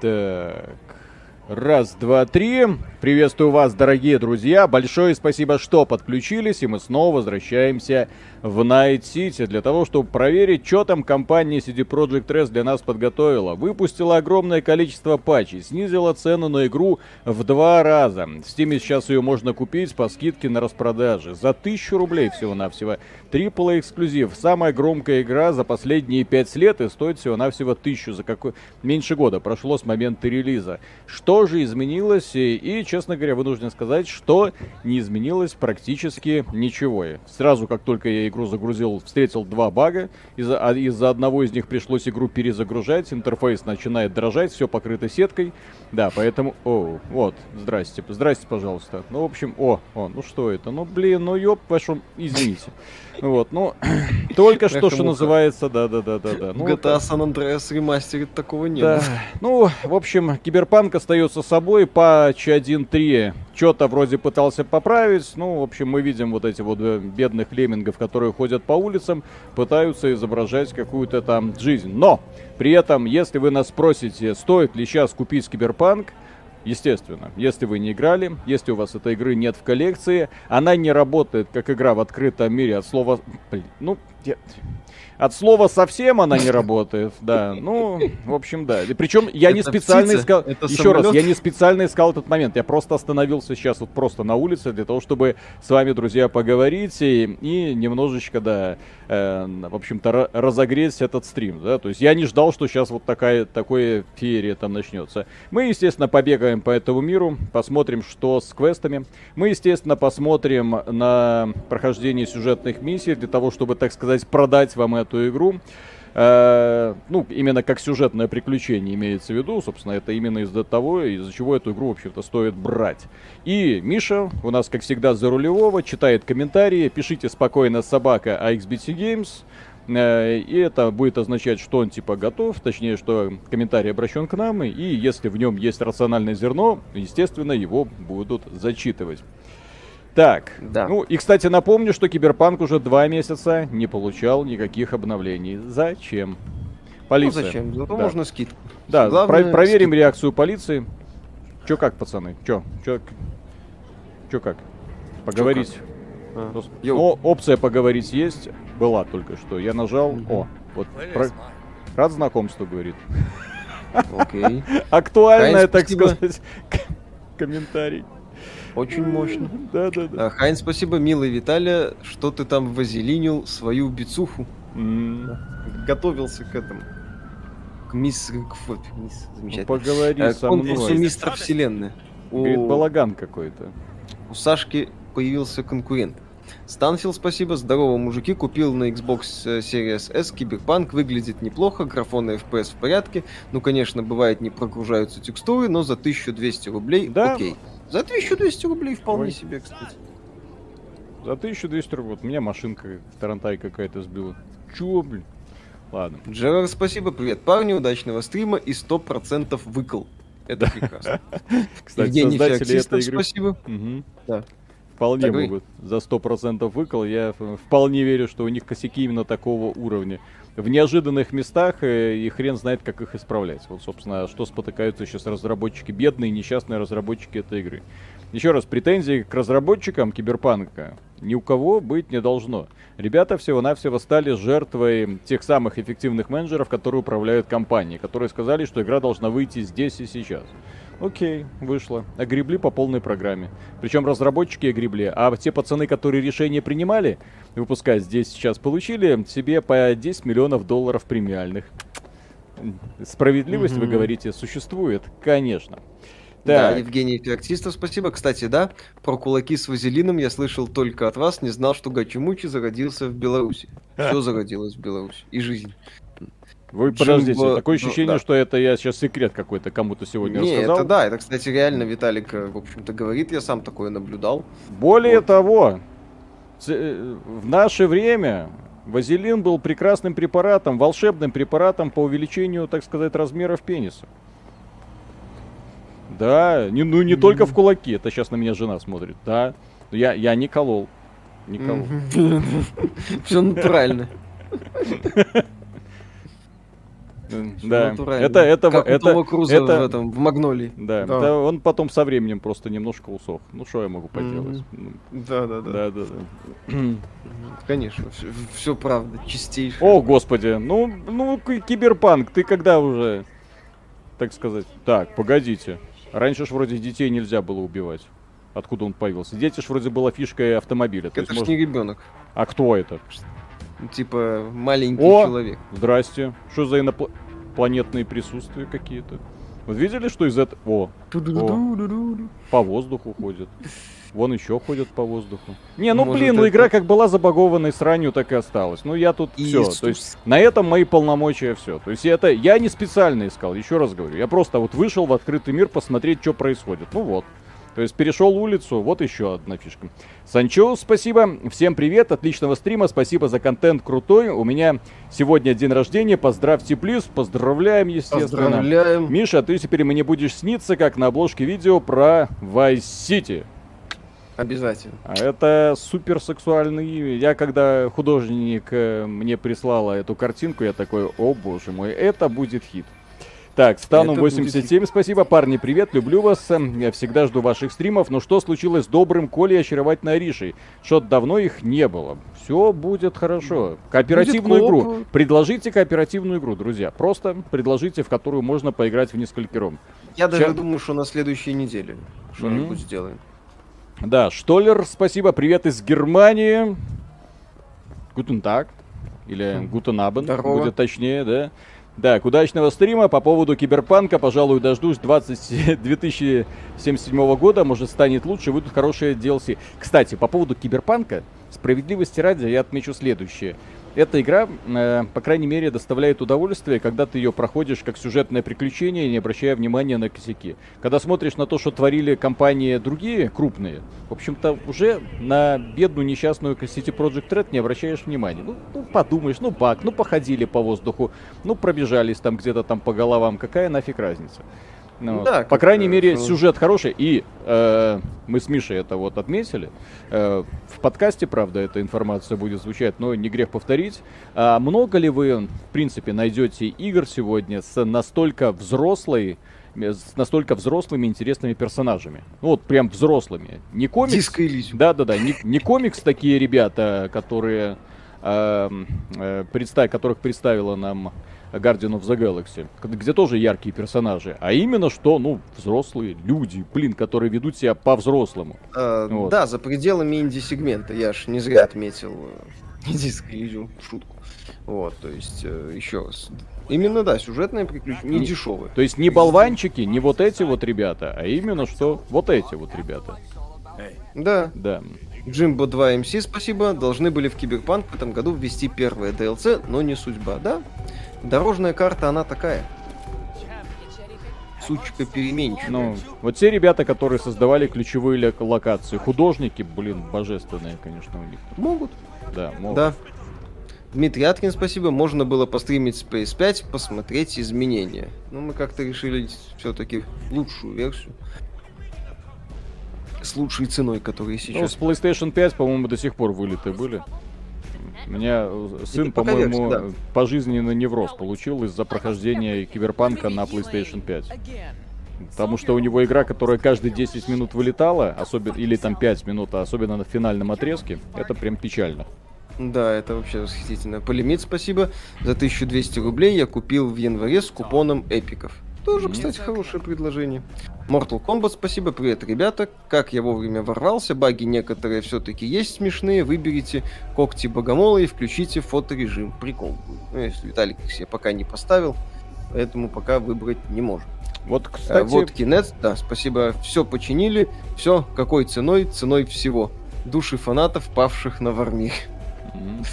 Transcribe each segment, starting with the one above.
Так. Раз, два, три. Приветствую вас, дорогие друзья. Большое спасибо, что подключились, и мы снова возвращаемся в Night City для того, чтобы проверить, что там компания CD Projekt Red для нас подготовила. Выпустила огромное количество патчей, снизила цену на игру в два раза. В Steam сейчас ее можно купить по скидке на распродаже за тысячу рублей всего-навсего. AAA эксклюзив. Самая громкая игра за последние пять лет и стоит всего-навсего тысячу за какой... Меньше года прошло с момента релиза. Что же изменилось? И, честно говоря, вынужден сказать, что не изменилось практически ничего. Сразу, как только я игру загрузил, встретил два бага. Из-за а из одного из них пришлось игру перезагружать. Интерфейс начинает дрожать, все покрыто сеткой. Да, поэтому... О, вот, здрасте, здрасте, пожалуйста. Ну, в общем, о, о, ну что это? Ну, блин, ну ёб вашу, извините. Вот, ну, только что, что называется, да-да-да-да-да. Ну, GTA San Andreas Remastered такого нет. Да. Ну, в общем, Киберпанк остается собой, патч 1.3 что-то вроде пытался поправить. Ну, в общем, мы видим вот эти вот э, бедных леммингов, которые ходят по улицам, пытаются изображать какую-то там жизнь. Но, при этом, если вы нас спросите, стоит ли сейчас купить Киберпанк, Естественно, если вы не играли, если у вас этой игры нет в коллекции, она не работает как игра в открытом мире от слова... Блин, ну, я... От слова совсем она не работает, да. Ну, в общем, да. И причем я не специально искал... Еще раз, я не специально искал этот момент. Я просто остановился сейчас вот просто на улице для того, чтобы с вами, друзья, поговорить и, и немножечко, да, э, в общем-то, разогреть этот стрим, да. То есть я не ждал, что сейчас вот такая, такое феерия там начнется. Мы, естественно, побегаем по этому миру, посмотрим, что с квестами. Мы, естественно, посмотрим на прохождение сюжетных миссий для того, чтобы, так сказать, продать вам это эту игру. Э, ну, именно как сюжетное приключение имеется в виду, собственно, это именно из-за того, из-за чего эту игру, вообще-то, стоит брать. И Миша у нас, как всегда, за рулевого, читает комментарии, пишите спокойно собака AXBT Games, э, и это будет означать, что он типа готов, точнее, что комментарий обращен к нам, и если в нем есть рациональное зерно, естественно, его будут зачитывать. Так, да. ну и, кстати, напомню, что Киберпанк уже два месяца не получал никаких обновлений. Зачем? Полиция. Ну зачем? Зато да. можно скидку. Да, Главное, про- проверим скидку. реакцию полиции. Чё как, пацаны? Чё? Чё, чё как? Поговорить. Чё как? А. Ну, опция поговорить есть. Была только что. Я нажал. Mm-hmm. О, вот. Про... Рад знакомству, говорит. Окей. Актуальная, так сказать, комментарий. Очень мощно. Да, да, да. Хайн, спасибо, милый Виталия, что ты там вазелинил свою бицуху. Готовился к этому. К мисс... К, мисс замечательно. Ну, поговори а, со мной. мистер Вселенной. Говорит, балаган какой-то. У Сашки появился конкурент. Станфилд, спасибо. Здорово, мужики. Купил на Xbox э, Series S Киберпанк. Выглядит неплохо. Графон и FPS в порядке. Ну, конечно, бывает не прогружаются текстуры, но за 1200 рублей да? окей. За 1200 рублей вполне Ой. себе, кстати. За 1200 рублей. Вот меня машинка Тарантай какая-то сбила. Чё, блин? Ладно. Джерар, спасибо, привет, парни, удачного стрима и 100% выкл. Это прекрасно. Кстати, Евгений создатели этой игры... спасибо. Да. Вполне могут за 100% выкл. Я вполне верю, что у них косяки именно такого уровня в неожиданных местах, э, и хрен знает, как их исправлять. Вот, собственно, что спотыкаются сейчас разработчики, бедные, несчастные разработчики этой игры. Еще раз, претензий к разработчикам Киберпанка ни у кого быть не должно. Ребята всего-навсего стали жертвой тех самых эффективных менеджеров, которые управляют компанией, которые сказали, что игра должна выйти здесь и сейчас. Окей, вышло. Огребли по полной программе. Причем разработчики огребли, а те пацаны, которые решение принимали, выпускать здесь сейчас, получили себе по 10 миллионов долларов премиальных. Справедливость, mm-hmm. вы говорите, существует? Конечно. Да, Евгений Феоктистов, спасибо. Кстати, да, про кулаки с вазелином я слышал только от вас, не знал, что Гачимучи зародился в Беларуси. Все зародилось в Беларуси. И жизнь. Вы подождите, Джимбо... такое ну, ощущение, ну, да. что это я сейчас секрет какой-то кому-то сегодня Не, рассказал. это да, это, кстати, реально Виталик, э, в общем-то, говорит, я сам такое наблюдал. Более вот. того, э, в наше время вазелин был прекрасным препаратом, волшебным препаратом по увеличению, так сказать, размеров пениса. Да, не, ну не mm-hmm. только в кулаки, это сейчас на меня жена смотрит, да. Я, я не колол. Не колол. Все натурально. Да, это, это, это, это, в этом, в Магнолии. Да. Это он потом со временем просто немножко усох. Ну, что я могу поделать? Mm-hmm. Да, да, да. Да, да, да. Конечно, все, все правда, чистейшее. О, господи, ну, ну, киберпанк, ты когда уже, так сказать? Так, погодите. Раньше ж вроде детей нельзя было убивать. Откуда он появился? Дети ж вроде была фишкой автомобиля. Это ж может... не ребенок. А кто это? Типа маленький О, человек. Здрасте. Что за инопланетные присутствия какие-то? Вы видели, что из этого... О, о, по воздуху ходят. Вон еще ходят по воздуху. Не, ну Может, блин, ну игра как была забагованной сранью, так и осталась. Ну я тут все. То есть на этом мои полномочия все. То есть это я не специально искал, еще раз говорю. Я просто вот вышел в открытый мир посмотреть, что происходит. Ну вот. То есть перешел улицу, вот еще одна фишка. Санчо, спасибо. Всем привет, отличного стрима, спасибо за контент крутой. У меня сегодня день рождения, поздравьте плюс, поздравляем, естественно. Поздравляем. Миша, ты теперь мне будешь сниться, как на обложке видео про Vice City. Обязательно. А это супер сексуальный. Я когда художник э, мне прислала эту картинку, я такой, о боже мой, это будет хит. Так, Стану 87, будет... спасибо. Парни, привет, люблю вас. Я всегда жду ваших стримов. Но что случилось с добрым Колей и очаровательной Аришей? Что-то давно их не было. Все будет хорошо. Кооперативную будет игру. Предложите кооперативную игру, друзья. Просто предложите, в которую можно поиграть в несколько ром. Я даже Сейчас... думаю, что на следующей неделе что-нибудь mm-hmm. сделаем. Да, Штоллер, спасибо. Привет из Германии. Guten Tag. Или Guten Abend, будет точнее, да. Так, удачного стрима по поводу Киберпанка. Пожалуй, дождусь 20... 2077 года. Может, станет лучше, выйдут хорошие DLC. Кстати, по поводу Киберпанка, справедливости ради, я отмечу следующее. Эта игра, э, по крайней мере, доставляет удовольствие, когда ты ее проходишь как сюжетное приключение, не обращая внимания на косяки. Когда смотришь на то, что творили компании другие, крупные, в общем-то, уже на бедную несчастную City Project Red не обращаешь внимания. Ну, ну подумаешь, ну баг, ну походили по воздуху, ну пробежались там где-то там по головам, какая нафиг разница. Ну, да, По крайней мере, сюжет хороший. И э, мы с Мишей это вот отметили. Э, в подкасте, правда, эта информация будет звучать, но не грех повторить. А много ли вы, в принципе, найдете игр сегодня с настолько взрослой, с настолько взрослыми интересными персонажами. Ну вот прям взрослыми. Не комикс. Диско Да, да, да. Не, не комикс такие ребята, которые э, э, представ, которых представила нам Guardian of the Galaxy, где тоже яркие персонажи, а именно что, ну, взрослые люди, блин, которые ведут себя по-взрослому. А, вот. Да, за пределами инди-сегмента, я ж не зря отметил э, индийский шутку. Вот, то есть, э, еще раз, Именно, да, сюжетное приключение, не дешевое. То есть не болванчики, не вот эти вот ребята, а именно что вот эти вот ребята. Да. Да. Джимбо 2 MC, спасибо. Должны были в Киберпанк в этом году ввести первое DLC, но не судьба, да? Дорожная карта, она такая. Сучка переменчивая. Ну, вот те ребята, которые создавали ключевые локации, художники, блин, божественные, конечно, у них. Могут. Да, могут. Да. Дмитрий Аткин, спасибо. Можно было постримить с PS5, посмотреть изменения. Но мы как-то решили все-таки лучшую версию. С лучшей ценой, которые сейчас. Ну, с PlayStation 5, по-моему, до сих пор вылеты были. У меня э, сын, по-моему, да. пожизненный невроз получил из-за прохождения киберпанка на PlayStation 5. Потому что у него игра, которая каждые 10 минут вылетала, особенно, или там 5 минут, а особенно на финальном отрезке, это прям печально. Да, это вообще восхитительно. Полимит, спасибо. За 1200 рублей я купил в январе с купоном эпиков. Тоже, кстати, хорошее предложение. Mortal Kombat, спасибо, привет, ребята. Как я вовремя ворвался, баги некоторые все-таки есть смешные. Выберите когти богомола и включите фоторежим. Прикол. Ну, если Виталик их себе пока не поставил, поэтому пока выбрать не можем. Вот, э, кстати... Вот Кинет, да, спасибо. Все починили. Все, какой ценой? Ценой всего. Души фанатов, павших на Вармир. Mm.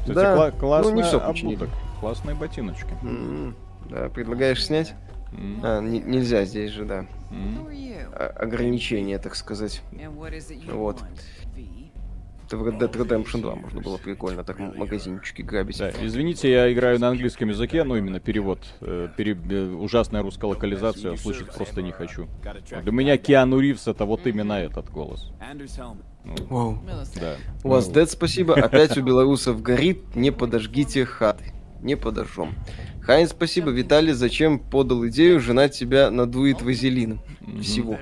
Кстати, да, кла- классная ну не все починили. Классные ботиночки. Mm. Да, предлагаешь снять? Mm. А, не, нельзя здесь же, да. Mm. ограничения, так сказать. Вот. Это в Red Dead Redemption 2 можно было прикольно так магазинчики грабить. Да, извините, я играю на английском языке, ну именно перевод. Э, пере... Э, ужасная русская локализация, слушать просто не хочу. Для меня Киану Ривз это вот именно этот голос. Ну, Вау. Да. У вас Дед, спасибо. Опять у белорусов горит, не подожгите хаты. Не подожжем. Хайн, спасибо. Виталий, зачем подал идею, жена тебя надует вазелином? Всего.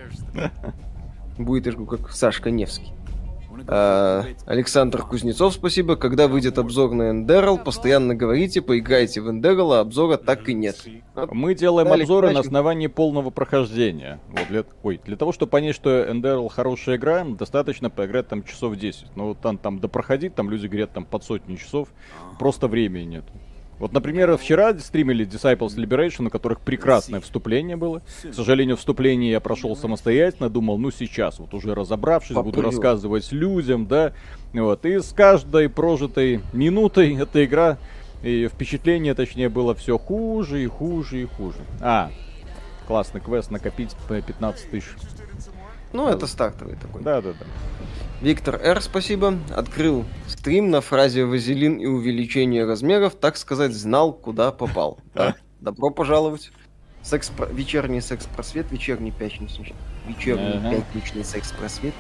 Будет, говорю, как Сашка Невский. А, Александр Кузнецов, спасибо. Когда выйдет обзор на Эндерл, постоянно говорите, поиграйте в Эндерл, а обзора так и нет. Вот. Мы делаем Далее, обзоры на основании полного прохождения. Вот для, ой, для того, чтобы понять, что Эндерл хорошая игра, достаточно поиграть там часов 10. Но вот там, там допроходить, там люди говорят там под сотню часов, просто времени нет. Вот, например, вчера стримили Disciples Liberation, у которых прекрасное вступление было. К сожалению, вступление я прошел самостоятельно, думал, ну сейчас, вот уже разобравшись, буду рассказывать людям, да. Вот, и с каждой прожитой минутой эта игра, и впечатление, точнее, было все хуже и хуже и хуже. А, классный квест, накопить 15 тысяч. Ну, это стартовый такой. Да, да, да. Виктор Р, спасибо. Открыл стрим на фразе «Вазелин и увеличение размеров», так сказать, знал, куда попал. Да. Добро пожаловать. Секс -про... Вечерний секс-просвет, вечерний пятничный, вечерний ага. пятничный секс-просвет.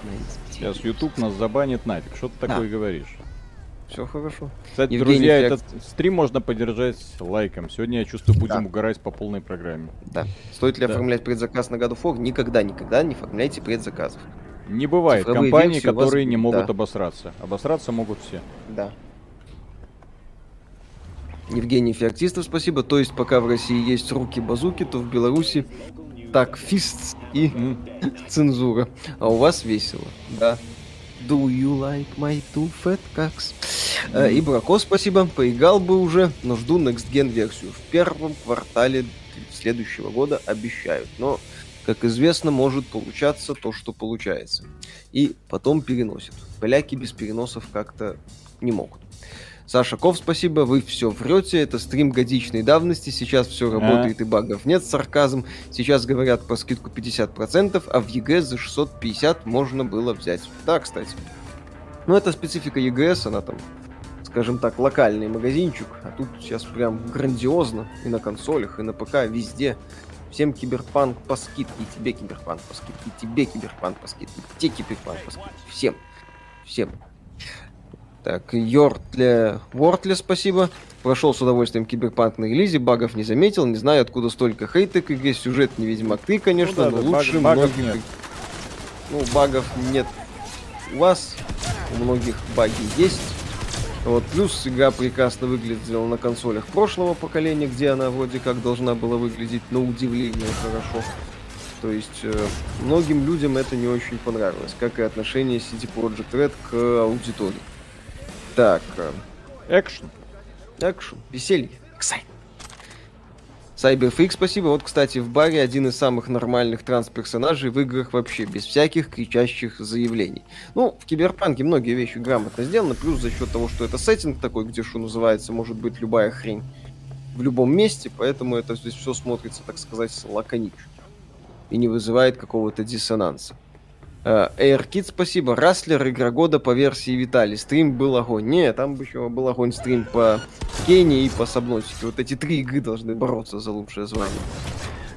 Сейчас YouTube нас забанит нафиг. Что ты такое говоришь? Все хорошо. Кстати, Евгений друзья, Флек... этот стрим можно поддержать лайком. Сегодня, я чувствую, будем да. угорать по полной программе. Да. Стоит ли да. оформлять предзаказ на God of War? Никогда, никогда не оформляйте предзаказов. Не бывает Цифровые компаний, которые вас... не могут да. обосраться. Обосраться могут все. Да. Евгений Феоктистов, спасибо. То есть, пока в России есть руки-базуки, то в Беларуси так фист и mm. цензура. А у вас весело. Да. Do you like my two fat cocks? Mm. И Брако, спасибо. Поиграл бы уже, но жду Next Gen версию. В первом квартале следующего года обещают. Но как известно, может получаться то, что получается. И потом переносят. Поляки без переносов как-то не могут. Саша Ков, спасибо, вы все врете, это стрим годичной давности, сейчас все работает а? и багов нет, сарказм. Сейчас говорят по скидку 50%, а в ЕГЭ за 650 можно было взять. Да, кстати. Ну, это специфика EGS, она там, скажем так, локальный магазинчик, а тут сейчас прям грандиозно и на консолях, и на ПК, везде. Всем киберпанк по скидке, и тебе киберпанк по скидке, и тебе киберпанк по скидке, и тебе киберпанк по скидке. Всем. Всем. Так, Йортле... Вортле, спасибо. Прошел с удовольствием киберпанк на релизе, багов не заметил, не знаю, откуда столько хейта к игре. Сюжет не Ведьмак 3, конечно, ну, да, но да, лучше баг, многих... Нет. Ну, багов нет у вас, у многих баги есть. Вот, плюс игра прекрасно выглядела на консолях прошлого поколения, где она вроде как должна была выглядеть на удивление хорошо. То есть э, многим людям это не очень понравилось, как и отношение CD Projekt Red к аудитории. Так. Э, экшен. Экшен. Веселье. Excitement. CyberFreak, спасибо. Вот, кстати, в баре один из самых нормальных транс-персонажей в играх вообще, без всяких кричащих заявлений. Ну, в Киберпанке многие вещи грамотно сделаны, плюс за счет того, что это сеттинг такой, где что называется, может быть любая хрень в любом месте, поэтому это здесь все смотрится, так сказать, лаконично и не вызывает какого-то диссонанса. AirKit, спасибо. Раслер, игра года по версии Виталий. Стрим был огонь. Не, там еще был огонь стрим по Кении и по Сабнотике. Вот эти три игры должны бороться за лучшее звание.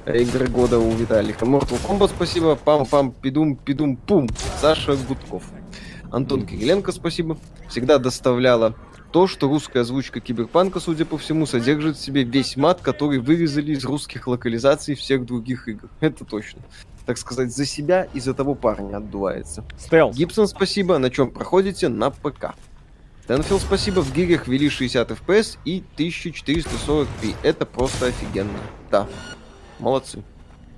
Игры года у Виталика. Mortal Kombat, спасибо. Пам-пам, пидум, пидум, пум. Саша Гудков. Антон Кириленко, спасибо. Всегда доставляла то, что русская озвучка Киберпанка, судя по всему, содержит в себе весь мат, который вырезали из русских локализаций всех других игр. Это точно так сказать, за себя и за того парня отдувается. Стелс. Гибсон, спасибо. На чем проходите? На ПК. Стэнфилд, спасибо. В гигах ввели 60 FPS и 1440p. Это просто офигенно. Да. Молодцы.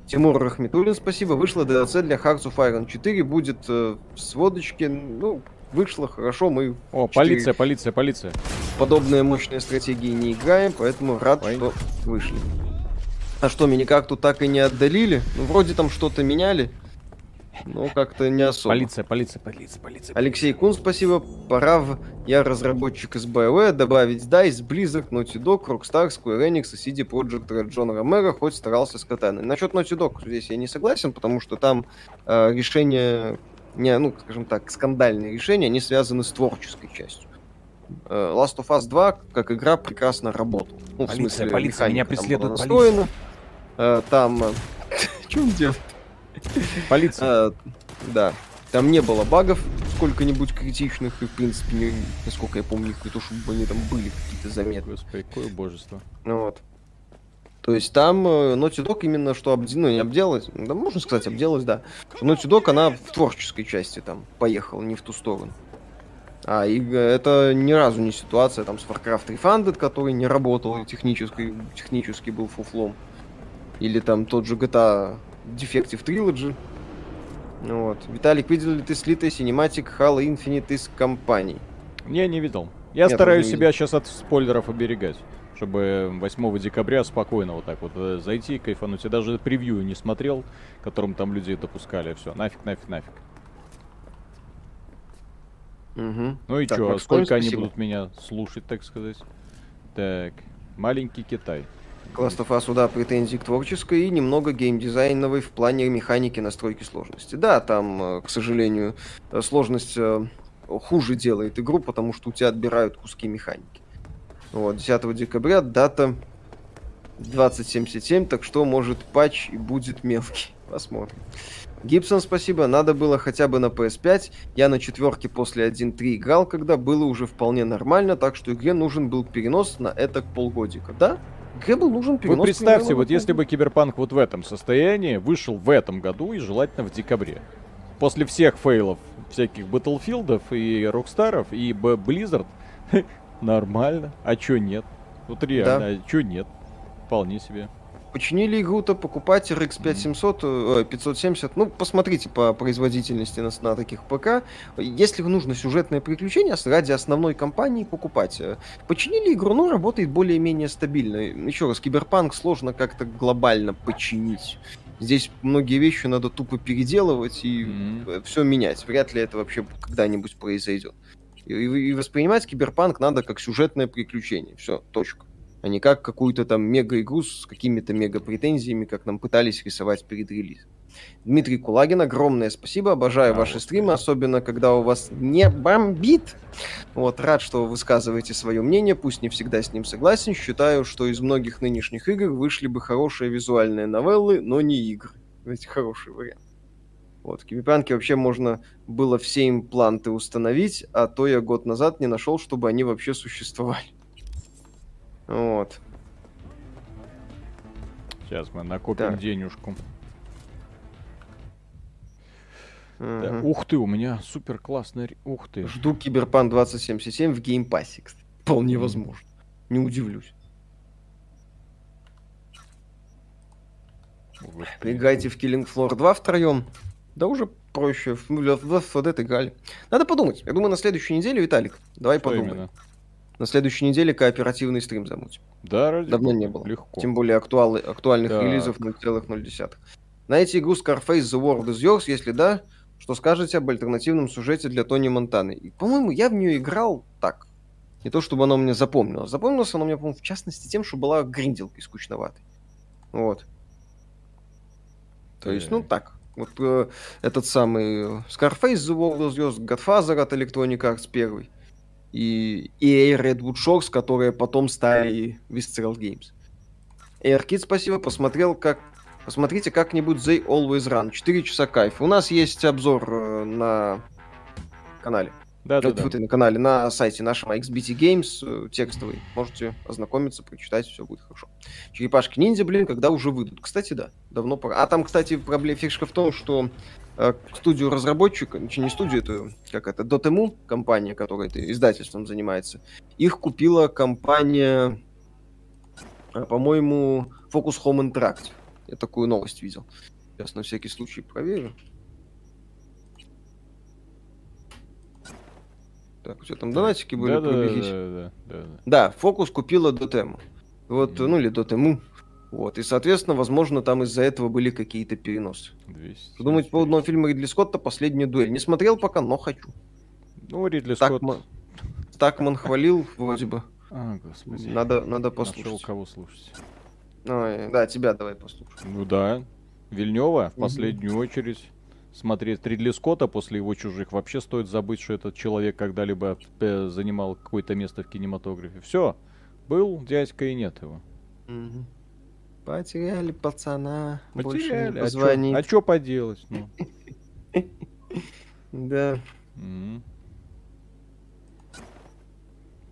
Тимур Рахметуллин, спасибо. Вышла DLC для Hearts of Iron 4. Будет э, в сводочке. Ну, вышло хорошо. Мы О, полиция, полиция, полиция. Подобные мощные стратегии не играем, поэтому рад, Ой. что вышли. А что, меня как тут так и не отдалили? Ну, вроде там что-то меняли. Но как-то не особо. Полиция, полиция, полиция, полиция. Алексей Кун, спасибо. Пора в... Я разработчик из BioWare, добавить DICE, Blizzard, Naughty Dog, Rockstar, Square Enix и CD Projekt Red Джон Ромеро, хоть старался с катаной. Насчет Naughty Dog здесь я не согласен, потому что там э, решения, не, ну, скажем так, скандальные решения, они связаны с творческой частью. Э, Last of Us 2, как игра, прекрасно работала. Ну, полиция, в смысле, полиция, меня преследует полиция. Э, там... Э, Что он делает? Полиция. Э, да. Там не было багов сколько-нибудь критичных, и, в принципе, не, насколько я помню, не то, чтобы они там были какие-то заметные. Господи, какое божество. Ну вот. То есть там Naughty Dog именно что обде... ну, не обделалась, да, можно сказать, обделалась, да. Что Naughty Dog, она в творческой части там поехала, не в ту сторону. А и это ни разу не ситуация там с Warcraft Refunded, который не работал, технически, технически был фуфлом. Или там тот же GTA Defective Trilogy. Вот. Виталик, видел ли ты слитый Cinematic Halo Infinite из компаний? Не, не видел. Я Нет, стараюсь себя сейчас от спойлеров оберегать чтобы 8 декабря спокойно вот так вот э, зайти, кайфануть. Я даже превью не смотрел, которым там людей допускали. Все, нафиг, нафиг, нафиг. Угу. Ну и что, сколько они будут меня слушать, так сказать? Так, маленький Китай. Last of Us, да, претензий к творческой и немного геймдизайновой в плане механики настройки сложности. Да, там, э, к сожалению, э, сложность хуже делает игру, потому что у тебя отбирают куски механики. Вот, 10 декабря дата 2077, так что, может, патч и будет мелкий. Посмотрим. Гибсон, спасибо. Надо было хотя бы на PS5. Я на четверке после 1.3 играл, когда было уже вполне нормально, так что игре нужен был перенос на это полгодика. Да? Был нужен перенос. Вы представьте, вот если бы Киберпанк вот в этом состоянии вышел в этом году и желательно в декабре. После всех фейлов всяких Battlefield'ов и Rockstar'ов и Blizzard Нормально. А чё нет? Вот реально, да. а чё нет? Вполне себе. Починили игру-то, покупать RX 5700, э, 570. Ну, посмотрите по производительности на, на таких ПК. Если нужно сюжетное приключение, ради основной кампании покупать. Починили игру, ну, работает более-менее стабильно. Еще раз, Киберпанк сложно как-то глобально починить. Здесь многие вещи надо тупо переделывать и mm-hmm. все менять. Вряд ли это вообще когда-нибудь произойдет. И, и воспринимать киберпанк надо как сюжетное приключение. Все, точка. А не как какую-то там мега-игру с какими-то мега-претензиями, как нам пытались рисовать перед релизом. Дмитрий Кулагин, огромное спасибо, обожаю а, ваши вот стримы, особенно когда у вас не бомбит. Вот, рад, что вы высказываете свое мнение, пусть не всегда с ним согласен. Считаю, что из многих нынешних игр вышли бы хорошие визуальные новеллы, но не игры. Эти хороший вариант. Вот, в Киберпанке вообще можно было все импланты установить, а то я год назад не нашел, чтобы они вообще существовали. Вот. Сейчас мы накопим так. денежку. Угу. Да, ух ты, у меня супер классный... Ух ты. Жду Киберпанк 2077 в Game Pass'е, кстати. Вполне возможно. Не удивлюсь. Играйте в Killing Floor 2 втроем. Да уже проще. В Left играли. Надо подумать. Я думаю, на следующей неделе, Виталик, давай Что подумаем. Именно? На следующей неделе кооперативный стрим замутим. Да, ради Давно не было. Легко. Тем более актуал, актуальных так. релизов 0,0. Знаете игру Scarface The World is Yours? Если да, что скажете об альтернативном сюжете для Тони Монтаны? И, по-моему, я в нее играл так. Не то, чтобы она мне запомнилась. Запомнилась она мне, по-моему, в частности тем, что была гринделкой скучноватой. Вот. То есть, ну так. Вот э, этот самый Scarface The World звезд, Godfather от Electronic Arts первый. И EA Redwood Shores, которые потом стали Visceral Games. AirKid, спасибо, посмотрел, как... Посмотрите как-нибудь They Always Run. 4 часа кайф. У нас есть обзор э, на канале. Да, да, да. на канале, на сайте нашего XBT Games, э, текстовый. Можете ознакомиться, прочитать, все будет хорошо. Черепашки ниндзя, блин, когда уже выйдут. Кстати, да, давно пора. А там, кстати, проблема фишка в том, что студию разработчика, не студию, это как это, Dotemu, компания, которая это издательством занимается, их купила компания, э, по-моему, Focus Home Interactive. Я такую новость видел. Сейчас на всякий случай проверю. Так, у тебя там донатики были, да, пробегись. Да, да, да, да. Да, Фокус купила Дотему. Вот, mm. ну или Дотему. Вот, и, соответственно, возможно, там из-за этого были какие-то переносы. 200, Думать по одному фильму Ридли Скотта «Последняя дуэль». Не смотрел пока, но хочу. Ну, Ридли Скотт... Такман хвалил вроде бы. А, господи. Надо, надо послушать. Нашел кого слушать. Ой, да, тебя давай послушаем. Ну да. Вильнева в последнюю очередь смотреть Ридли Скотта после его «Чужих», вообще стоит забыть, что этот человек когда-либо э, занимал какое-то место в кинематографе. Все, был дядька и нет его. Угу. Потеряли пацана. Потеряли. А что а поделать? Ну? Да.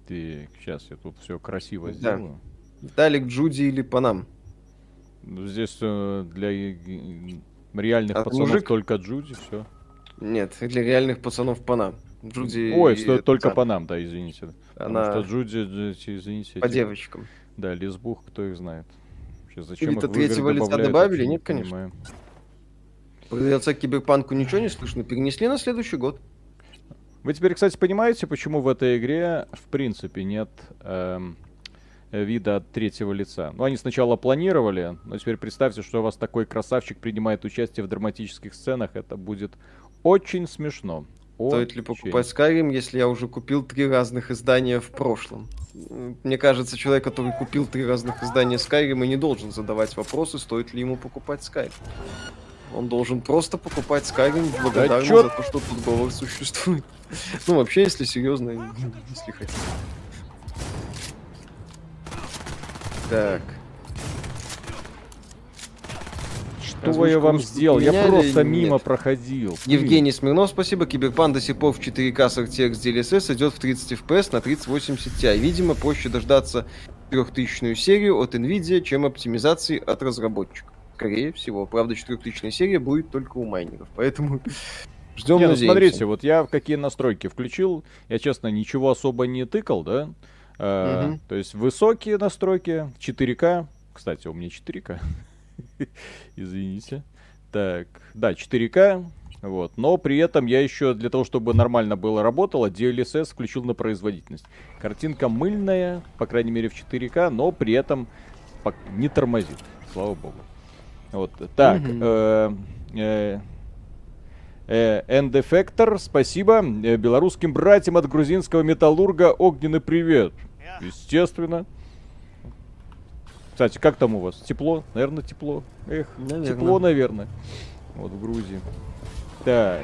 Так, сейчас я тут все красиво сделаю. Виталик Джуди или Панам? Здесь э, для реальных А пацанов мужик? только Джуди, все. Нет, для реальных пацанов Панам. Джуди... Ой, что только сам, по нам, да, извините. Потому Она что Джуди, Джуди, извините. по эти- девочкам. Да, лесбух, кто их знает. Вообще, зачем Или-то игры третьего лица добавили? Нет, конечно. понимаю. Про DLC Киберпанку ничего не слышно. Перенесли на следующий год. Вы теперь, кстати, понимаете, почему в этой игре в принципе нет эм, вида от третьего лица? Ну, они сначала планировали, но теперь представьте, что у вас такой красавчик принимает участие в драматических сценах. Это будет очень смешно. Стоит ли покупать Skyrim, если я уже купил три разных издания в прошлом? Мне кажется, человек, который купил три разных издания Skyrim, и не должен задавать вопросы, стоит ли ему покупать Skyrim. Он должен просто покупать Skyrim в благодарность чё- за то, что тут говор существует. Ну, вообще, если серьезно, если хотите. Так. Что я вам сделал? Я просто мимо нет? проходил. Евгений Смирнов, спасибо. Киберпан до сих пор в 4К с RTX DLSS идет в 30 FPS на 3080 Ti. Видимо, проще дождаться 3000 серию от Nvidia, чем оптимизации от разработчиков. Скорее всего. Правда, 4000 серия будет только у майнеров. Поэтому ждем, Не, ну смотрите, вот я какие настройки включил. Я, честно, ничего особо не тыкал, да? Э, Мгм. То есть высокие настройки, 4К. Кстати, у меня 4К. Извините. Так, да, 4К. Вот. Но при этом я еще для того, чтобы нормально было работало, DLSS включил на производительность. Картинка мыльная, по крайней мере в 4К, но при этом не тормозит. Слава богу. Вот. Так, э, э, Э, End Effector, спасибо. Белорусским братьям от грузинского металлурга огненный привет. Естественно. Кстати, как там у вас? Тепло? Наверное, тепло. Эх, Наверно. тепло, наверное. Вот в Грузии. Так.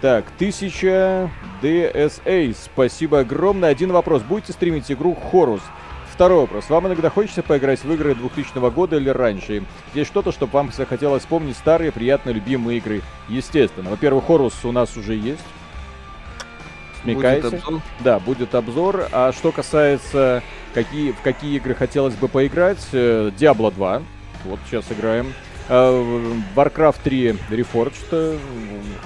Так, 1000 DSA. Спасибо огромное. Один вопрос. Будете стримить игру Хорус? Второй вопрос. Вам иногда хочется поиграть в игры 2000 года или раньше? Есть что-то, чтобы вам захотелось вспомнить старые, приятные, любимые игры? Естественно. Во-первых, Хорус у нас уже есть. Будет Смекайте. обзор. Да, будет обзор. А что касается, какие, в какие игры хотелось бы поиграть, э, Diablo 2. Вот сейчас играем. Э, Warcraft 3 Reforged. э,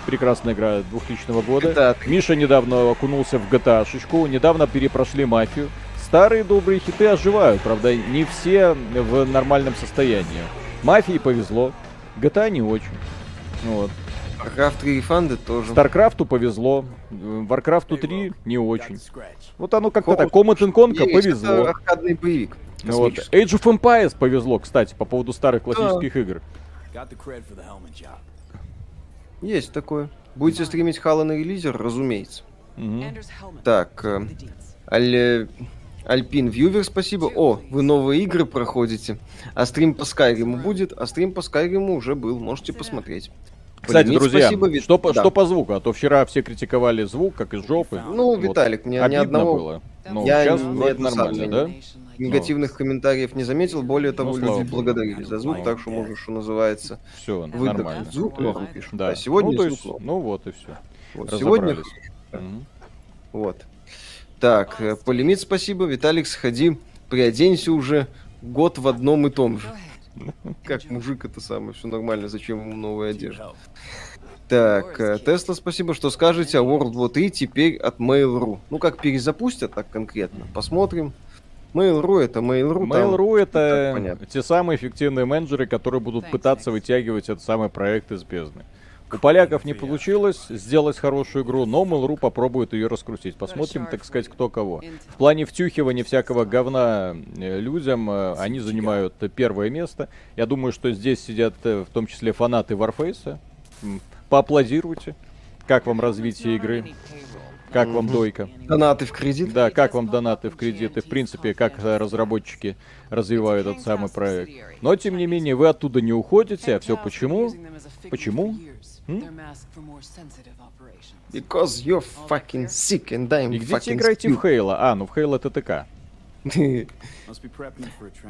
Прекрасная игра 2000 года. GTA 3. Миша недавно окунулся в GTA шечку. Недавно перепрошли мафию. Старые добрые хиты оживают, правда, не все в нормальном состоянии. Мафии повезло, GTA не очень. Вот. Warcraft 3 Refunded тоже. Старкрафту повезло, э, Warcraft 3 не очень. Вот оно как-то так. Command and Conquer Есть, это повезло. аркадный боевик. Вот. Age of Empires повезло, кстати, по поводу старых классических игр. Helmet job. Есть такое. Будете стримить Хала на релизер, разумеется. Мгм. Так, э, Аль... Альпин Вьювер, спасибо. О, вы новые игры проходите. А стрим по Скайриму будет? А стрим по Скайриму уже был, можете посмотреть. Кстати, Полимит, друзья, спасибо, Вит- что, по, да. что по звуку? А то вчера все критиковали звук, как из жопы. Ну, Вот. Виталик, ни, ни одного было. Ну, Я сейчас не вроде нормально, да? негативных комментариев не заметил. Более того, Ну, люди благодарили за звук, Ну, так что можешь, что называется, Все, выдох. нормально. Звук норм пишут. Да. А сегодня ну, то звук есть, норм. ну вот и все. Вот, сегодня Мгм. Вот. Так, э, Полимит, спасибо. Виталик, сходи, приоденься уже год в одном и том же. Как мужик это самое, все нормально, зачем ему новая одежда? Так, э, Тесла, спасибо, что скажете, а World War 3 теперь от Mail.ru. Ну, как перезапустят так конкретно, посмотрим. Mail.ru это Mail.ru. Mail.ru это понятно. те самые эффективные менеджеры, которые будут пытаться вытягивать этот самый проект из бездны. У поляков не получилось сделать хорошую игру, но Mail.ru попробует ее раскрутить. Посмотрим, так сказать, кто кого. В плане втюхивания всякого говна э, людям э, они занимают первое место. Я думаю, что здесь сидят э, в том числе фанаты Warface. Поаплодируйте. Как вам развитие игры? Как вам дойка? Донаты в кредит. Да, как вам донаты в кредит и, в принципе, как разработчики развивают этот самый проект. Но, тем не менее, вы оттуда не уходите, а все почему? Почему? М? Because you're fucking sick and I'm И где fucking играете в stupid. Хейла? А, ну в Хейла ТТК.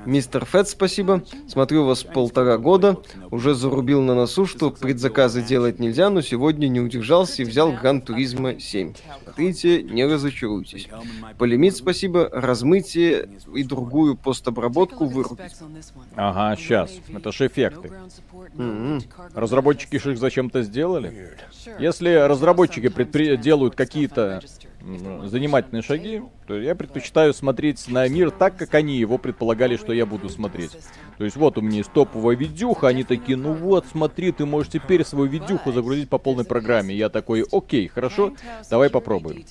Мистер Фет, спасибо. Смотрю вас полтора года. Уже зарубил на носу, что предзаказы делать нельзя, но сегодня не удержался и взял Гран Туризма 7. Смотрите, не разочаруйтесь. Полимит, спасибо. Размытие и другую постобработку вырубить. Ага, сейчас. Это ж эффекты. Мгм. Разработчики же их зачем-то сделали. Если разработчики предпри- делают какие-то занимательные шаги, то я предпочитаю смотреть на мир так, как они его предполагали, что я буду смотреть. То есть вот у меня есть топовая видюха, они такие, ну вот, смотри, ты можешь теперь свою видюху загрузить по полной программе. Я такой, окей, хорошо, давай попробуем.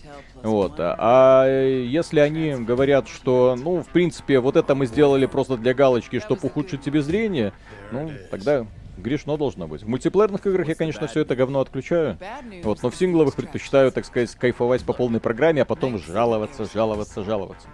Вот. А если они говорят, что, ну, в принципе, вот это мы сделали просто для галочки, чтобы ухудшить тебе зрение, ну, тогда грешно должно быть. В мультиплеерных играх я, конечно, все это говно отключаю. Вот, но в сингловых предпочитаю, так сказать, кайфовать по полной программе, а потом жаловаться, жаловаться, жаловаться.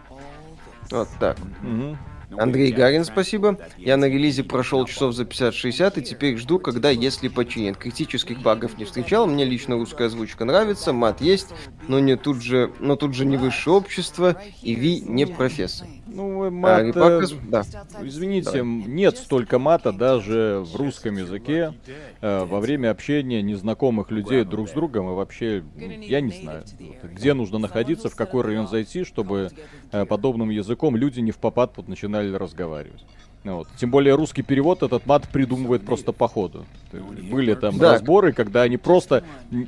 Вот так. Мгм. Андрей Гарин, спасибо. Я на релизе прошел часов за 50-60 и теперь жду, когда, если починят. Критических багов не встречал. Мне лично русская озвучка нравится, мат есть, но не тут же, но тут же не высшее общество, и Ви не профессор. Ну, э, А, мат, э, Репакас- да. Извините, Давай. нет столько мата даже в русском языке э, во время общения незнакомых людей друг с другом и вообще, я не знаю, где нужно находиться, в какой район зайти, чтобы э, подобным языком люди не в попад вот начинали разговаривать. Вот. Тем более русский перевод этот мат придумывает просто по ходу. Были там Да. разборы, когда они просто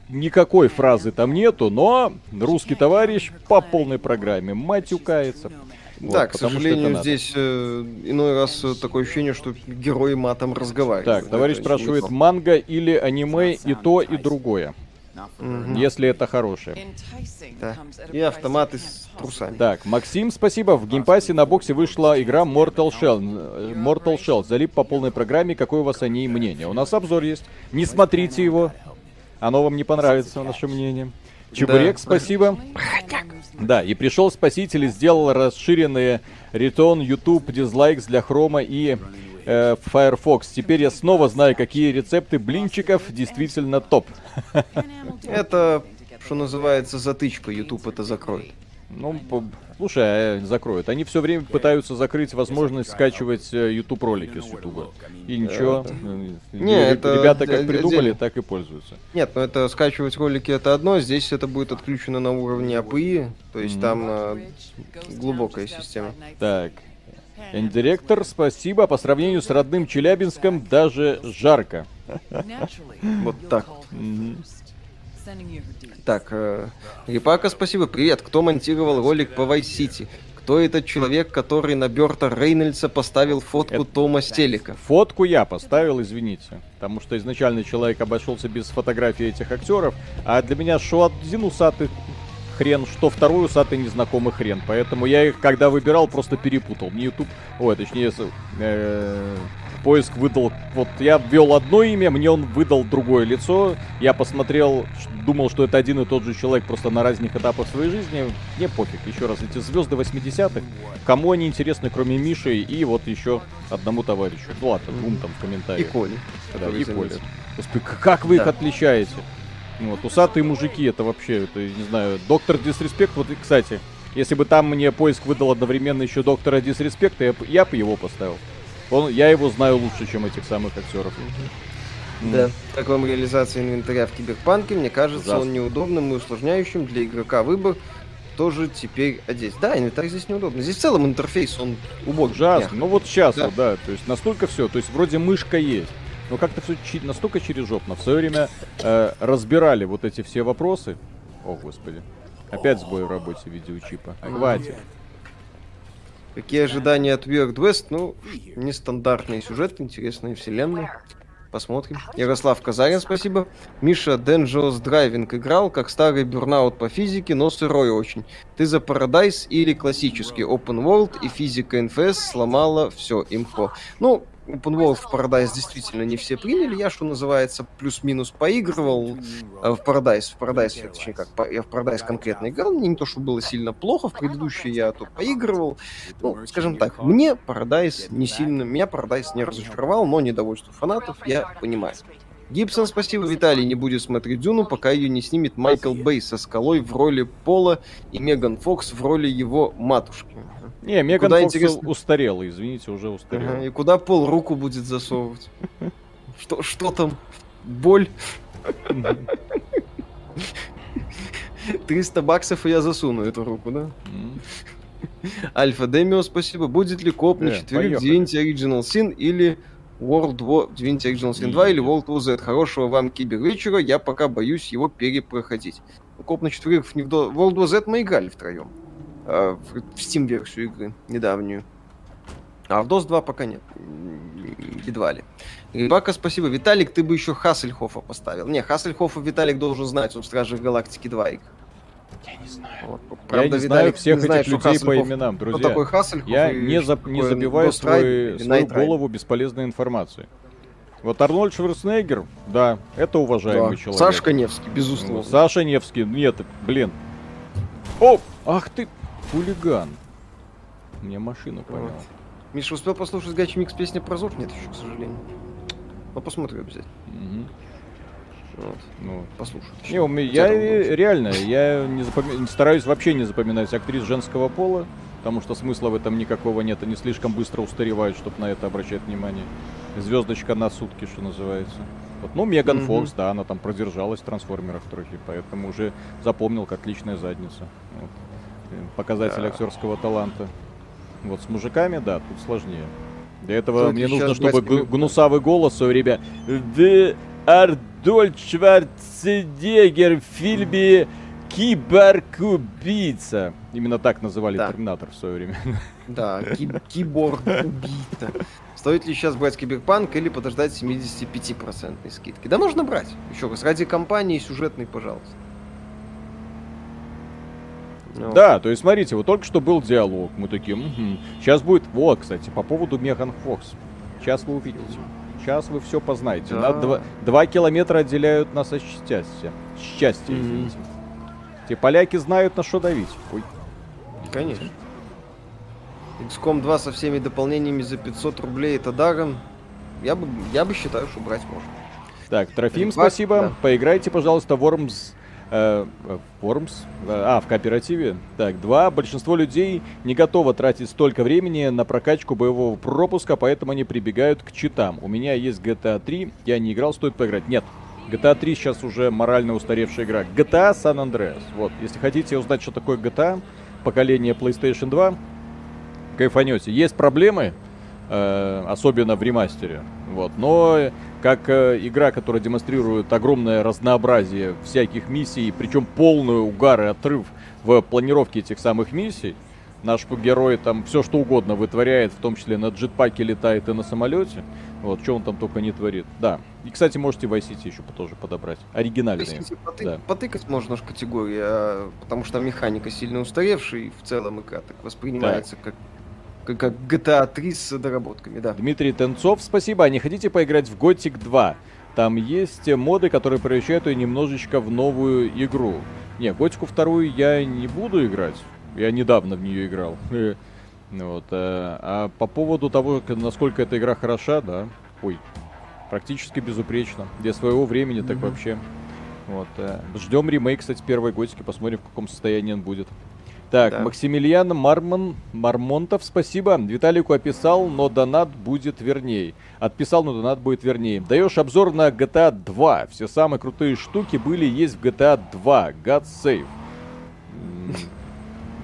никакой фразы там нету, но русский товарищ по полной программе матюкается. Вот, да, к сожалению, здесь э, иной раз э, такое ощущение, что герои матом разговаривают. Так, товарищ Это спрашивает, манга или аниме и то, и другое, Мгм. если это хорошее. Да. И автоматы с трусами. Так, Максим, спасибо. В Game Pass'е на боксе вышла игра Mortal Shell. Э, Mortal Shell. Залип по полной программе. Какое у вас о ней мнение? У нас обзор есть. Не смотрите его. Оно вам не понравится, наше мнение. Чебурек, спасибо. Да, и пришел спаситель и сделал расширенные Return, YouTube, Dislikes для Хрома и э, Firefox. Теперь я снова знаю, какие рецепты блинчиков действительно топ. Это, что называется, затычка. YouTube это закроет. Ну, по- слушай, а, закроют. Они все время пытаются закрыть возможность скачивать э, YouTube ролики с YouTube. И ничего. э, Не, ре- это Ребята как придумали, так и пользуются. Нет, но это скачивать ролики это одно, здесь это будет отключено на уровне API, то есть там э, глубокая система. Так. Директор, спасибо. По сравнению с родным Челябинском даже жарко. Вот так. Так, э, Репака, спасибо. Привет. Кто монтировал ролик по Vice City? Кто этот человек, который на Берта Рейнольдса поставил фотку Это- Тома Стелика? Фотку я поставил, извините. Потому что изначально человек обошелся без фотографий этих актеров. А для меня что один усатый хрен, что второй усатый незнакомый хрен. Поэтому я их, когда выбирал, просто перепутал. Мне YouTube, ой, точнее, э, поиск выдал, вот я ввел одно имя, мне он выдал другое лицо. Я посмотрел, думал, что это один и тот же человек, просто на разных этапах своей жизни. Мне пофиг, еще раз, эти звезды 80-х, кому они интересны, кроме Миши и вот еще одному товарищу. Ну ладно, двум там в И комментариях. Коли. Да, и заметил. Коля. Господи, к- как вы их Да. отличаете? Ну Вот, усатые мужики, это вообще, это, не знаю, доктор Дисреспект, вот, и, кстати, если бы там мне поиск выдал одновременно еще доктора Дисреспекта, я, я бы его поставил. Он, я его знаю лучше, чем этих самых актеров. М. Да. Как вам реализация инвентаря в Киберпанке? Мне кажется, Ужасно. он неудобным и усложняющим для игрока выбор. Тоже теперь одеть. Да, инвентарь здесь неудобно. Здесь в целом интерфейс, он убогий. Ужасно. Ну вот сейчас, Да. вот, да, то есть настолько все, то есть вроде мышка есть, но как-то все настолько через жопно. В свое время э, разбирали вот эти все вопросы. О, господи. Опять сбой в работе видеочипа. Хватит. Какие ожидания от Weird West? Ну, нестандартный сюжет, интересная вселенная. Посмотрим. Ярослав Казарин, спасибо. Миша Dangerous Driving играл, как старый бурнаут по физике, но сырой очень. Ты за Paradise или классический Open World и физика НФС сломала все имхо. Ну, Open World в Paradise действительно не все приняли. Я, что называется, плюс-минус поигрывал э, в Paradise. В Paradise, я, точнее как, я в Paradise конкретно играл. Не то, что было сильно плохо, в предыдущие я то поигрывал. Ну, скажем так, мне Paradise не сильно, меня Paradise не разочаровал, но недовольство фанатов я понимаю. Гибсон, спасибо. Виталий не будет смотреть Дюну, пока ее не снимет Майкл Бэй со скалой в роли Пола и Меган Фокс в роли его матушки. Не, Меган Куда, Фокс интересно? устарела, извините, уже устарела. Ага, И куда Пол руку будет засовывать? Что, что там? Боль? 300 баксов, и я засуну эту руку, да? Альфа Демио, спасибо. Будет ли коп на четверых. Divinity Original Sin или World War Divinity Original Sin 2 или World War Z? Хорошего вам кибервечера, я пока боюсь его перепроходить. Коп на четверых не в World War Z мы играли втроем. А, в Steam-версию игры, недавнюю. А в DOS 2 пока нет. Едва ли. Рыбака, спасибо. Виталик, ты бы еще Хассельхофа поставил. Не, Хассельхофа Виталик должен знать, он в Страже Галактики 2 игр. Я не знаю. Вот. Я Правда, не знаю Виталик всех не этих людей по именам, Кто друзья. такой Хассельхоф Я и не, зап- не забиваю свой- свою голову бесполезной информацией. Вот Арнольд Шварценеггер, да, это уважаемый Да. человек. Сашка Невский, безусловно. Саша Невский, нет, блин. О, ах ты, хулиган. Мне машину понял. Вот. Миша успел послушать Гач Микс песня про Зов? Нет еще, к сожалению. Но посмотрю обязательно. Мгм. Вот. Ну, Послушаю. Не, у меня, я э, реально, я не запоми- стараюсь вообще не запоминать актрис женского пола, потому что смысла в этом никакого нет, они слишком быстро устаревают, чтобы на это обращать внимание. Звездочка на сутки, что называется. Вот, ну, Меган Мгм. Фокс, да, она там продержалась в трансформерах трохи, поэтому уже запомнил как личная задница. Вот. Показатель Да. актерского таланта. Вот с мужиками, да, тут сложнее. Для этого Стоит мне нужно, чтобы кибер- гнусавый голос свое время. The Ардольд Шварценеггер в фильме Киборг-убийца. Именно так называли Да. Терминатор в свое время. Да, ки- киборг убийца. Стоит ли сейчас брать Киберпанк или подождать 75% скидки? Да можно брать. Еще раз, ради компании сюжетной, пожалуйста. Ну, Да, то есть смотрите, вот только что был диалог. Мы такие, сейчас будет... Вот, кстати, по поводу Меган Фокс. Сейчас вы увидите. Сейчас вы все познаете. Да. Два, два километра отделяют нас от счастья. Счастье, Мгм. извините. Те поляки знают, на что давить. Ой. Конечно. XCOM 2 со всеми дополнениями за 500 рублей это даром. Я бы, я бы считаю, что брать можно. Так, Трофим, спасибо. да. Поиграйте, пожалуйста, э, Worms? Э, А, в кооперативе. Так, два. Большинство людей не готово тратить столько времени на прокачку боевого пропуска, поэтому они прибегают к читам. У меня есть GTA 3, я не играл, стоит поиграть. Нет. GTA 3 сейчас уже морально устаревшая игра. GTA San Andreas. Вот, если хотите узнать, что такое GTA, поколение PlayStation 2, кайфанете. Есть проблемы, э, особенно в ремастере. Вот. Но э, как э, игра, которая демонстрирует огромное разнообразие всяких миссий, причем полный угар и отрыв в планировке этих самых миссий, наш герой там все что угодно вытворяет, в том числе на джетпаке летает и на самолете. Вот, что он там только не творит. Да. И, кстати, можете Vice City еще тоже подобрать. Оригинальные. Если поты- да. Потыкать можно ж категории, а, потому что механика сильно устаревшая, и в целом игра так воспринимается как, как, как GTA 3 с доработками, да. Дмитрий Тенцов, спасибо. А не хотите поиграть в Gothic 2? Там есть моды, которые превращают ее немножечко в новую игру. Не, Готику вторую я не буду играть. Я недавно в нее играл. Вот, э, а по поводу того, насколько эта игра хороша, да. Ой, практически безупречно. Для своего времени так вообще. Вот, э, ждем ремейк, кстати, первой Готики, посмотрим, в каком состоянии он будет. Так, Да. Максимилиан Мармон, Мармонтов, спасибо. Виталику описал, но донат будет верней. Отписал, но донат будет вернее. Даешь обзор на GTA 2. Все самые крутые штуки были и есть в GTA 2. God save.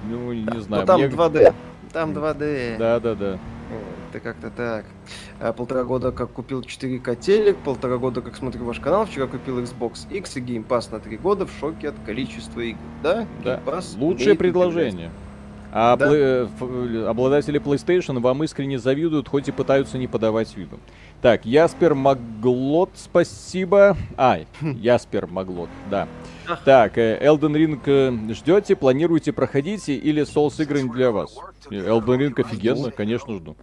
Ну, не знаю. Но там мне- 2D. Там 2D. Да, да, да. Это как-то так. А, полтора года как купил 4К телек, полтора года как смотрю ваш канал, вчера купил Xbox X и Game Pass на три года, в шоке от количества игр. Да? Да. Game Pass Лучшее предложение. А Да. пле- ф- обладатели PlayStation вам искренне завидуют, хоть и пытаются не подавать виду. Так, Яспер Маглот, спасибо. Ай, Яспер Маглот, да. Так, э, Elden Ring э, ждете, планируете, проходите или Souls игры для вас? Э, Elden Ring офигенно, конечно, жду.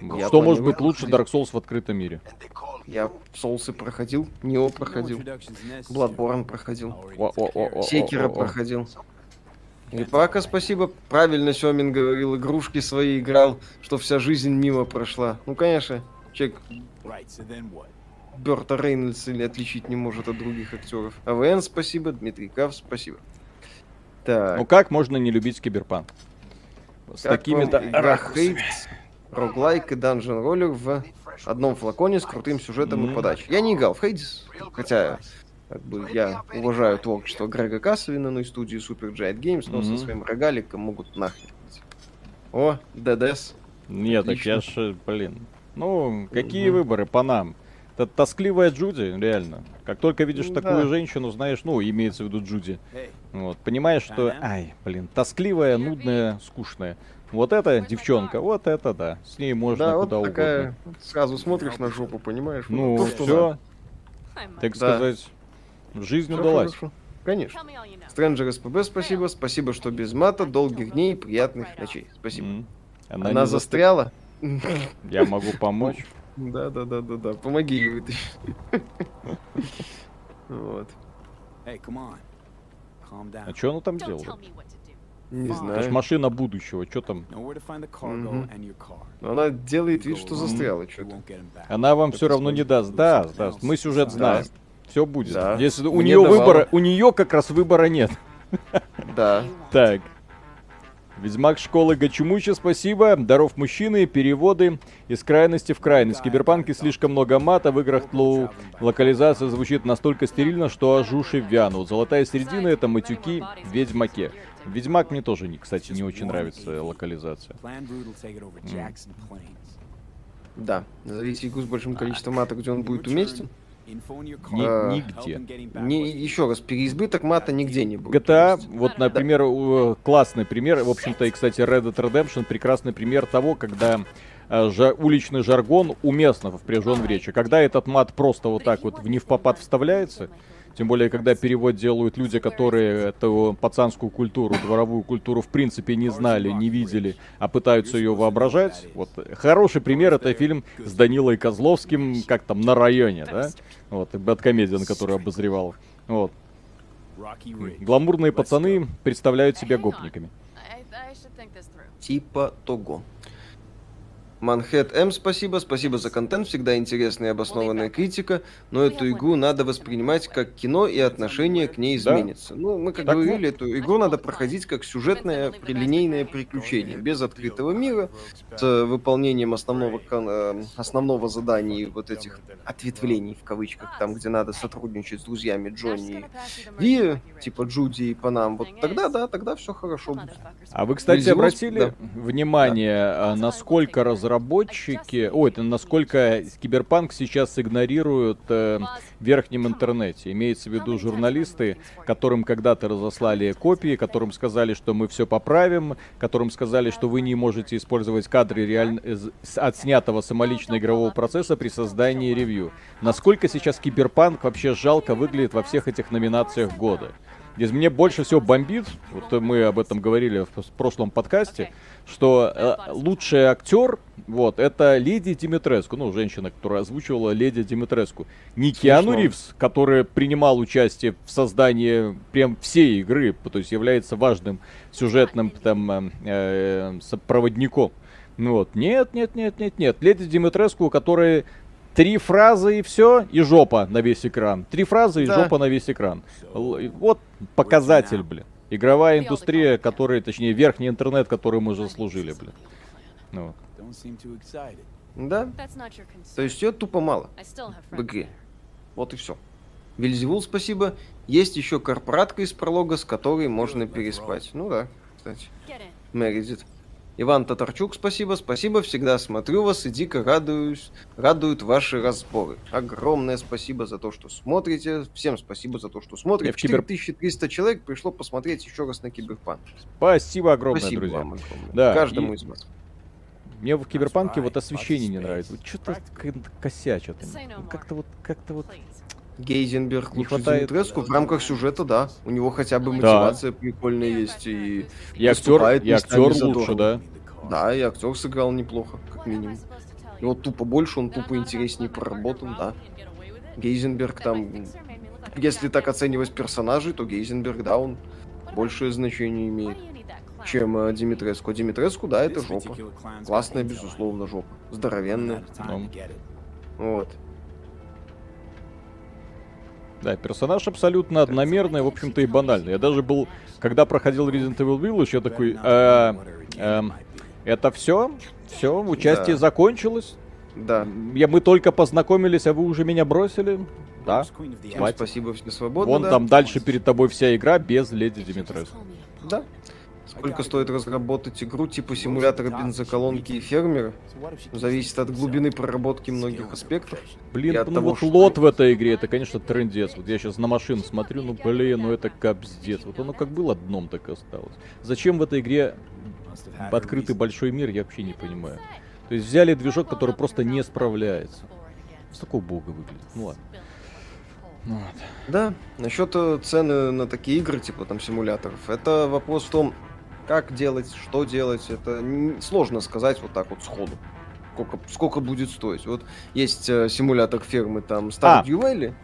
Я Что может быть лучше. Dark Souls в открытом мире? Я Соусы проходил, Нео проходил, Bloodborne проходил. Секера проходил. Репака, спасибо. Правильно Семин говорил, игрушки свои играл, что вся жизнь мимо прошла. Ну, конечно, человек? Берта Рейнольдса или отличить не может от других актеров. АВН, спасибо. Дмитрий Кав, спасибо. Так. Ну как можно не любить киберпанк? С такими-то. Hades, роглайк и данжен роллер в одном флаконе с крутым сюжетом и подачей. Я не играл в Hades, хотя как бы я уважаю творчество Грега Кассовина, ну и студии Super Giant Games, но Мгм. со своим рогаликом могут нахрен. О, ДДС. Нет, так я ж, блин. Ну, какие Мгм. выборы по нам? Это тоскливая Джуди, реально. Как только видишь Да. такую женщину, знаешь, ну, имеется в виду Джуди. Вот, понимаешь, что, ай, блин, тоскливая, нудная, скучная. Вот эта девчонка, вот это да. С ней можно да, вот куда такая, угодно. сразу смотришь на жопу, понимаешь? вот Ну, то, что все, надо. так Да. сказать, жизнь Всё удалась. хорошо. Конечно. Стрэнджер СПБ, спасибо. Спасибо, что без мата. Долгих дней и приятных ночей. Спасибо. М. Она, не застряла? застря- Я могу помочь. Да, да, да, да, да. Помоги ей вытащить. Вот. А что она там делает? Не ж Это ж знаю. машина будущего, что там? Но она делает вид, что застряла что-то. Она вам все равно не даст. Да, даст. Мы сюжет Да. знаем. Все будет. Да. Если у нее выбора, у нее как раз выбора нет. Да. Так. Ведьмак школы Гачумучи, спасибо. Даров мужчины, переводы из крайности в крайность. В Киберпанке слишком много мата, в играх лоу локализация звучит настолько стерильно, что аж уши вянут. Золотая середина это матюки в Ведьмаке. Ведьмак мне тоже, не, кстати, не очень нравится локализация. Plains. Да. Назовите игру с большим количеством мата, где он будет уместен. Ни-. А, нигде. Back Не, еще раз, переизбыток мата нигде не будет. GTA, уместен. вот, например, у- классный пример, в общем-то, и, кстати, Red Dead Redemption прекрасный пример того, когда э, жа- уличный жаргон уместно впряжен в речь. А когда этот мат просто вот так вот в невпопад вставляется, тем более, когда перевод делают люди, которые эту пацанскую культуру, дворовую культуру в принципе не знали, не видели, а пытаются ее воображать. Вот хороший пример это фильм с Данилой Козловским, как там, на районе, да? Вот, и Бэткомедиан, который обозревал. Вот. Гламурные пацаны представляют себя гопниками. Типа того. Манхэт М, спасибо. Спасибо за контент. Всегда интересная и обоснованная критика. Но эту игру надо воспринимать как кино, и отношение к ней Да. изменится. Ну, мы как Так говорили, эту игру надо проходить как сюжетное прилинейное приключение. Без открытого мира, с выполнением основного, кон- э, основного задания и вот этих ответвлений, в кавычках, там, где надо сотрудничать с друзьями Джонни и типа Джуди и Панам. Вот тогда, да, тогда все хорошо будет. А вы, кстати, обратили да. внимание, а, насколько разработчики, ой, это насколько Киберпанк сейчас игнорируют э, в верхнем интернете. Имеется в виду журналисты, которым когда-то разослали копии, которым сказали, что мы все поправим, которым сказали, что вы не можете использовать кадры реально с- отснятого самолично игрового процесса при создании ревью. Насколько сейчас Киберпанк вообще жалко выглядит во всех этих номинациях года. Здесь мне больше всего бомбит, вот мы об этом говорили в прошлом подкасте, что э, лучший актер, вот, это Леди Димитреску, ну, женщина, которая озвучивала Леди Димитреску. Не Киану Смешно. Ривз, который принимал участие в создании прям всей игры, то есть является важным сюжетным там э, э, сопроводником. Ну вот, нет, нет, нет, нет, нет. Леди Димитреску, которая три фразы и все, и жопа на весь экран. Три фразы и Да. жопа на весь экран. Вот показатель, блин. Игровая индустрия, которая, точнее, верхний интернет, который мы заслужили, блин. Ну. Да? То есть ее тупо мало в игре. Вот и все. Вильзевул, спасибо. Есть еще корпоратка из пролога, с которой можно переспать. Ну да, кстати. Мередит. Иван Татарчук, спасибо, спасибо, всегда смотрю вас и дико радуюсь, радуют ваши разборы. Огромное спасибо за то, что смотрите, всем спасибо за то, что смотрите. в кибер- 4300 человек пришло посмотреть еще раз на Киберпанк. Спасибо огромное, спасибо друзья. вам огромное. Да, Каждому и- из вас. Мне в Киберпанке вот освещение не нравится. space. Что-то косячат. Ну. Как-то вот, как-то вот... Гейзенберг Не лучше хватает- Димитреску в рамках сюжета, да. У него хотя бы Да. мотивация прикольная есть и И актер, и актер лучше, да. Да, и актер сыграл неплохо, как минимум. И вот тупо больше, он тупо интереснее проработан, да. Гейзенберг там, если так оценивать персонажей, то Гейзенберг, да, он большее значение имеет, чем э, Димитреску. А Димитреску, да, это жопа. Классная, безусловно, жопа. Здоровенная. Вот. Да, персонаж абсолютно одномерный, в общем-то и банальный. Я даже был, когда проходил Resident Evil Village, я такой, э, эм, Это все? Все, участие Да. закончилось? Да. Я, мы только познакомились, а вы уже меня бросили? Да. Всем спасибо, все свободны. Вон да. там дальше перед тобой вся игра без Леди Димитреску. Да. Сколько стоит разработать игру типа симулятора бензоколонки и фермера? Зависит от глубины проработки многих аспектов. Блин, от ну того, вот что- лот в этой игре, это, конечно, трендец. Вот я сейчас на машину смотрю, ну блин, ну это капздец. Вот оно как было дном, так и осталось. Зачем в этой игре открытый большой мир, я вообще не понимаю. То есть взяли движок, который просто не справляется. С такого бога выглядит. Ну ладно. Ну ладно. Да, насчет э, цены на такие игры, типа там симуляторов, это вопрос в том, как делать, что делать. Это сложно сказать вот так вот сходу. Сколько, сколько будет стоить. Вот есть э, симулятор фермы там А, Stardew Valley,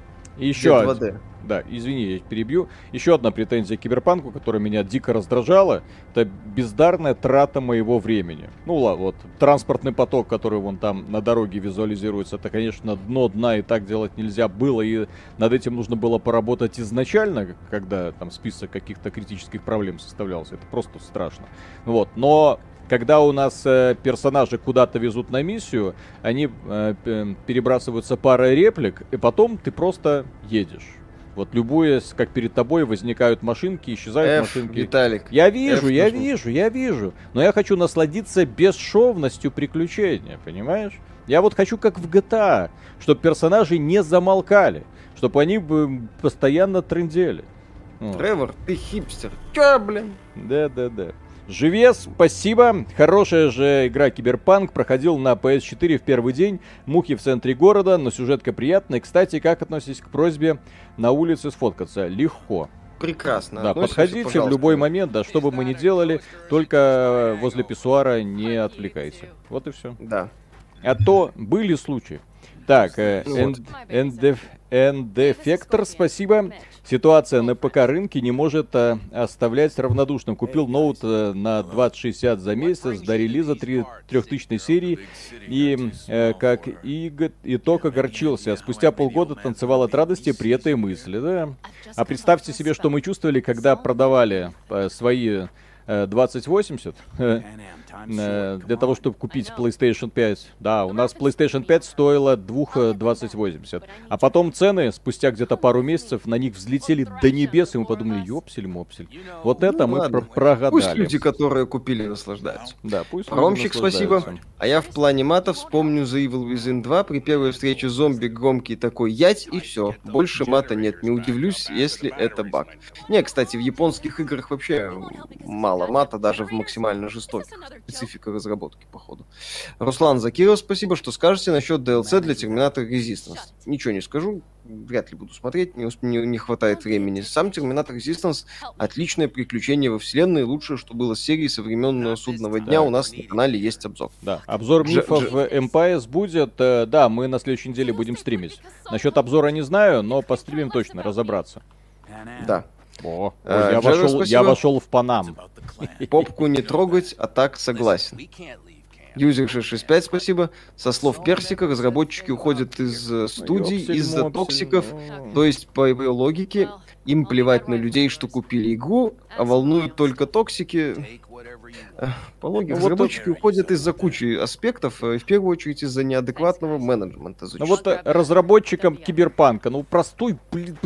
И еще один. 2D. Да, извини, я перебью. Еще одна претензия к Киберпанку, которая меня дико раздражала, это бездарная трата моего времени. Ну ладно, вот транспортный поток, который вон там на дороге визуализируется, это, конечно, дно дна, и так делать нельзя было, и над этим нужно было поработать изначально, когда там список каких-то критических проблем составлялся. Это просто страшно. Вот, но когда у нас э, персонажи куда-то везут на миссию, они э, перебрасываются парой реплик, и потом ты просто едешь. Вот любуясь, как перед тобой возникают машинки, исчезают F, машинки. Виталик. Я вижу, F я нужно. вижу, я вижу. Но я хочу насладиться бесшовностью приключения, понимаешь? Я вот хочу как в GTA, чтобы персонажи не замолкали, чтобы они бы постоянно трендели. Вот. Тревор, ты хипстер. Чё, блин? Да, да, да. Живе, спасибо. Хорошая же игра Киберпанк проходил на PS4 в первый день. Мухи в центре города, но сюжетка приятная. Кстати, как относитесь к просьбе на улице сфоткаться? Легко. Прекрасно. Да, относимся, подходите в пожалуйста. любой момент, да, что бы мы ни делали, только возле писсуара не отвлекайся. Вот и все. Да. А то были случаи. Так, э, Ну Эндеф- Эндефектор, спасибо. Ситуация на ПК рынке не может э, оставлять равнодушным. Купил ноут э, на 2060 за месяц до релиза три- трехтысячной серии и э, как итог огорчился. Спустя полгода танцевал от радости при этой мысли. Да? А представьте себе, что мы чувствовали, когда продавали свои э, 2080 э, для того, чтобы купить PlayStation 5. Да, у нас PlayStation 5 стоила 2 э, 2080. А потом цены, спустя где-то пару месяцев, на них взлетели до небес, и мы подумали, ёпсель-мопсель. Вот это Ну мы ладно. про- прогадали. Пусть люди, которые купили, наслаждаются. Да, пусть люди Ромчик, спасибо. А я в плане мата вспомню The Evil Within 2. При первой встрече зомби громкий такой ять и все. Больше мата нет. Не удивлюсь, если это баг. Не, кстати, в японских играх вообще мало мата, даже в максимально жестоких. Специфика разработки, походу. Руслан Закиров, спасибо, что скажете насчет DLC для Терминатор Resistance. Ничего не скажу, вряд ли буду смотреть, не, усп- не, не хватает времени. Сам Терминатор Resistance отличное приключение во вселенной, лучшее, что было с серии со времен Судного дня. Да. У нас на канале есть обзор. Да, обзор мифов Дж- Empires будет. э, Да, мы на следующей неделе будем стримить. Насчет обзора не знаю, но постримим точно, разобраться. Да. О, Э, ой, я, Джерри, вошел, я спасибо. вошел в Панам. Попку не трогать, а так согласен. User 665, спасибо. Со слов Персика, разработчики уходят из э, студий из-за токсиков. То есть, по его логике, им плевать на людей, что купили игру, а волнуют только токсики. По логике, Ну, вот разработчики уходят из-за кучи аспектов, э, в первую очередь из-за неадекватного менеджмента. Ну вот э, разработчикам Киберпанка, ну простой, блин,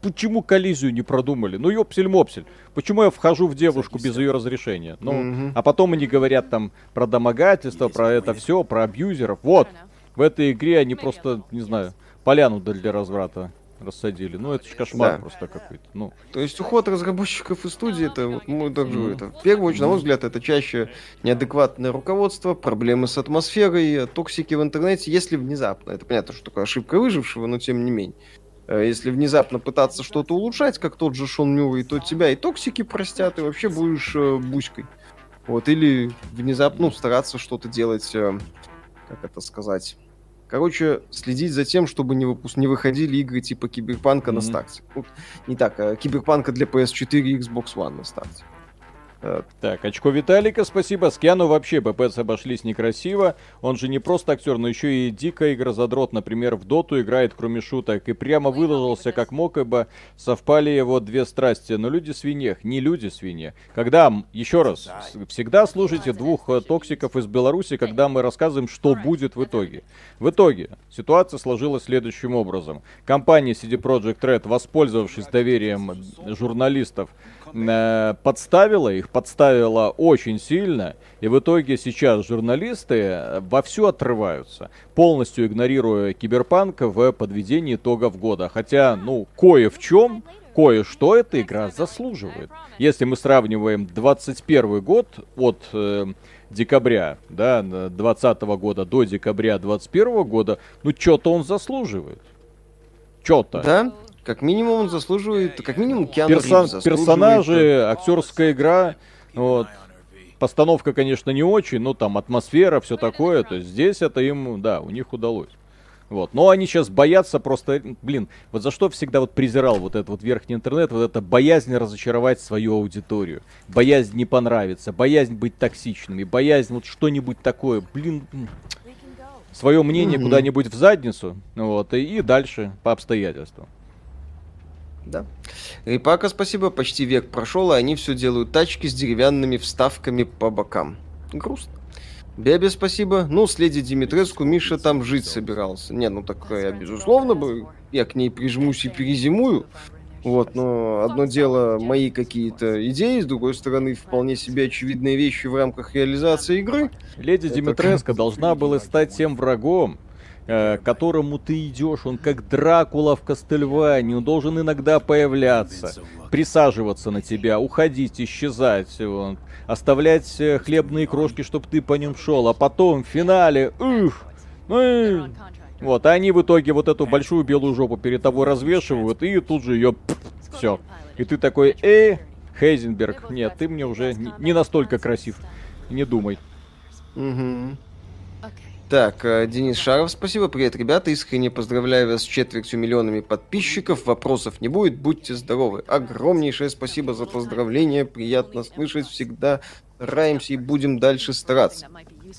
почему коллизию не продумали? Ну ёпсель-мопсель. Почему я вхожу в девушку без ее разрешения? Ну, а потом они говорят там про домогательство, про это все, про абьюзеров. Вот, в этой игре они просто, не знаю, поляну для разврата рассадили. Ну это ж кошмар Да. просто какой-то. Ну, То есть уход разработчиков из студии, это, вот, ну, так же, Мгм. это, в первую очередь, на мой взгляд, это чаще неадекватное руководство, проблемы с атмосферой, токсики в интернете, если внезапно, это понятно, что такое ошибка выжившего, но тем не менее. Э, Если внезапно пытаться что-то улучшать, как тот же Шон Мюррей, то тебя и токсики простят, и вообще будешь э, буськой. Вот, или внезапно ну, стараться что-то делать, э, как это сказать, Короче, следить за тем, чтобы не, выпуск... не выходили игры типа Киберпанка на Мгм. старте. Вот, не так, а Киберпанка для PS4 и Xbox One на старте. Так, очко Виталика, спасибо. С Киану вообще ППЦ обошлись некрасиво. Он же не просто актер, но еще и дико игрозадрот. Например, в Доту играет, кроме шуток. И прямо выложился как мог, ибо совпали его две страсти. Но люди свиньях, не люди свинья. Когда, еще раз, всегда слушайте двух э, токсиков из Беларуси, когда мы рассказываем, что будет в итоге. В итоге ситуация сложилась следующим образом. Компания CD Projekt Red, воспользовавшись доверием журналистов, э, подставила их, подставила очень сильно, и в итоге сейчас журналисты э, вовсю отрываются, полностью игнорируя киберпанк в подведении итогов года. Хотя, ну, кое в чем, кое-что эта игра заслуживает. Если мы сравниваем 21 год от э, декабря, да, 20 года до декабря 21 года, ну, что-то он заслуживает. Что-то. Да, как минимум он заслуживает, как минимум Киану Персон- Ривз заслуживает. персонажи, актерская игра, вот. Постановка, конечно, не очень, но там атмосфера, все такое. То есть здесь это им, да, у них удалось. Вот. Но они сейчас боятся просто, блин, вот за что всегда вот презирал вот этот вот верхний интернет, вот это боязнь разочаровать свою аудиторию, боязнь не понравиться, боязнь быть токсичными, боязнь вот что-нибудь такое, блин, свое мнение Мгм. куда-нибудь в задницу, вот, и, и дальше по обстоятельствам. Да. Рипака, спасибо, почти век прошел, и они все делают тачки с деревянными вставками по бокам. Грустно. Бебе, спасибо. Ну, с леди Димитреску Миша там жить собирался. Не, ну так я, безусловно, бы, я к ней прижмусь и перезимую. Вот, но одно дело мои какие-то идеи, с другой стороны, вполне себе очевидные вещи в рамках реализации игры. Леди Это Димитреско должна была стать тем врагом, э, к которому ты идешь. Он как Дракула в Кастельване. Он должен иногда появляться, присаживаться на тебя, уходить, исчезать. вот. Оставлять э, хлебные крошки, чтобы ты по ним шел. А потом в финале... Ух, ну, вот, а они в итоге вот эту большую белую жопу перед тобой развешивают, и тут же ее... Все. И ты такой, э, Хейзенберг, нет, ты мне уже не, не настолько красив. Не думай. Мгм. Так, э, Денис Шаров, спасибо. Привет, ребята. Искренне поздравляю вас с четвертью миллионами подписчиков. Вопросов не будет. Будьте здоровы. Огромнейшее спасибо за поздравления. Приятно слышать. Всегда стараемся и будем дальше стараться.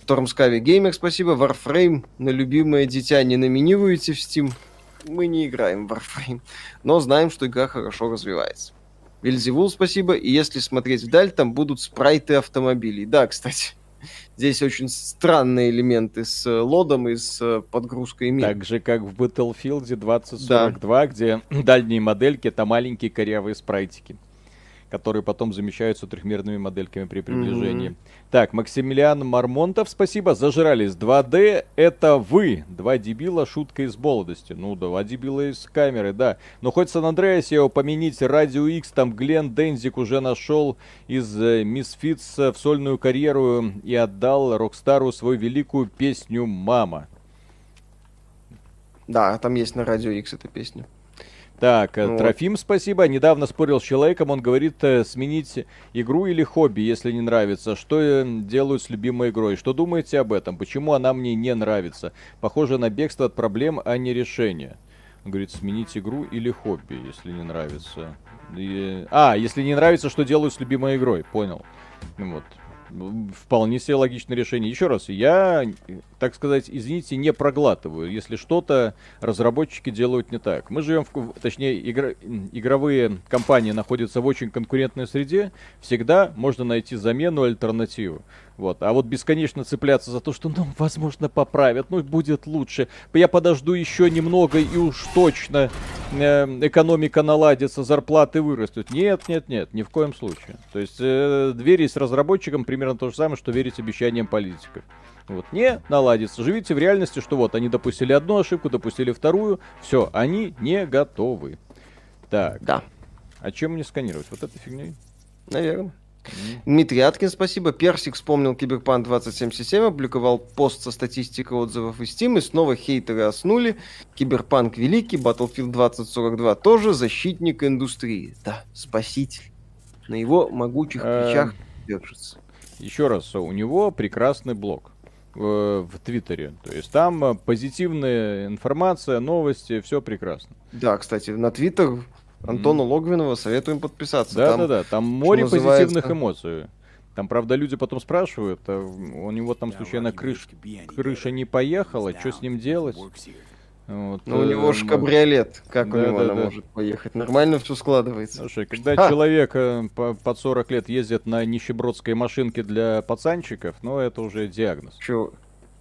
Тормскави Геймер, спасибо. Warframe на любимое дитя не номинируете в Steam. Мы не играем в Warframe, но знаем, что игра хорошо развивается. Вильзевул, спасибо. И если смотреть вдаль, там будут спрайты автомобилей. Да, кстати. Здесь очень странные элементы с э, лодом и с э, подгрузкой мира. Так же, как в Battlefield 2042, где дальние модельки это маленькие корявые спрайтики, которые потом замещаются трехмерными модельками при приближении. Мгм. Так, Максимилиан Мармонтов, спасибо, зажрались. 2D это вы, два дебила, шутка из молодости. Ну, два дебила из камеры, да. Но хоть Сан Андреасе упомяните, Radio X, там Глен Дензиг уже ушел из э, Misfits в сольную карьеру и отдал Rockstar'у свою великую песню «Мама». Да, там есть на Радио X эта песня. Так, э, Ну вот. Трофим, спасибо. Недавно спорил с человеком, он говорит э, сменить игру или хобби, если не нравится. Что э, делают с любимой игрой? Что думаете об этом? Почему она мне не нравится? Похоже на бегство от проблем, а не решение. Он говорит, сменить игру или хобби, если не нравится. И- А, если не нравится, что делают с любимой игрой, понял. Ну Вот. Вполне себе логичное решение. Еще раз, я, так сказать, извините, не проглатываю, если что-то разработчики делают не так. Мы живем, в, точнее, игра- игровые компании находятся в очень конкурентной среде, всегда можно найти замену, альтернативу. Вот. А вот бесконечно цепляться за то, что, ну, возможно, поправят, ну, будет лучше. Я подожду еще немного, и уж точно э, экономика наладится, зарплаты вырастут. Нет, нет, нет, ни в коем случае. То есть э, верить разработчикам примерно то же самое, что верить обещаниям политиков. Вот, не наладится. Живите в реальности, что вот они допустили одну ошибку, допустили вторую. Все, они не готовы. Так, Да, а чем мне сканировать? Вот этой фигней? наверное. Дмитрий Аткин, спасибо. Персик вспомнил Киберпанк 2077, опубликовал пост со статистикой отзывов из Steam, и снова хейтеры соснули. Киберпанк великий, Battlefield 2042 тоже защитник индустрии. Да, спаситель. На его могучих Эм. плечах держится. Еще раз, у него прекрасный блог э, в Твиттере. То есть там позитивная информация, новости, все прекрасно. Да, кстати, на Твиттер Антону Логвинова советуем подписаться. Там Да-да-да, там море называется- позитивных эмоций. Там, правда, люди потом спрашивают, а у него там случайно крыш... крыша не поехала, что с ним делать? Вот, Ну, у него э, же кабриолет. Как у да, него да, она да. может поехать? Нормально все складывается. Слушай, когда А. человек э, по- под 40 лет ездит на нищебродской машинке для пацанчиков, ну, это уже диагноз. Чё,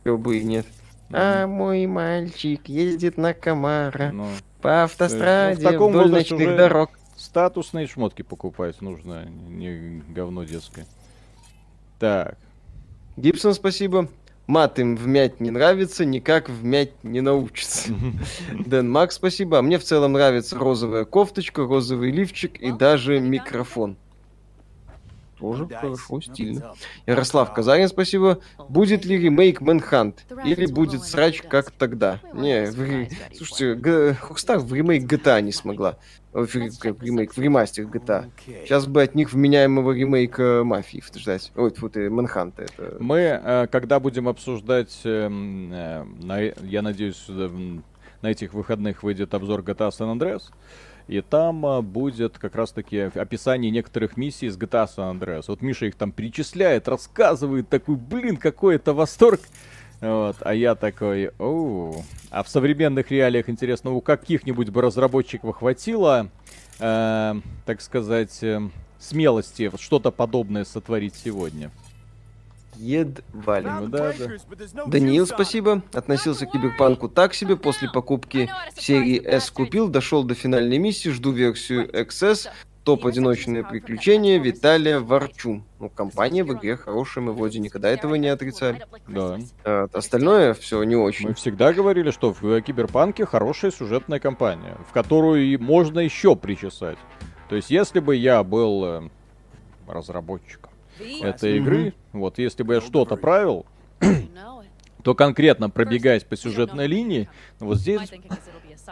чё бы и нет. А мой мальчик ездит на Камара Ну, по автостраде Ну, в таком вдоль ночных дорог. статусные шмотки покупать нужно, не говно детское. Так, Гибсон, спасибо. Мат им вмять не нравится, никак вмять не научится. Дэн Макс, спасибо. А мне в целом нравится розовая кофточка, розовый лифчик и даже микрофон. Тоже хорошо, стильно. Ярослав Казарин, спасибо. Будет ли ремейк Мэнхант? Или будет срач, как тогда? Не, в слушайте, Rockstar в ремейк GTA не смогла. В ремейк, в ремастер GTA. Сейчас бы от них вменяемого ремейка Мафии ждать. Ой, вот и Мэнханта. Это... мы, э, когда будем обсуждать, эм, э, я надеюсь, на этих выходных выйдет обзор GTA San Andreas, и там э, будет как раз-таки описание некоторых миссий из GTA San Andreas. Вот Миша их там перечисляет, рассказывает, такой, блин, какой это восторг. Вот, а я такой, оу. А в современных реалиях, интересно, у каких-нибудь бы разработчиков хватило, э, так сказать, э, смелости что-то подобное сотворить сегодня? Едва ли. Ну да, да. Даниил, спасибо. Относился к Киберпанку так себе. После покупки серии S купил, дошел до финальной миссии, жду версию XS. Топ одиночные приключения Виталия Варчун. Ну, компания в игре хорошая, мы вроде никогда этого не отрицали. Да. А, остальное все не Мы очень. всегда говорили, что в Киберпанке хорошая сюжетная кампания, в которую и можно еще причесать. То есть, если бы я был э, разработчиком этой игры, вот если бы я что-то правил, то конкретно пробегаясь по сюжетной линии, вот здесь,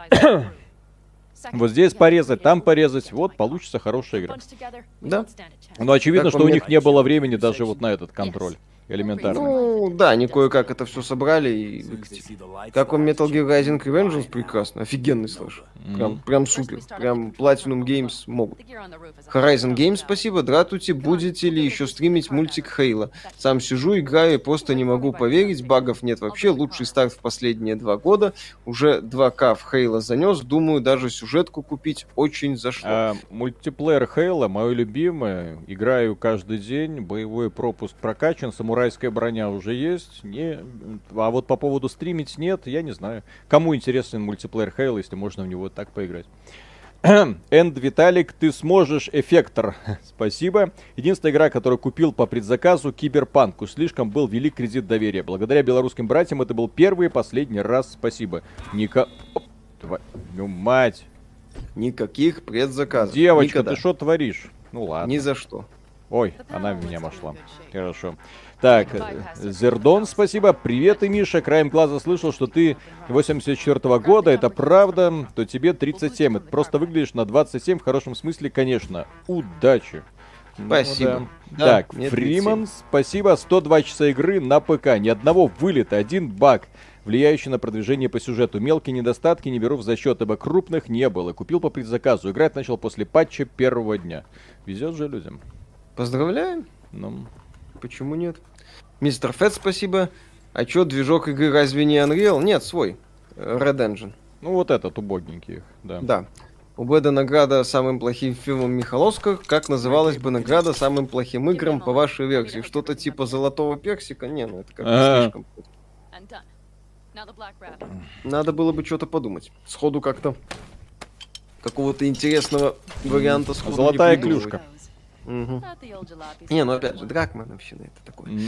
вот здесь порезать, там порезать, вот получится хорошая игра. Да. Но очевидно, Как что у них не было времени даже вот на этот контроль. Элементарно. Ну, да, они кое-как это все собрали и выкатили. Как вам Metal Gear Rising Revengeance? Прекрасно. Офигенный слэш. Прям, прям супер. Прям Platinum Games могут. Horizon Games, спасибо. Дратути, будете ли еще стримить мультик Хейла? Сам сижу, играю и просто не могу поверить. Багов нет вообще. Лучший старт в последние два года. Уже 2К в Хейла занес. Думаю, даже сюжетку купить очень зашло. А, мультиплеер Хейла, мое любимое. Играю каждый день, боевой пропуск прокачан, самурайская броня уже есть. Не... А вот по поводу стримить нет, я не знаю. Кому интересен мультиплеер Хейла, если можно в него так поиграть. Энд Виталик, ты сможешь, эффектор. Спасибо. Единственная игра, которую купил по предзаказу, Киберпанку. Слишком был велик кредит доверия. Благодаря белорусским братьям это был первый и последний раз. Спасибо. Ника... Оп, Твою мать. Никаких предзаказов. Девочка, Никогда. ты что творишь? Ну ладно. Ни за что. Ой, она в меня вошла. Хорошо. Так, э, Зердон, спасибо. Привет, и Миша. Краем глаза слышал, что ты 84 года. Это правда, то тебе 37. Это просто выглядишь на 27 в хорошем смысле, конечно. Удачи. Ну Спасибо. да. Да, так, Фриман, спасибо. 102 часа игры на ПК. Ни одного вылета, один баг, влияющий на продвижение по сюжету. Мелкие недостатки не беру в засчет, ибо крупных не было. Купил по предзаказу. Играть начал после патча первого дня. Везет же людям. Поздравляем. Ну, Почему нет? Мистер Фет, спасибо. А чё, движок игры разве не Unreal? Нет, свой. Red Engine. ну вот этот убогенький, да. Да. У Бэда награда самым плохим фильмом Михал Оскар. Как называлась бы награда самым плохим играм по вашей версии? Что-то типа золотого персика? Не, ну это как-то слишком. Надо было бы что-то подумать. Сходу как-то какого-то интересного варианта сходу Золотая клюшка. Мгм. Не, ну опять же, Дракмановщина это такое. М.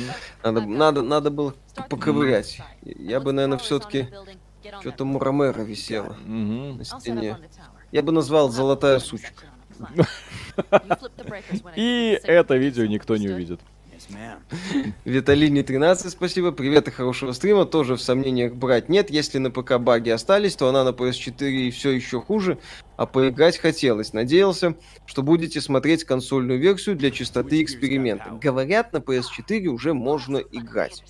Надо, надо, надо было поковырять. Я бы, наверное, все-таки что-то Мурамера висело Мгм. на стене. Я бы назвал «Золотая сучка». И это видео никто не увидит. Ma'am. Виталине 13, спасибо. Привет и хорошего стрима. Тоже в сомнениях брать нет. Если на ПК баги остались, то она на PS4 все еще хуже. А поиграть хотелось. Надеялся, что будете смотреть консольную версию для чистоты эксперимента. Говорят, на PS4 уже можно играть.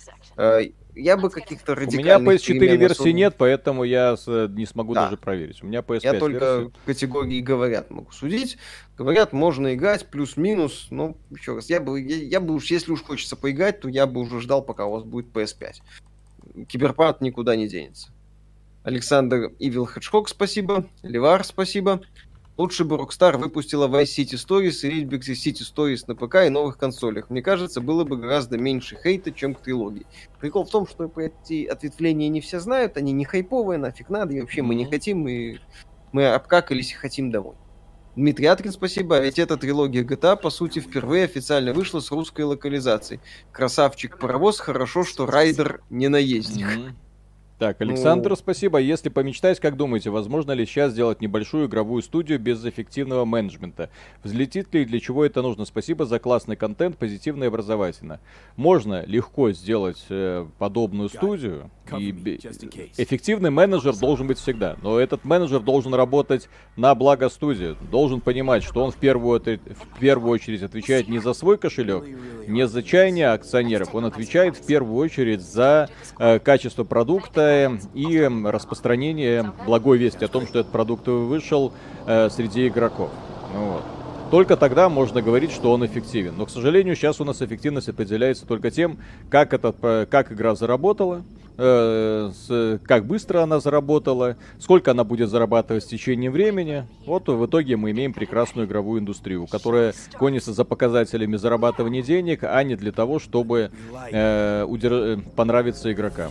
Э, я бы каких-то У радикальных меня PS4 перемен версии особо- нет, поэтому я с- не смогу Да. даже проверить. У меня PS5 Я только версия. категории говорят могу судить. Говорят, можно играть плюс-минус. Ну, еще раз, я бы, я, я бы уж, если уж хочется поиграть, то я бы уже ждал, пока у вас будет PS5. Киберпанк никуда не денется. Александр Ивил Хеджхок, спасибо. Левар, спасибо. Лучше бы Rockstar выпустила Vice City Stories и Rainbow City Stories на ПК и новых консолях. Мне кажется, было бы гораздо меньше хейта, чем к трилогии. Прикол в том, что эти ответвления не все знают, они не хайповые, нафиг надо, и вообще мы не хотим, и мы обкакались и хотим домой. Дмитрий Аткин, спасибо. А ведь эта трилогия GTA, по сути, впервые официально вышла с русской локализацией. Красавчик паровоз, хорошо, что Райдер не наездник. Мгм. Так, Александр, Ну- спасибо. Если помечтать, как думаете, возможно ли сейчас сделать небольшую игровую студию без эффективного менеджмента? Взлетит ли и для чего это нужно? Спасибо за классный контент, позитивно и образовательно. Можно легко сделать э, подобную студию. И эффективный менеджер должен быть всегда. Но этот менеджер должен работать на благо студии. Должен понимать, что он в первую, в первую очередь отвечает не за свой кошелек, не за чаяние акционеров. Он отвечает в первую очередь за э, качество продукта и м, распространение благой вести о том, что этот продукт вышел э, среди игроков. Ну вот. Только тогда можно говорить, что он эффективен. Но, к сожалению, сейчас у нас эффективность определяется только тем, как, этот, э, как игра заработала, э, как быстро она заработала, сколько она будет зарабатывать в течение времени. Вот в итоге мы имеем прекрасную игровую индустрию, которая гонится за показателями зарабатывания денег, а не для того, чтобы э, удер- понравиться игрокам.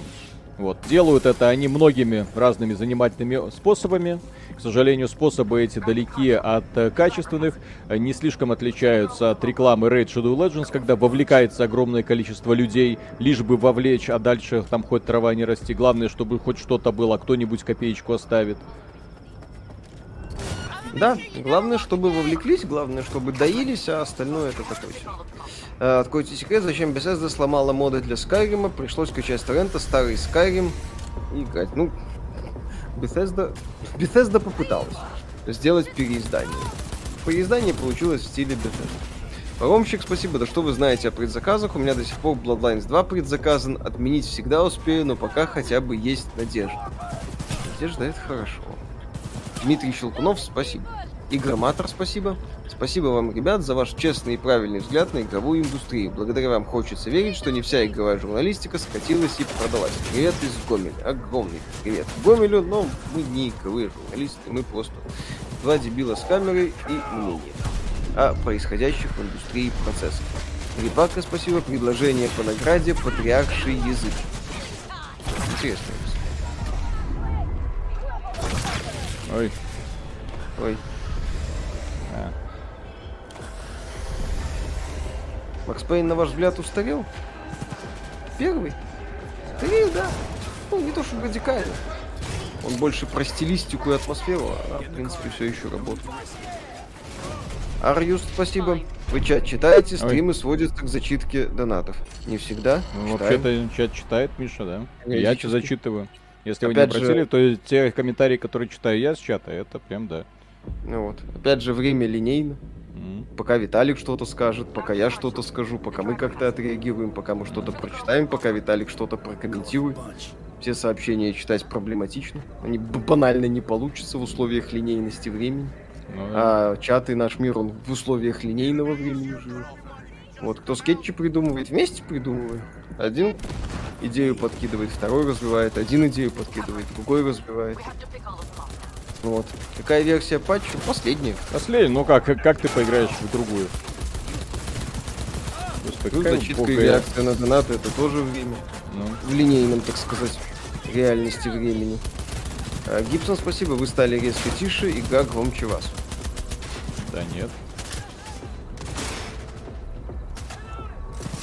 Вот. Делают это они многими разными занимательными способами. К сожалению, способы эти далеки от э, качественных, не слишком отличаются от рекламы Raid Shadow Legends, когда вовлекается огромное количество людей, лишь бы вовлечь, а дальше там хоть трава не расти. Главное, чтобы хоть что-то было, кто-нибудь копеечку оставит. Да, главное, чтобы вовлеклись, главное, чтобы доились, а остальное это такое. Э, Откройте секрет, зачем Bethesda сломала моды для Skyrim, пришлось качать с торрента старый Skyrim и играть. Ну, Bethesda, Bethesda попыталась сделать переиздание. Переиздание получилось в стиле Bethesda. Паромщик, спасибо, да что вы знаете о предзаказах, у меня до сих пор Bloodlines 2 предзаказан, отменить всегда успею, но пока хотя бы есть надежда. Надежда это хорошо. Дмитрий Щелкунов, спасибо. Игроматор, спасибо. Спасибо вам, ребят, за ваш честный и правильный взгляд на игровую индустрию. Благодаря вам хочется верить, что не вся игровая журналистика скатилась и продалась. Привет из Гомеля. Огромный привет Гомелю, но мы не игровые журналисты, мы просто два дебила с камерой и мнением о происходящих в индустрии процессах. Рибака, спасибо. Предложение по награде «Патриарший язык». Интересно. Ой, Ой. Макс Пейн, на ваш взгляд, устарел? Первый? Устарел, да. Ну, не то чтобы радикально. Он больше про стилистику и атмосферу, а она, в принципе, все еще работает. Арюст, спасибо. Вы чат читаете, Ой. стримы сводятся к зачитке донатов. Не всегда. Ну, вообще-то чат читает Миша, да? Я зачитываю. Если вы не Опять же- обратили, то те комментарии, которые читаю я с чата, это прям да. Ну вот. Опять же, время линейно. Пока Виталик что-то скажет, пока я что-то скажу, пока мы как-то отреагируем, пока мы что-то прочитаем, пока Виталик что-то прокомментирует. Все сообщения читать проблематично. Они банально не получится в условиях линейности времени. Ну, А чат и наш мир, он в условиях линейного времени живет. Вот кто скетчи придумывает, вместе придумываем. Один идею подкидывает, второй развивает, один идею подкидывает, другой развивает. Вот. Какая версия патча? Последняя. Последний, ну как, как, как ты поиграешь в другую? Плюс какая зачитка и реакция на донаты это тоже время. Ну, В линейном, так сказать, реальности времени. А, Гибсон, спасибо, вы стали резко тише, игра громче вас. да нет.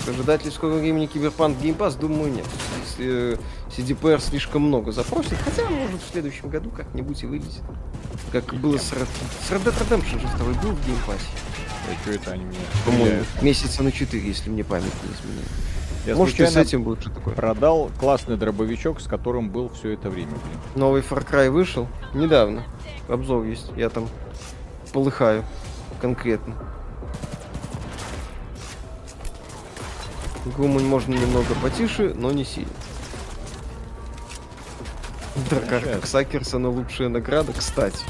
Ожидать ли в скором времени Киберпанк Game Pass? Думаю, нет. Если э, CDPR слишком много запросит, хотя, может, в следующем году как-нибудь и вылезет. Как было с Red, с Red Dead Redemption же второй был в Game Pass'е. А чё это они меня По-моему, месяца на 4, если мне память не изменяет. Я Может, с этим будет что такое. продал классный дробовичок, с которым был все это время, блин. Новый Far Cry вышел недавно. Обзор есть. Я там полыхаю конкретно. Гумань можно немного потише, но не сильно. Дракар как Сакерсона лучшая награда, кстати.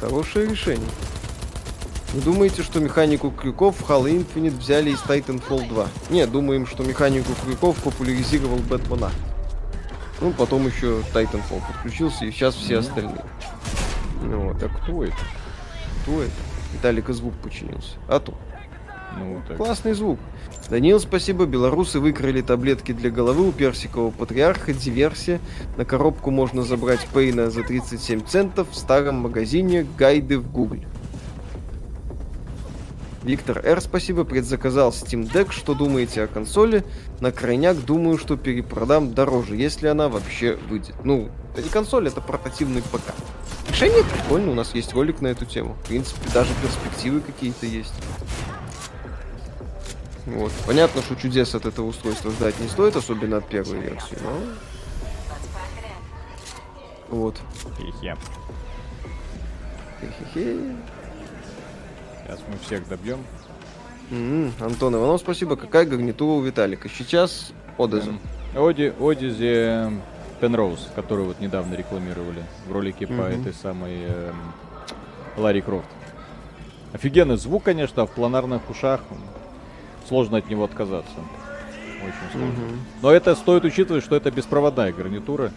Хорошее решение. Не думаете, что механику крюков в Halo Infinite взяли из Titanfall 2? Не, думаем, что механику крюков популяризировал Бэтмена. Ну, потом еще Titanfall подключился, и сейчас все остальные. Ну вот. Так кто это? Кто это? Виталика звук починился. А то. Ну, так. Классный звук. Даниил, спасибо. Белорусы выкрали таблетки для головы у персикового патриарха. Диверсия. На коробку можно забрать Пейна за 37 центов в старом магазине. Гайды в Гугле. Виктор Р, спасибо, предзаказал Steam Deck. Что думаете о консоли? На крайняк думаю, что перепродам дороже, если она вообще выйдет. Ну, это не консоль, это портативный ПК. Решение прикольно, у нас есть ролик на эту тему. В принципе, даже перспективы какие-то есть. Вот. Понятно, что чудес от этого устройства ждать не стоит, особенно от первой версии, но... Вот. Хе-хе. Хе-хе-хе. Сейчас мы всех добьем. М, Антон Иванов, спасибо. Какая гарнитура у Виталика? Сейчас Одеза. Оди, Одизе Пенроуз, которую вот недавно рекламировали в ролике по Мгм. этой самой эм, Ларри Крофт. Офигенный звук, конечно, а в планарных ушах сложно от него отказаться. Очень сложно. Мгм. Но это стоит учитывать, что это беспроводная гарнитура.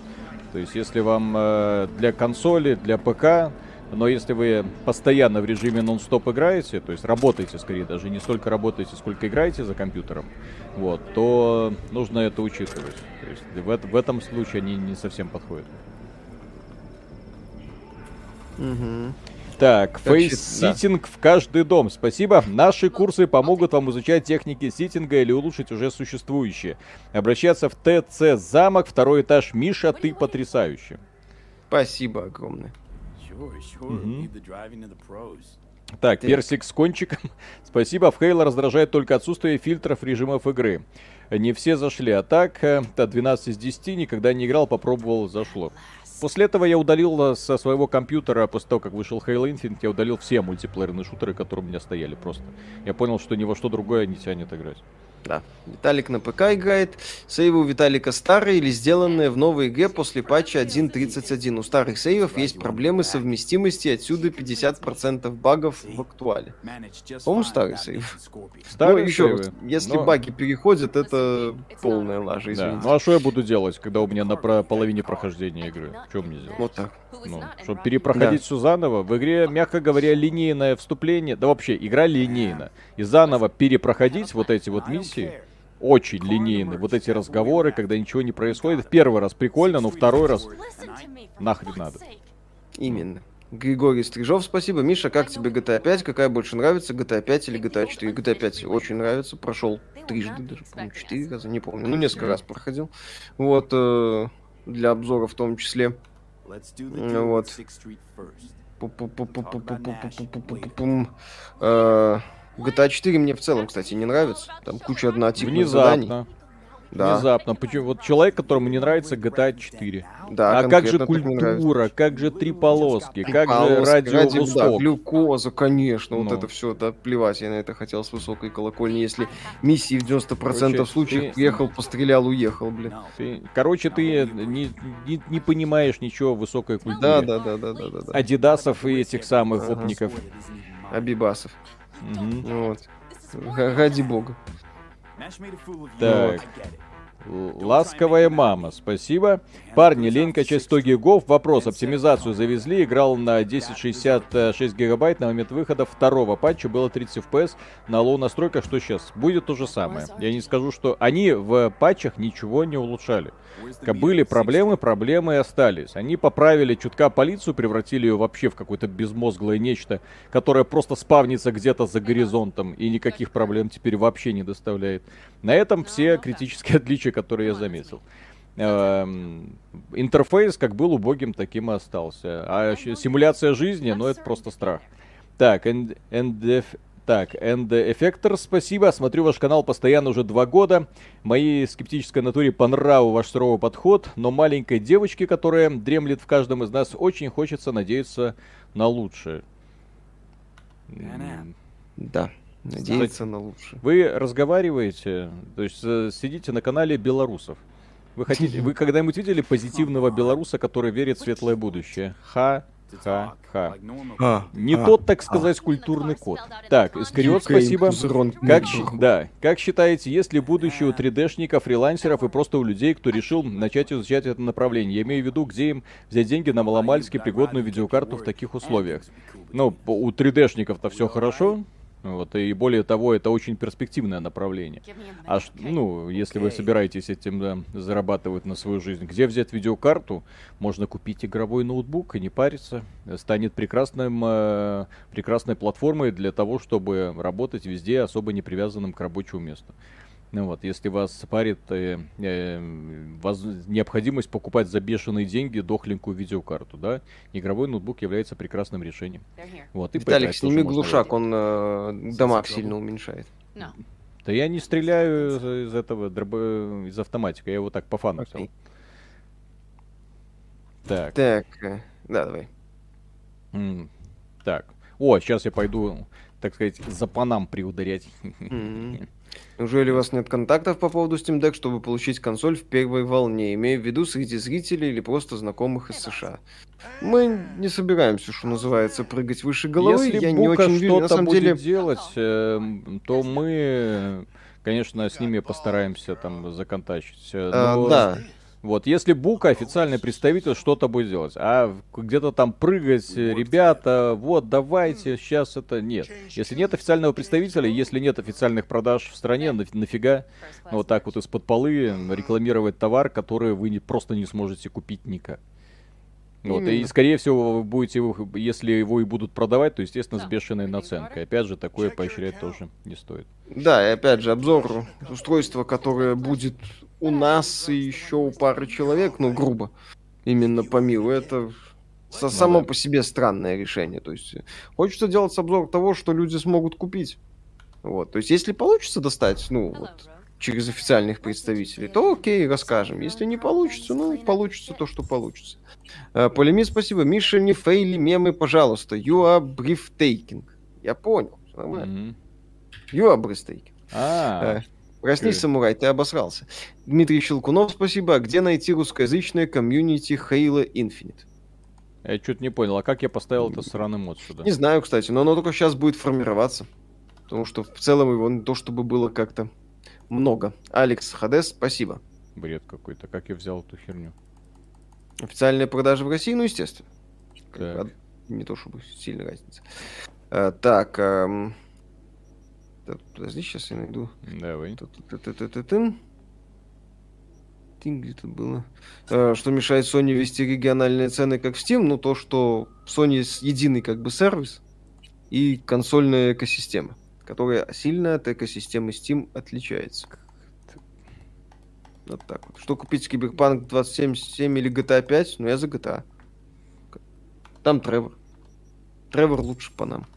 То есть, если вам э, для консоли, для ПК, но если вы постоянно в режиме нон-стоп играете, то есть работаете скорее, даже не столько работаете, сколько играете за компьютером, вот, то нужно это учитывать. То есть в, в этом случае они не совсем подходят. Мгм. Так, facesitting в каждый дом. Спасибо. Наши курсы помогут вам изучать техники ситинга или улучшить уже существующие. Обращаться в ТЦ Замок, второй этаж. Миша, ты потрясающий. Спасибо огромное. Pros. Так, персик с кончиком. Спасибо. В Хейла раздражает только отсутствие фильтров режимов игры. Не все зашли, а так, э, то 12 из 10, никогда не играл, попробовал, зашло. После этого я удалил э, со своего компьютера, после того, как вышел Halo Infinite, я удалил все мультиплеерные шутеры, которые у меня стояли просто. Я понял, что ни во что другое не тянет играть. Да. Виталик на ПК играет. Сейвы у Виталика старые или сделанные в новой игре после патча 1.31. У старых сейвов есть проблемы совместимости, отсюда 50% багов в актуале. По-моему, старый сейв. Старые ну, еще раз, сейвы, если но- баги переходят, это полная лажа, Да. извините. Ну а что я буду делать, когда у меня на про- половине прохождения игры? Что мне делать? Вот так. Ну, чтобы перепроходить все заново. В игре, мягко говоря, линейное вступление. Да вообще, игра линейна. И заново перепроходить вот эти вот миссии очень линейные. Вот эти разговоры, когда ничего не происходит. В первый раз прикольно, но второй раз нахрен надо. Именно. Григорий Стрижов, спасибо. Миша, как тебе GTA 5? Какая больше нравится, GTA 5 или GTA 4? GTA 5 очень нравится, прошел трижды, даже, по-моему, четыре раза, не помню. Ну, несколько раз проходил. Вот, э, для обзора в том числе. Ну вот. GTA 4 э, мне в целом, кстати, не нравится. Там куча однотипных Внезапно. заданий. Внезапно. Да, Внезапно. Почему? Вот человек, которому не нравится GTA 4. да, а как же культура, как же три полоски, как А, же вот радио ради- да, глюкоза, конечно, вот Ну. это все, да, плевать, я на это хотел с высокой колокольни, если миссии в 90% Короче, случаев ты- приехал, пострелял, уехал, блин. Ты- короче, ты не, не, не понимаешь ничего в высокой культуре. Да, да, да, да, да, да, да. Адидасов и этих самых Ага. опников. Абибасов. Мгм. Вот. Ради бога. Так. Ласковая мама, спасибо. Парни, лень качать 100 гигов. Вопрос, оптимизацию завезли, играл на 1066 гигабайт на момент выхода второго патча, было 30 FPS на low настройках, что сейчас? Будет то же самое. Я не скажу, что они в патчах ничего не улучшали. Были проблемы, проблемы и остались. Они поправили чутка полицию, превратили ее вообще в какое-то безмозглое нечто, которое просто спавнится где-то за горизонтом и никаких проблем теперь вообще не доставляет. На этом все критические отличия, которые я заметил. Эм, Интерфейс как был убогим, таким и остался. А щ- симуляция жизни, ну это просто страх. Так, and так, End Effector, спасибо. Смотрю ваш канал постоянно уже два года. Моей скептической натуре по нраву ваш суровый подход, но маленькой девочке, которая дремлет в каждом из нас, очень хочется надеяться на лучшее. Да. Надеяться на лучшее. Вы разговариваете, то есть э, сидите на канале белорусов. Вы хотите, вы когда-нибудь видели позитивного белоруса, который верит в светлое будущее? Ха, ха, ха. А, Не тот, так сказать, культурный код. Так, Искариот, спасибо. Как, да, как считаете, есть ли будущее у 3D-шников, фрилансеров и просто у людей, кто решил начать изучать это направление? Я имею в виду, где им взять деньги на маломальски пригодную видеокарту в таких условиях. Ну, у 3D-шников-то все хорошо, вот, и более того, это очень перспективное направление. А ну, если вы собираетесь этим да, зарабатывать на свою жизнь, где взять видеокарту? Можно купить игровой ноутбук и не париться. Станет прекрасным, э, прекрасной платформой для того, чтобы работать везде, особо не привязанным к рабочему месту. Ну вот, если вас парит э, э, воз- необходимость покупать за бешеные деньги дохленькую видеокарту, да, игровой ноутбук является прекрасным решением. Вот, и Виталик, сними глушак, он э, дамаг сильно уменьшает. да я не стреляю из, из этого дробо- из автоматика, я его так по фану взял. Окей. Так, Так, э, да, давай. м, так. О, сейчас я пойду, так сказать, за панам приударять. Мгм. Неужели у вас нет контактов по поводу Steam Deck, чтобы получить консоль в первой волне, имея в виду среди зрителей или просто знакомых из США? Мы не собираемся, что называется, прыгать выше головы. Если Я не Бука очень верю, на самом деле. делать, эм, то мы, конечно, с ними постараемся там законтачить. э, А, но- да, Вот, если Бука, официальный представитель, что-то будет делать. А где-то там прыгать, ребята, вот, давайте, сейчас это нет. Если нет официального представителя, если нет официальных продаж в стране, наф- нафига ну, вот так вот из-под полы рекламировать товар, который вы не, просто не сможете купить никак. Вот, и скорее всего вы будете его, если его и будут продавать, то естественно с бешеной наценкой. Опять же, такое поощрять тоже не стоит. да, и опять же, обзор устройства, которое будет у нас и еще у пары человек, ну, грубо, именно по миру, это со- само Ну да. по себе странное решение. То есть, э, хочется делать обзор того, что люди смогут купить. Вот, то есть, если получится достать, ну, вот, через официальных представителей, то окей, расскажем. Если не получится, ну, получится то, что получится. Э, Полемит, спасибо. Миша, не фейли мемы, пожалуйста. You are breathtaking. Я понял. нормально. Мгм. You are breathtaking. А, Э, Проснись, самурай, ты обосрался. Дмитрий Щелкунов, спасибо. А где найти русскоязычное комьюнити Halo Infinite? я что-то не понял, а как я поставил это сраный мод сюда? Не знаю, кстати, но оно только сейчас будет формироваться. Потому что в целом его не то, чтобы было как-то много. Алекс Хадес, спасибо. Бред какой-то, как я взял эту херню? Официальные продажи в России, ну, естественно. Так. Не то чтобы сильная разница. Э, так, эм, так, подожди, сейчас я найду. Давай. Ту-ту-ту-ту-ту-тын. Тынь, где это было? Э, Что мешает Sony вести региональные цены, как в Steam? Ну, то, что Sony единый как бы сервис и консольная экосистема, которая сильно от экосистемы Steam отличается. Вот так вот. Что купить Киберпанк 2077 или GTA 5? Ну, я за GTA. Там Тревор. Тревор лучше по нам.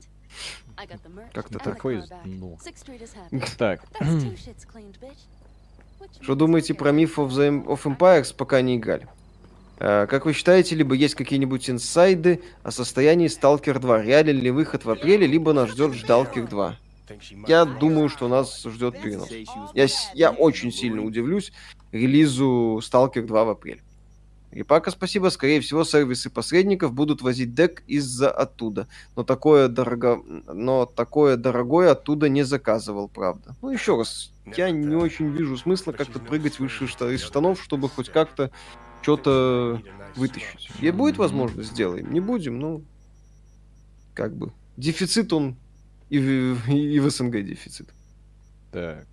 Как-то Такой, так. ну. Так, Что думаете про Myth of, the, of Empires, пока не играли? Э, Как вы считаете, либо есть какие-нибудь инсайды о состоянии Stalker 2? Реален ли выход в апреле, либо нас ждет Stalker 2? Я думаю, что нас ждет перенос. Я, я очень сильно удивлюсь релизу Stalker 2 в апреле. Репака, спасибо. Скорее всего, сервисы посредников будут возить дек из-за оттуда. Но такое, дорого... Но такое дорогое оттуда не заказывал, правда. Ну, еще раз, я не очень вижу смысла как-то прыгать выше из штанов, чтобы хоть как-то что-то вытащить. И будет возможность, сделаем. Не будем, ну, как бы. Дефицит он и в, и в СНГ дефицит. так.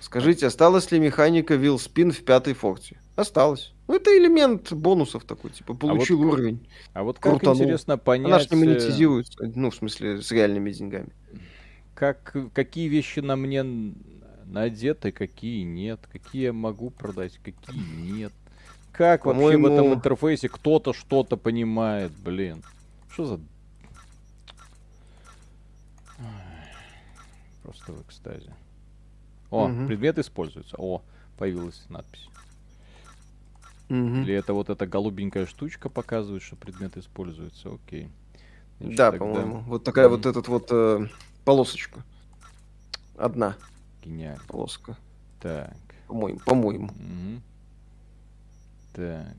Скажите, осталась ли механика Will Spin в пятой форте? Осталось. Ну, это элемент бонусов такой, типа, получил вот уровень. А вот как Крутанул. интересно понять, Она ж не э, монетизируется, ну, в смысле, с реальными деньгами. как, какие вещи на мне надеты, какие нет, какие я могу продать, какие нет. Как вообще в этом интерфейсе кто-то что-то понимает, блин. Что за... Просто в экстазе. О, Мгм. предмет используется. О, появилась надпись. Мгм. Или это вот эта голубенькая штучка показывает, что предмет используется. Окей. Значит, Да, тогда по-моему. Вот такая вот Мгм. этот вот э, полосочка. Одна Гениально. полоска. Так. По-моему, по-моему. мгм. Так.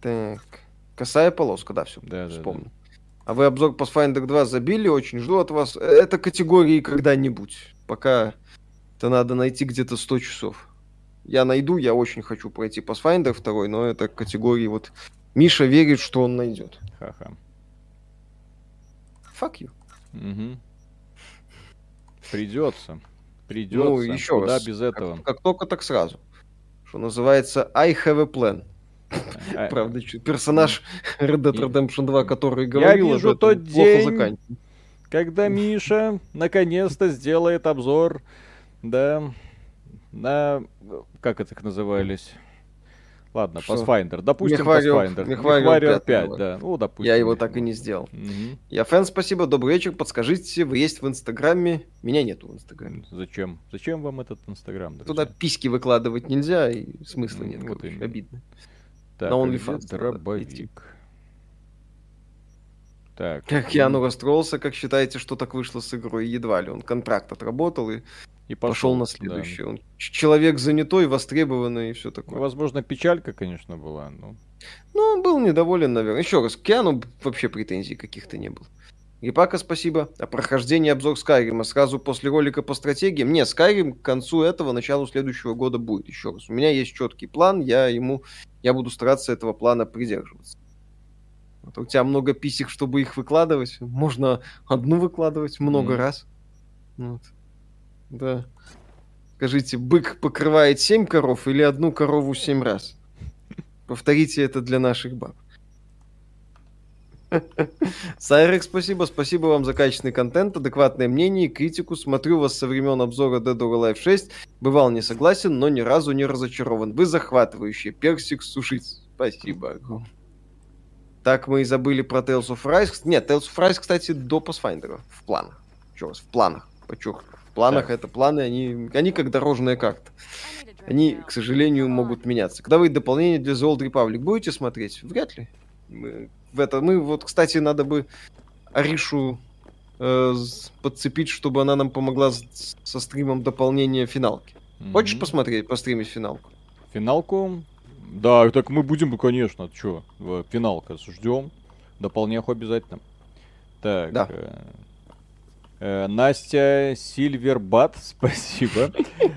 Так. Косая полоска, да, все, Да, да, вспомнил. А вы обзор Pathfinder 2 забили, очень жду от вас. Э, Это категории когда-нибудь. Пока это надо найти где-то 100 часов. Я найду, я очень хочу пройти Pathfinder 2, но это категории вот... Миша верит, что он найдет. Ха-ха. Fuck you. Мгм. Придется. Придется. Ну, еще Куда раз. без этого? Как, как только, так сразу. Что называется, I have a plan. А, Правда, чё- персонаж Red Dead Redemption 2, который говорил об вижу тот плохо день. Когда Миша наконец-то сделает обзор, да, на... Как это их назывались? Ладно, Что? Pathfinder. Допустим, Мехвариор- Pathfinder. Мехвариор 5, 5, давай. да. Ну, допустим. Я его так и не сделал. Мгм. Я фэн, спасибо, добрый вечер. Подскажите, вы есть в Инстаграме? Меня нету в Инстаграме. Зачем? Зачем вам этот Инстаграм? Туда письки выкладывать нельзя, и смысла нет. вот короче, именно. обидно. Так, на OnlyFans Дробовик. Так. Как я ну расстроился, как считаете, что так вышло с игрой? Едва ли. Он контракт отработал и И пошел на да. следующий. Он ч- человек занятой, востребованный и все такое. возможно, печалька, конечно, была. но Ну, он был недоволен, наверное. Еще раз, к Киану вообще претензий каких-то не было. Рипака, спасибо. А прохождение обзор Скайрима сразу после ролика по стратегиям? Не, Скайрим к концу этого, началу следующего года будет. Еще раз. У меня есть четкий план, я ему, я буду стараться этого плана придерживаться. Вот у тебя много писек, чтобы их выкладывать. Можно одну выкладывать много Мгм. раз. Вот. Да. Скажите, бык покрывает 7 коров или одну корову 7 раз? Повторите это для наших баб. Сайрек, спасибо. Спасибо вам за качественный контент, адекватное мнение и критику. Смотрю вас со времен обзора Dead or Alive 6. Бывал не согласен, но ни разу не разочарован. Вы захватывающие. Персик сушить. Спасибо. Так мы и забыли про Tales of Rise. Нет, Tales of Rise, кстати, до Pathfinder. В планах. Еще раз, в планах. Подчеркну. В планах Так. это планы, они, они как дорожная карта. Они, к сожалению, могут меняться. Когда вы дополнение для The Old Republic будете смотреть? Вряд ли. Мы, в это, мы вот, кстати, надо бы Аришу э, подцепить, чтобы она нам помогла с- со стримом дополнения финалки. Хочешь Мгм. посмотреть, постримить финалку? Финалку? Да, так мы будем, конечно, что, финалка, ждем. Дополняху обязательно. Так, Да. э, Настя Сильвербат, спасибо.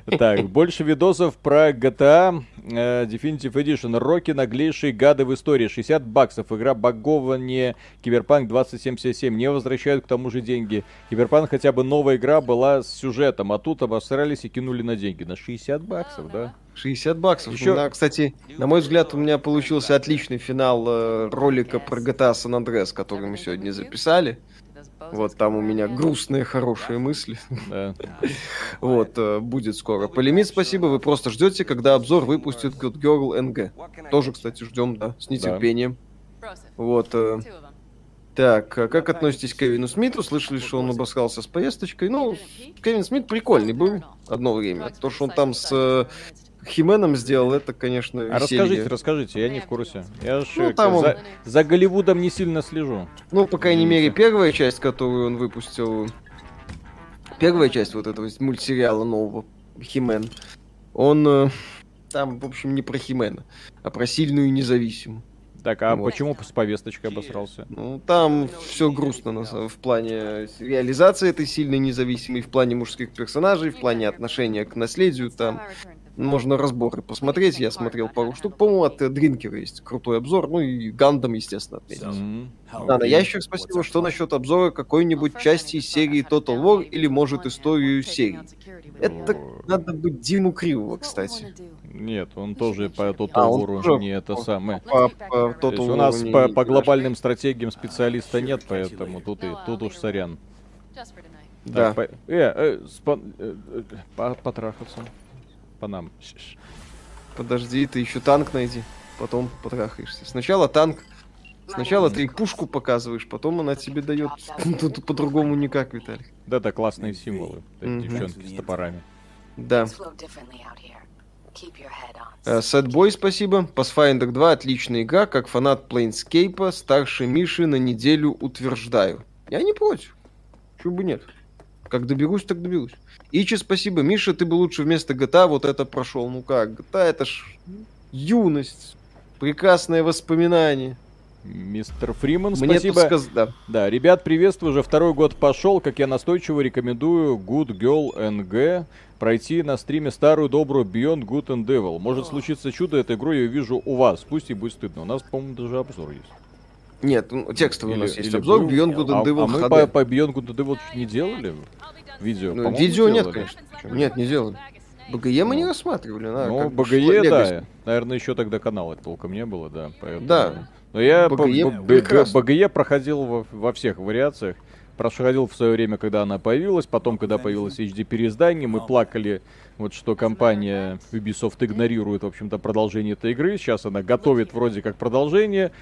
Так, больше видосов про GTA э, Definitive Edition. Роки наглейшие гады в истории. 60 баксов. Игра багование Киберпанк 2077. Не возвращают к тому же деньги. Киберпанк хотя бы новая игра была с сюжетом, а тут обосрались и кинули на деньги. На 60 баксов, да? 60 баксов. Ещё- У меня, кстати, на мой взгляд, у меня получился отличный финал э, ролика про GTA San Andreas, который мы сегодня записали. Вот там у меня грустные, хорошие мысли. Да. Вот, э, будет скоро. Полимит, спасибо. Вы просто ждете, когда обзор выпустит Good Girl NG. Тоже, кстати, ждем, да, с нетерпением. Вот. э, Так, а как относитесь к Кевину Смиту? Слышали, что он обосрался с поездочкой? Ну, Кевин Смит прикольный был одно время. То, что он там с э, Хименом сделал, это, конечно, А веселье. расскажите, расскажите, я не в курсе. Я ж Ну, там он- за, за Голливудом не сильно слежу. Ну, по крайней мере, первая часть, которую он выпустил, первая часть вот этого мультсериала нового, Химен, он э, там, в общем, не про Химена, а про сильную и независимую. Так, а Вот. почему с повесточкой обосрался? Ну, там все грустно на в плане реализации этой сильной независимой, в плане мужских персонажей, в плане отношения к наследию. Там можно разборы посмотреть. Я смотрел пару штук. По-моему, от Дринкера есть крутой обзор. Ну и Гандам, естественно, отметил. М, Да, на ящик спасибо. Что насчет обзора какой-нибудь части серии Total War или, может, историю серии? Это надо быть Диму Кривого, кстати. Нет, он тоже по Total А, War тоже- не это самое. По, по То есть Total у нас по, по глобальным стратегиям специалиста нет, поэтому тут, и, тут уж сорян. Да. Так, по- э, э, спа- э, э, по- потрахаться. По нам. Подожди, ты еще танк найди. Потом потрахаешься. Сначала танк. Сначала ты пушку показываешь, потом она тебе дает. Тут по-другому никак, Виталий. Да, да, классные символы. эти. Девчонки с топорами. Да. Э, Сэтбой, спасибо. Pathfinder 2 отличная игра, как фанат Planescape, старше Миши на неделю утверждаю. Я не против. Чего бы нет. Как доберусь, так доберусь. Ичи, спасибо. Миша, ты бы лучше вместо GTA вот это прошел. Ну как, GTA это ж юность, прекрасное воспоминание. Мистер Фриман, Мне спасибо. сказ- да. Да, ребят, приветствую, уже второй год пошел, как я настойчиво рекомендую Good Girl NG пройти на стриме старую добрую Beyond Good and Devil. Может случиться чудо, эту игру я вижу у вас, пусть и будет стыдно. У нас, по-моему, даже обзор есть. Нет, ну, текстовый у нас Или- есть или обзор. Beyond Good and а, Devil а мы HD. по, по Beyond Good and Devil не делали видео? Ну, видео нет, конечно. Нет, не делали. БГЕ мы не рассматривали. на, Ну, БГЕ, да. Наверное, еще тогда канала толком не было, да. Поэтому... Да. Но я БГЕ проходил во, во всех вариациях. Проходил в свое время, когда она появилась, потом, когда появилось HD переиздание, мы плакали, вот что компания Ubisoft игнорирует, в общем-то, продолжение этой игры. Сейчас она готовит вроде как продолжение.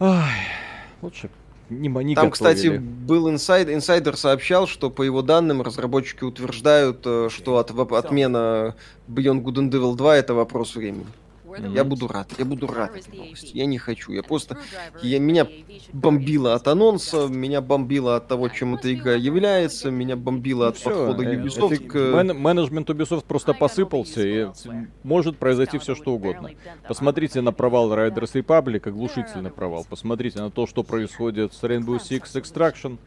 Ай, лучше не, м- не Там, кстати, готовили. был инсайд, инсайдер сообщал, что по его данным разработчики утверждают, э, что от, отмена Beyond Good and Devil 2 это вопрос времени. Я буду рад, я буду рад этой новости. Я не хочу, я просто... Я, меня бомбило от анонса, меня бомбило от того, чем эта игра является, меня бомбило от Всё, подхода э, Ubisoft это- к... мен- менеджмент Ubisoft просто посыпался, и может произойти все что угодно. Посмотрите на провал Riders Republic, оглушительный провал. Посмотрите на то, что происходит с Rainbow Six Extraction,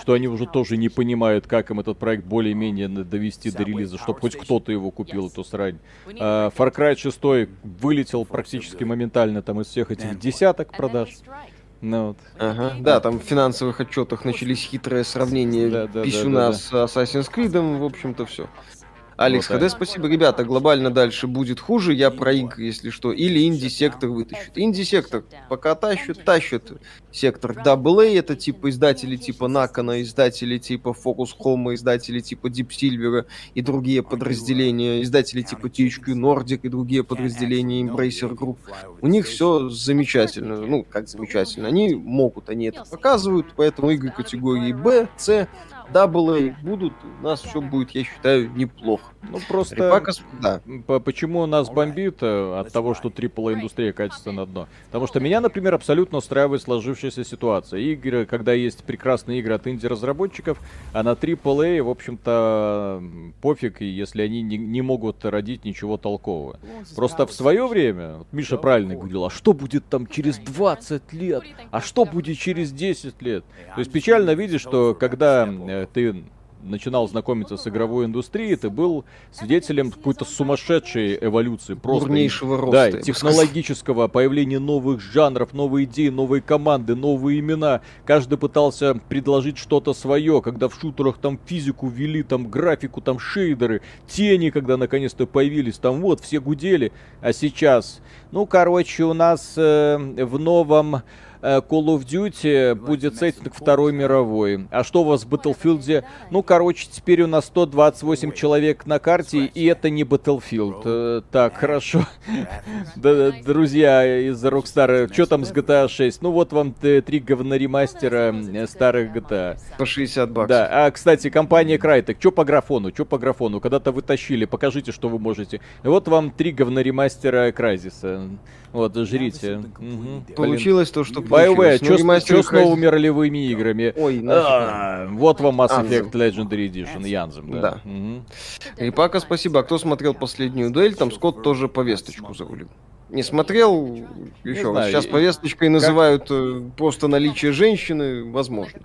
что они уже тоже не понимают, как им этот проект более-менее довести до релиза, чтобы хоть кто-то его купил, эту срань. А, Far Cry 6 вылетел практически моментально там из всех этих десяток продаж. Ну, вот. Ага, да, там в финансовых отчетах начались хитрые сравнения Да, да, писюна да, да, с Assassin's Creed, в общем-то, все. Алекс Вот ХД, спасибо. Ребята, глобально дальше будет хуже, я про игры, если что. Или инди-сектор вытащит. Инди-сектор пока тащит, тащит сектор AA, это типа издатели типа Накана, издатели типа Focus Home, издатели типа Deep Silver и другие подразделения, издатели типа THQ Nordic и другие подразделения Embracer Group. У них все замечательно. Ну, как замечательно. Они могут, они это показывают, поэтому игры категории B, C, AA будут. У нас все будет, я считаю, неплохо. Ну, просто... Репака, с- да. Почему нас бомбит э, от того, что AAA индустрия катится на дно? Потому что меня, например, абсолютно устраивает сложившаяся ситуация. Игры, когда есть прекрасные игры от инди-разработчиков, а на AAA, в общем-то, пофиг, если они не, не могут родить ничего толкового. Просто в свое время, вот Миша правильно говорил, а что будет там через 20 лет? А что будет через 10 лет? То есть печально видеть, что когда э, ты начинал знакомиться с игровой индустрией, ты был свидетелем какой-то сумасшедшей эволюции. Просто Бурнейшего роста, Да, технологического появления новых жанров, новые идеи, новые команды, новые имена. Каждый пытался предложить что-то свое, когда в шутерах там физику ввели, там графику, там шейдеры, тени, когда наконец-то появились, там вот, все гудели. А сейчас, ну, короче, у нас э, в новом э, Call of Duty будет сеттинг Второй мировой. А что у вас в Battlefield? Ну, короче, теперь у нас 128 человек на карте, и это не Battlefield. Э, так, хорошо. Друзья из Rockstar, что там с GTA 6? Ну, вот вам э, три говноремастера э, старых GTA. По 60 баксов. Да, а, кстати, компания Crytek, что по графону, что по графону? Когда-то вытащили, покажите, что вы можете. Вот вам три говноремастера Crysis. Вот, жрите. Блин. Получилось то, что BioWare, получилось. Ну, что с новыми ролевыми играми? Ой. А, вот вам Mass. Effect Legendary Edition, Янзем, да. Да. Мгм. Репака, спасибо. А кто смотрел последнюю дуэль, там Скотт тоже повесточку зарулил. Не смотрел, еще раз. знаю, Сейчас повесточкой называют э, просто наличие женщины, возможно.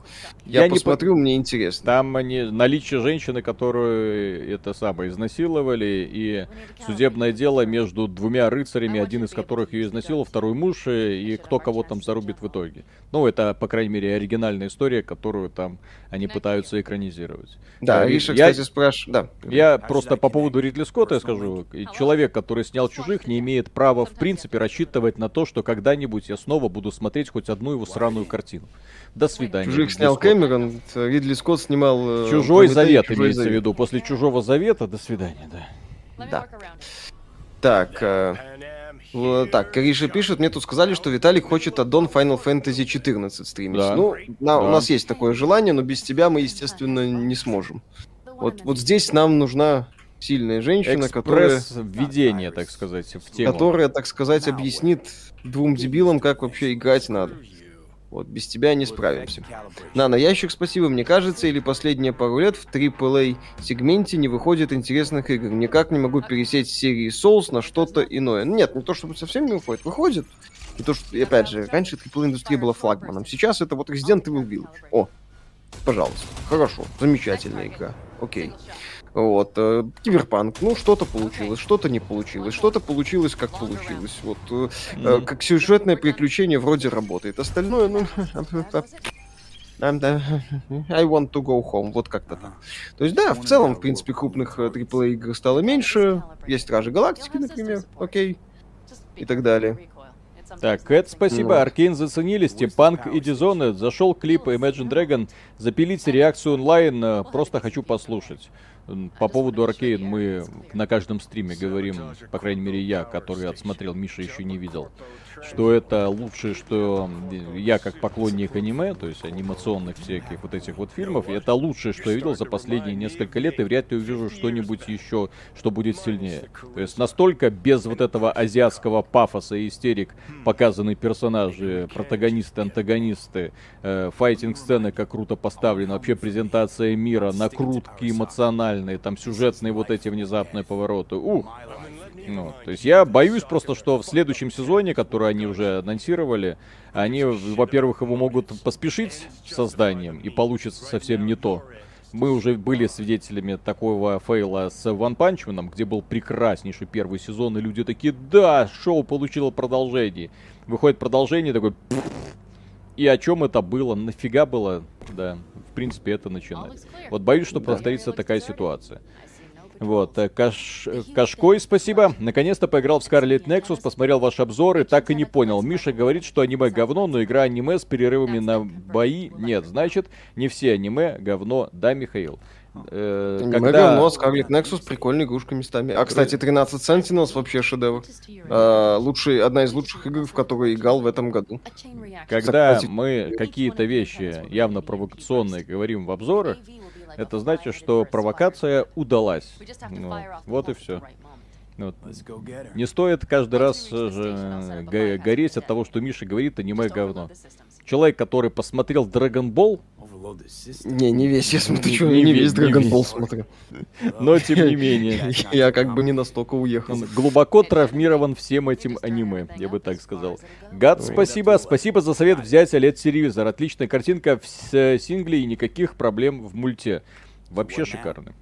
Я, Я не посмотрю, мне интересно. Там они, наличие женщины, которую это самое изнасиловали, и судебное дело между двумя рыцарями, один из которых ее изнасиловал, второй муж, и кто кого там зарубит в итоге. Ну, это, по крайней мере, оригинальная история, которую там они пытаются экранизировать. Да, Я- Риша, я- кстати, спрашивает. Да. Я просто по поводу Ридли Скотта я скажу. Человек, который снял «Чужих», не имеет права, в принципе, рассчитывать на то, что когда-нибудь я снова буду смотреть хоть одну его сраную картину. До свидания. Чужих снял Скотт. Кэмерон, э, Ридли Скотт снимал... э, Чужой завет «Чужой имеется в завет». виду. После чужого завета до свидания, да. Да. Так, э, так, Кариша пишет, мне тут сказали, что Виталик хочет аддон Final Fantasy 14 стримить. Да. Ну, на- у Да. нас есть такое желание, но без тебя мы, естественно, не сможем. Вот, вот здесь нам нужна сильная женщина, которая, Экспресс-введение, так сказать, в тему. которая, так сказать, объяснит двум дебилам, как вообще играть надо. Вот, без тебя не справимся. На, на ящик спасибо, мне кажется, или последние пару лет в AAA сегменте не выходит интересных игр. Никак не могу пересесть с серии Souls на что-то иное. Ну, Нет, не то чтобы совсем не выходит, выходит. И то, что, опять же, раньше AAA индустрия была флагманом. Сейчас это вот Resident Evil Village. О, пожалуйста. Хорошо, замечательная игра. Окей. Вот, э, Киберпанк, ну, что-то получилось, что-то не получилось, что-то получилось, как получилось. Вот, Мгм. как сюжетное приключение вроде работает. Остальное, ну, I want to go home, вот как-то так. То есть, да, в целом, в принципе, крупных AAA игр стало меньше. Есть Стражи Галактики, например, окей. и так далее. Так, Кэт, спасибо. Ну. Аркейн заценили, Стимпанк и Дизоны. Зашел клип Imagine Dragon. Запилите реакцию онлайн, просто хочу послушать. М, По поводу Аркейн мы на каждом стриме говорим, по крайней мере я, который отсмотрел, Миша еще не видел, что это лучшее, что я как поклонник аниме, то есть анимационных всяких вот этих вот фильмов, это лучшее, что я видел за последние несколько лет, и вряд ли увижу что-нибудь еще, что будет сильнее. То есть настолько без вот этого азиатского пафоса и истерик показаны персонажи, протагонисты, антагонисты, э, файтинг-сцены, как круто поставлено, вообще презентация мира, накрутки эмоциональные, там сюжетные вот эти внезапные повороты. Ух! Ну, то есть я боюсь просто, что в следующем сезоне, который они уже анонсировали, они, во-первых, его могут поспешить с созданием, и получится совсем не то. Мы уже были свидетелями такого фейла с Ван Панчманом, где был прекраснейший первый сезон, и люди такие, да, шоу получило продолжение. Выходит продолжение, такой, и о чем это было, нафига было, да, в принципе, это начинать. Вот боюсь, что повторится такая ситуация. Вот, э, Каш... э, Кашкой, спасибо. Наконец-то поиграл в Scarlet Nexus, посмотрел ваш обзор и так и не понял. Миша говорит, что аниме говно, но игра аниме с перерывами на бои нет. Значит, не все аниме говно. Да, Михаил? Э, Аниме когда... говно, Scarlet Nexus прикольная игрушка местами. А, кстати, 13 Sentinels вообще шедевр. А, лучший, одна из лучших игр, в которую играл в этом году. Когда Кстати, мы какие-то вещи явно провокационные говорим в обзорах, это значит, что провокация удалась. Ну, вот и все. Вот. Не стоит каждый раз э, же, э, го- гореть от того, что Миша говорит аниме говно. Человек, который посмотрел Dragon Ball. Не, не весь, я смотрю, Не- что не не весь. Ball смотрю. но тем не менее, Я как бы не настолько уехал. он глубоко травмирован всем этим аниме, я бы так сказал. Гад, спасибо, спасибо за совет взять OLED-телевизор. Отличная картинка в с- сингле и никаких проблем в мульте. Вообще шикарно.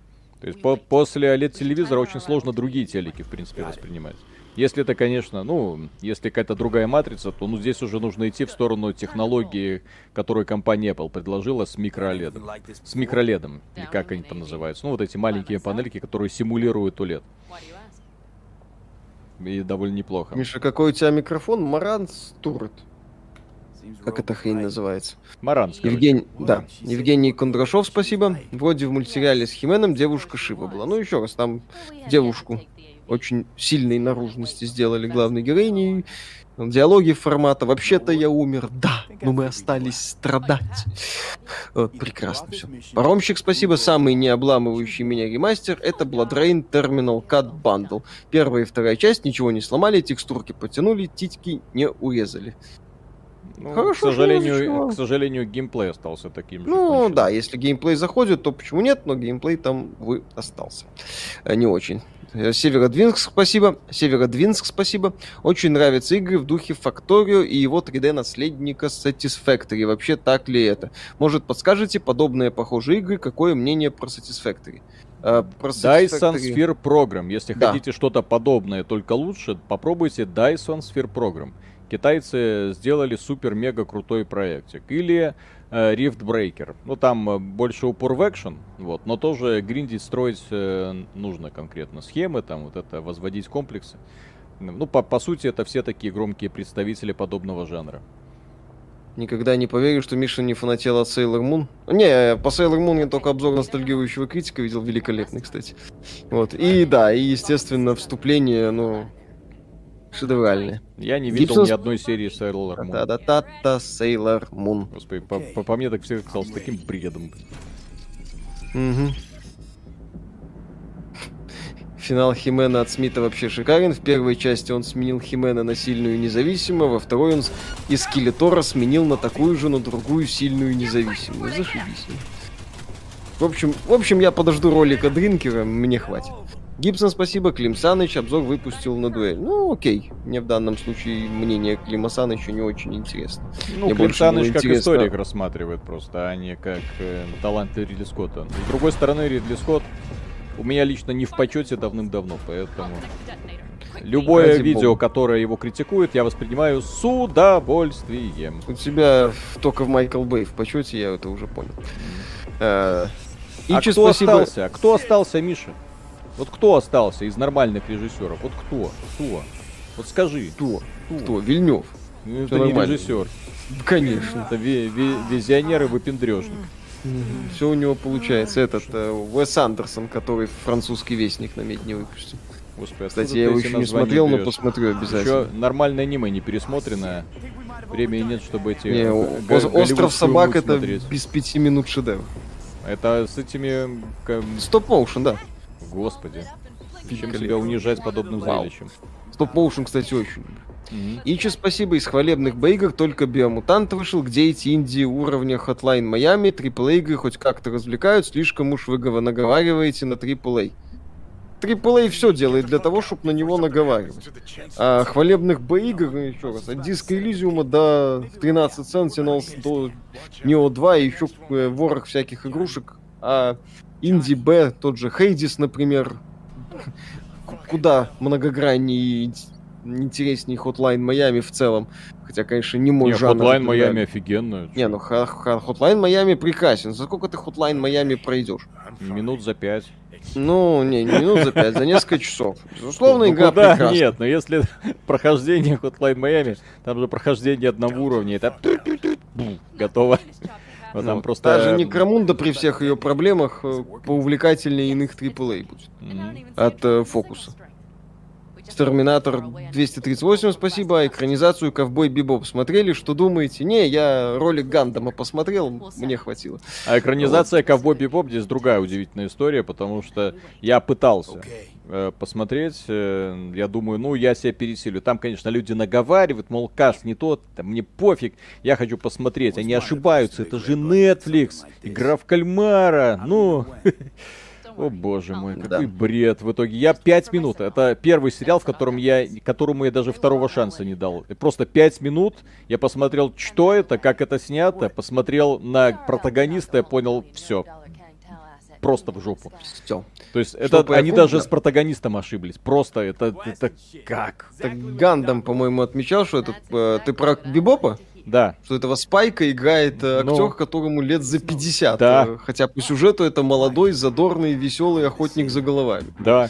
То есть по- после OLED-телевизора очень сложно другие телеки, в принципе, воспринимать. Если это, конечно, ну, если какая-то другая матрица, то ну здесь уже нужно идти в сторону технологии, которую компания Apple предложила с микро-OLED. С микроледом, или как они там называются. Ну, вот эти маленькие панельки, которые симулируют OLED. И довольно неплохо. Миша, какой у тебя микрофон? Seems we're Как это open хрень называется? Маран. Евгений, да, Евгений Кондрашов, спасибо. Вроде в мультсериале с Хименом девушка Шива была. Ну, еще раз, там девушку очень сильной наружности сделали главной героиней. Диалоги формата «Вообще-то я умер, да, но мы остались страдать». Вот, прекрасно все. Паромщик, спасибо. Самый не обламывающий меня ремастер — это Blood Rain Terminal Cut Bundle. Первая и вторая часть ничего не сломали, текстурки потянули, титьки не урезали. Ну, Хорошо, к сожалению, к сожалению, геймплей остался таким же. Ну конченым. да, если геймплей заходит, то почему нет, но геймплей там, вы остался. Э, Не очень. Э, Северодвинск, спасибо. Северодвинск, спасибо. Очень нравятся игры в духе Факторио и его 3D-наследника Satisfactory. Вообще так ли это? Может, подскажете подобные похожие игры? Какое мнение про Satisfactory? Про Dyson Sphere Program. Если Да. хотите что-то подобное, только лучше, попробуйте Dyson Sphere Program. Китайцы сделали супер-мега крутой проектик. Или Rift Breaker. Ну, там э, больше упор в экшен, вот, но тоже гриндить, строить э, нужно конкретно схемы, там вот это, возводить комплексы. Ну, по, по сути, это все такие громкие представители подобного жанра. Никогда не поверю, что Миша не фанател от Sailor Moon. Не, по Sailor Moon я только обзор ностальгирующего критика видел, великолепный, кстати. Вот. И да, и, естественно, вступление, ну, шедевральное. Я не видел Гибсон- ни одной серии Sailor Moon. Та-та-та-та, Sailor Moon. Господи, по, по- по мне так все казалось таким бредом. Мгм. Финал Химена от Смита вообще шикарен. В первой части он сменил Химена на сильную и независимую, во второй он с- из Скелетора сменил на такую же, но другую сильную и независимую. Зашибись. В общем, в общем, я подожду ролика Дринкера, мне хватит. Гибсон, спасибо. Клим Саныч обзор выпустил на дуэль. Ну, окей. Мне в данном случае мнение Клима Саныча не очень интересно. Ну, Мне Клим Саныч как интересно- историк рассматривает просто, а не как э, таланты Ридли Скотта. С другой стороны, Ридли Скотт у меня лично не в почете давным-давно, поэтому любое Ради видео, бога. которое его критикует, я воспринимаю с удовольствием. У тебя только в Майкл Бэй в почете, я это уже понял. Э, а Ичи, кто спасибо. остался? А кто остался, Миша? Вот кто остался из нормальных режиссеров? Вот кто? Кто? Вот скажи. Кто? Кто? Вильнев. Ну, Это не нормально. режиссер. Конечно. Это ви- ви- визионер и выпендрежник. Все у него получается. Этот э, Уэс Андерсон, который французский вестник на медне выпустил. Господи, Кстати, откуда я его еще не смотрел, но берешь? посмотрю обязательно. Еще нормальное аниме не пересмотренное. Времени нет, чтобы эти... Не, Остров собак это смотреть. без пяти минут шедевр. Это с этими... Стоп-моушен, да. Господи. Чем себя унижать подобным Вау. зрелищем? Стоп-моушен, кстати, очень. Мгм. Ичи, спасибо, из хвалебных бейгр только Биомутант вышел, где эти инди уровня Hotline Miami, AAA игры хоть как-то развлекают, слишком уж вы гова- наговариваете на AAA. AAA все делает для того, чтобы на него наговаривать. А хвалебных боигр, ну, еще раз, от диска Элизиума до 13 Sentinels, до Neo 2 и еще э, ворох всяких игрушек. А Инди Б, тот же Хейдис, например, куда многограннее интереснее Hotline Miami в целом. Хотя, конечно, не мой Не, жанр. Hotline Miami офигенно. Не, ну ха- ха- Hotline Miami прекрасен. За сколько ты Hotline Miami пройдешь? Минут за пять. Ну, не, не минут за пять, за несколько часов. Безусловно, Ну, игра куда? прекрасна. Нет, но если прохождение Hotline Miami, там же прохождение одного уровня, это бу, готово. Вот там Ну, просто... Даже Некромунда при всех ее проблемах э, поувлекательнее иных AAA будет. Мгм. От э, фокуса. Терминатор 238, спасибо. А экранизацию Ковбой Бибоп смотрели? Что думаете? Не, я ролик Гандама посмотрел, мне хватило. А экранизация Ковбой Бибоп здесь другая удивительная история, потому что я пытался посмотреть, э, я думаю, ну, я себя пересилю. Там, конечно, люди наговаривают, мол, каст не тот, там, мне пофиг, я хочу посмотреть. Они ошибаются, это же Netflix, игра в кальмара, ну... О боже мой, какой Да. бред. В итоге я пять минут. Это первый сериал, в котором я, которому я даже второго шанса не дал. Просто пять минут я посмотрел, что это, как это снято, посмотрел на протагониста, я понял, все, просто в жопу. Все. То есть это и они даже с протагонистом ошиблись. Просто это, это как? Так Гандам, по-моему, отмечал, что это... э, ты про Бибопа? Да. Что этого Спайка играет э, Ну. актер, которому лет за 50. Да. Э, Хотя по сюжету это молодой, задорный, веселый охотник за головами. Да.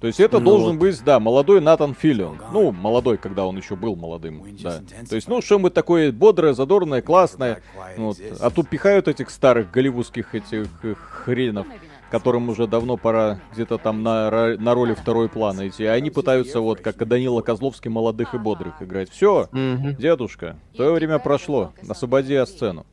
То есть это Ну должен вот. быть, да, молодой Натан Филлион. Ну, молодой, когда он еще был молодым. Да. То есть, ну, что-нибудь такое бодрое, задорное, классное. Вот. А тут пихают этих старых голливудских этих э, хренов, которым уже давно пора где-то там на, на роли второй плана идти. А они пытаются вот, как и Данила Козловский, молодых и бодрых играть. Все, Мгм. дедушка, твое время прошло. Освободи сцену.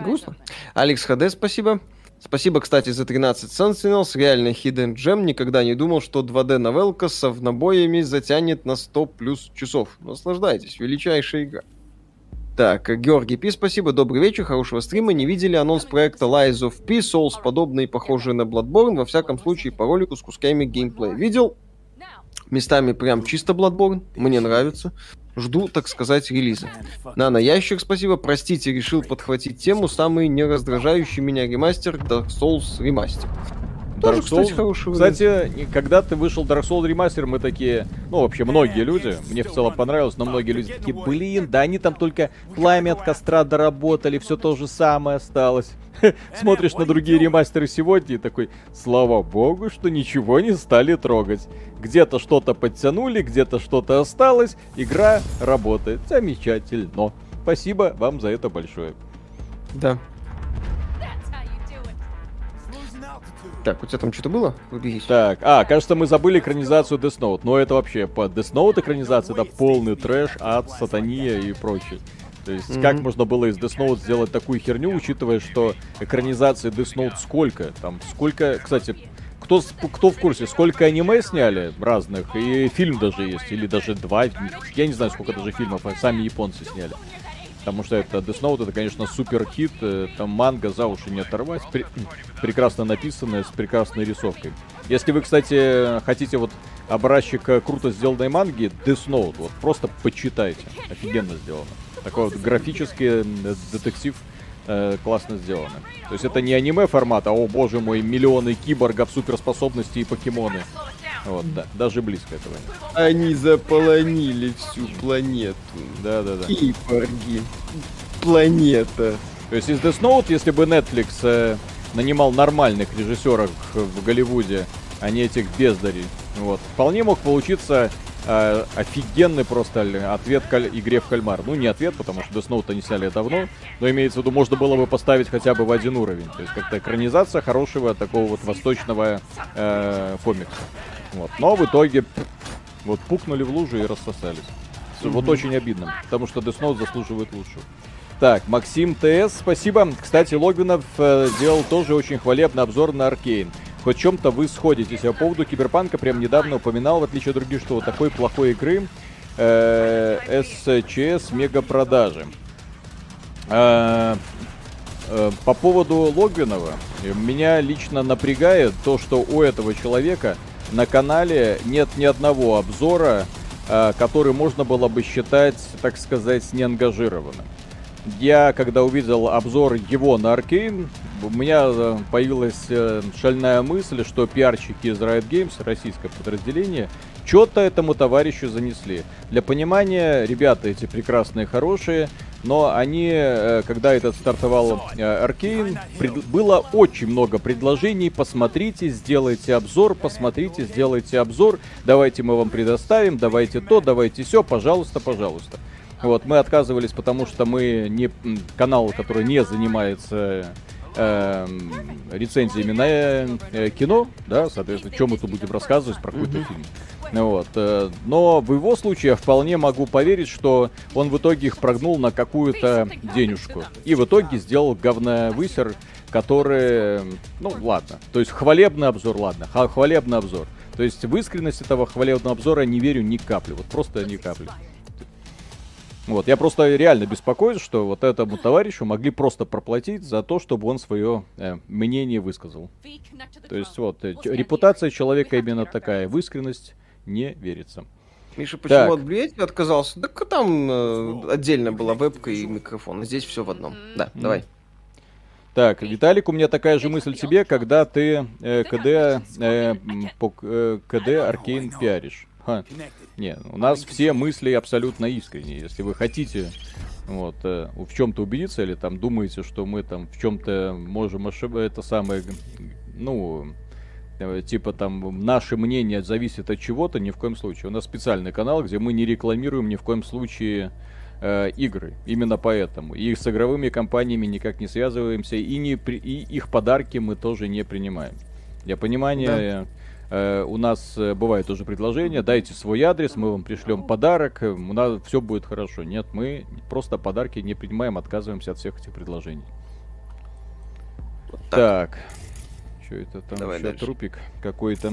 Грустно. Алекс ХД, спасибо. Спасибо, кстати, за 13 Sentinels. Реально Hidden Gem. Никогда не думал, что 2D новелка с совнобоями затянет на 100 плюс часов. Наслаждайтесь. Величайшая игра. Так, Георгий Пи, спасибо, добрый вечер, хорошего стрима. Не видели анонс проекта Lies of P, Souls, подобные, похожие на Bloodborne, во всяком случае, по ролику с кусками геймплея. Видел? Местами прям чисто Bloodborne, мне нравится. Жду, так сказать, релиза. Нано Ящик, спасибо. Простите, решил подхватить тему. Самый не раздражающий меня ремастер Dark Souls ремастер. Тоже, Dark кстати, Souls- хороший вариант. Кстати, когда ты вышел Dark Souls ремастер, мы такие, ну вообще многие люди, мне в целом понравилось, но многие люди такие, блин, да они там только пламя от костра доработали, все то же самое осталось. Смотришь на другие ремастеры сегодня и такой, слава богу, что ничего не стали трогать. Где-то что-то подтянули, где-то что-то осталось, игра работает. Замечательно. Спасибо вам за это большое. Да. Так, у тебя там что-то было? Уберись. Так, а, кажется, мы забыли экранизацию Death Note. Но это вообще по Death Note экранизация, это полный трэш, ад, сатания и прочее. То есть, Мгм. как можно было из Death Note сделать такую херню, учитывая, что экранизации Death Note сколько? Там сколько, кстати, кто, кто в курсе, сколько аниме сняли разных, и фильм даже есть, или даже два, я не знаю, сколько даже фильмов а сами японцы сняли. Потому что это Death Note, это, конечно, супер хит, э, там манга за уши не оторвать, Пре- прекрасно написанная, с прекрасной рисовкой. Если вы, кстати, хотите вот образчик э, круто сделанной манги, Death Note, вот просто почитайте, офигенно сделано. Такой вот графический детектив э, классно сделано. То есть это не аниме формата, о боже мой, миллионы киборгов, суперспособности и покемоны. Вот, да, даже близко этого нет. Они заполонили всю планету. Да-да-да. Киборги. Планета. То есть из Death Note, если бы Netflix э, нанимал нормальных режиссеров в Голливуде, а не этих бездарей, вот, вполне мог получиться э, офигенный просто ответ к игре в кальмар. Ну, не ответ, потому что Death Note они сняли давно, но имеется в виду, можно было бы поставить хотя бы в один уровень. То есть как-то экранизация хорошего такого вот восточного э, комикса. Вот. Но в итоге вот пукнули в лужу и рассосались. С- Вот очень обидно, потому что Death Note заслуживает лучшего. Так, Максим ТС, спасибо. Кстати, Логвинов э, делал тоже очень хвалебный обзор на Аркейн. Хоть чем-то вы сходитесь. Я по поводу Киберпанка прям недавно упоминал, в отличие от других, что вот такой плохой игры э, СЧС мега продажи. Э, э, по поводу Логвинова, меня лично напрягает то, что у этого человека на канале нет ни одного обзора, э, который можно было бы считать, так сказать, неангажированным. Я, когда увидел обзор его на Аркейн, у меня э, появилась э, шальная мысль, что пиарщики из Riot Games, российское подразделение, что-то этому товарищу занесли. Для понимания, ребята эти прекрасные, хорошие, но они, э, когда этот стартовал Аркейн, пред- было очень много предложений. Посмотрите, сделайте обзор, посмотрите, сделайте обзор. Давайте мы вам предоставим, давайте то, давайте все, пожалуйста, пожалуйста. Вот, мы отказывались, потому что мы не канал, который не занимается эм, рецензиями на э, э, кино, да, соответственно, чем мы тут будем рассказывать про какой-то фильм. Ну Вот. э, Но в его случае я вполне могу поверить, что он в итоге их прогнул на какую-то денежку. И в итоге сделал говновысер, который... Ну, ладно. То есть хвалебный обзор, ладно. Хвалебный обзор. То есть в искренность этого хвалебного обзора не верю ни капли. Вот просто ни капли. Вот, я просто реально беспокоюсь, что вот этому товарищу могли просто проплатить за то, чтобы он свое э, мнение высказал. То есть вот, э, репутация человека именно такая, в искренность не верится. Миша, почему Так. от Блюэти отказался? Так там э, отдельно была вепка и микрофон. а Здесь все в одном. Да, давай. Так, Виталик, у меня такая же мысль тебе, когда ты э, КД, э, по э, КД Аркейн пиаришь. Ха. Не, у нас все мысли абсолютно искренние. Если вы хотите вот, э, в чем-то убедиться, или там думаете, что мы там в чем-то можем ошибаться, это самое, ну, э, типа там наше мнение зависит от чего-то, ни в коем случае. У нас специальный канал, где мы не рекламируем ни в коем случае э, игры. Именно поэтому. И с игровыми компаниями никак не связываемся, и, не при- и их подарки мы тоже не принимаем. Для понимания, э, у нас э, бывает тоже предложение, дайте свой адрес, мы вам пришлем подарок, э, у нас все будет хорошо. Нет, мы просто подарки не принимаем, отказываемся от всех этих предложений. Вот Так. Что это там? Давай Ещё дальше. трупик какой-то.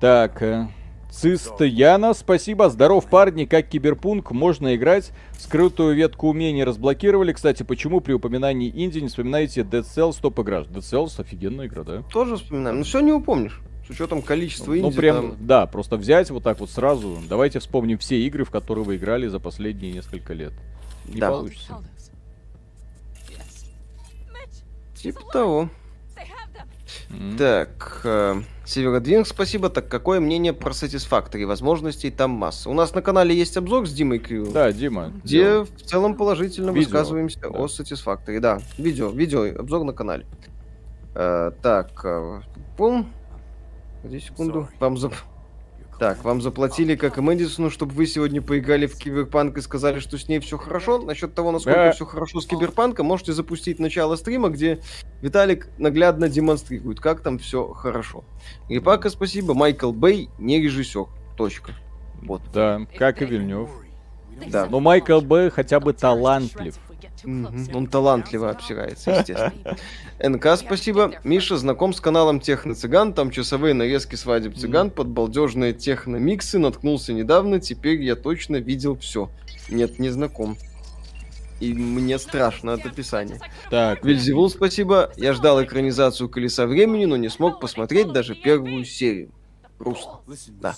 Так. э, Цист Яна, спасибо. Здоров, парни. Как киберпунк можно играть? Скрытую ветку умений разблокировали. Кстати, почему при упоминании инди не вспоминаете Dead Cells топ игра? Dead Cells офигенная игра, да? Тоже вспоминаем. Ну все не упомнишь. С учетом количества инди. ну, прям, там- да, просто взять вот так вот сразу. Давайте вспомним все игры, в которые вы играли за последние несколько лет. Не Да. получится. Типа того. М. Так, э, Северодвинг, спасибо. Так, какое мнение про Satisfactory? Возможностей там масса. У нас на канале есть обзор с Димой Крю, Да, Дима. где делал. в целом положительно Видео, высказываемся да. о Satisfactory. Да, видео, видео, обзор на канале. Э, так, э, пум. Подожди секунду. Вам зап- Так, вам заплатили, как и Мэдисону, чтобы вы сегодня поиграли в Киберпанк и сказали, что с ней все хорошо. Насчет того, насколько Да. все хорошо с Киберпанком, можете запустить начало стрима, где Виталик наглядно демонстрирует, как там все хорошо. Репака, спасибо. Майкл Бэй не режиссер. Точка. Вот. Да, как и Вильнев. Да. Но Майкл Б хотя бы талантлив. Мгм. Он талантливо обсирается, естественно. НК, спасибо. Миша знаком с каналом Техно-цыган. Там часовые нарезки свадеб цыган под балдежные техно-миксы. Наткнулся недавно. Теперь я точно видел все. Нет, не знаком. И мне страшно от описания. Так, Вильзевул, спасибо. Я ждал экранизацию «Колеса времени», но не смог посмотреть даже первую серию. Грустно. Listen, Да.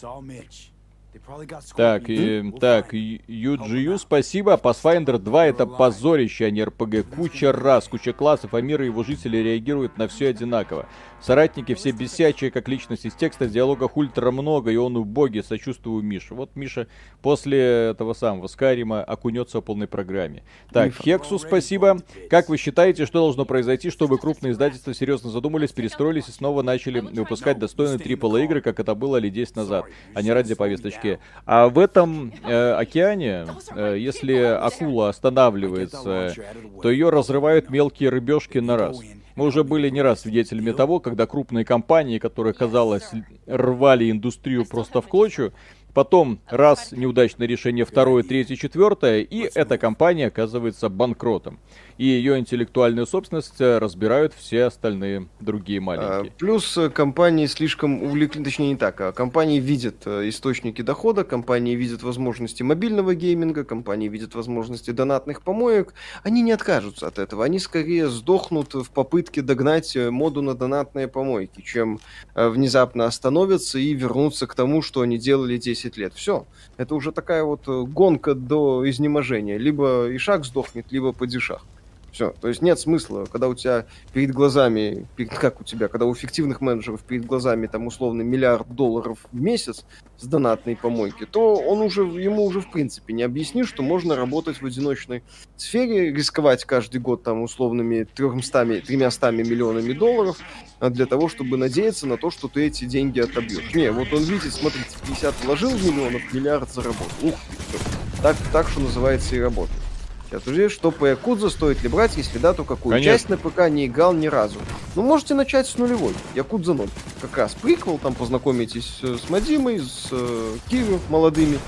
Так, и, так, UGU, спасибо. Pathfinder 2 это позорище, а не РПГ. Куча раз, куча классов, а мир и его жители реагируют на все одинаково. Соратники все бесячие, как личность из текста, в диалогах ультра много, и он убогий, сочувствую Мише. Вот Миша после этого самого Скайрима окунется в полной программе. Так, Хексу спасибо. Как вы считаете, что должно произойти, чтобы крупные издательства серьезно задумались, перестроились и снова начали выпускать достойные AAA игры, как это было лет 10 назад, а не ради повесточки? А в этом э, океане, э, если акула останавливается, то ее разрывают мелкие рыбешки на раз. Мы уже были не раз свидетелями того, когда крупные компании, которые, казалось, рвали индустрию просто в клочью, потом раз неудачное решение, второе, третье, четвертое, и эта компания оказывается банкротом. И ее интеллектуальную собственность э, разбирают все остальные другие А, маленькие. Плюс э, компании слишком увлекли, точнее не так, а компании видят э, источники дохода, компании видят возможности мобильного гейминга, компании видят возможности донатных помоек. Они не откажутся от этого, они скорее сдохнут в попытке догнать моду на донатные помойки, чем внезапно остановятся и вернутся к тому, что они делали 10 лет. Все, это уже такая вот э, гонка до изнеможения. Либо Ишак сдохнет, либо падишах. Все, то есть нет смысла, когда у тебя перед глазами, перед- как у тебя, когда у фиктивных менеджеров перед глазами там условно миллиард долларов в месяц с донатной помойки, то он уже, ему уже в принципе не объяснишь, что можно работать в одиночной сфере, рисковать каждый год там условными 300, 300 миллионами долларов а, для того, чтобы надеяться на то, что ты эти деньги отобьешь. Не, вот он видит, смотрите, 50 вложил миллионов, миллиард заработал. Ух ты. Так, так что называется и работает. Сейчас, подожди, что по Якудза стоит ли брать, если да, то какую? Конечно. Часть на ПК не играл ни разу. Ну, можете начать с нулевой. Якудза 0. Как раз приквел, там познакомитесь э, с Мадимой, с э, Кирю молодыми.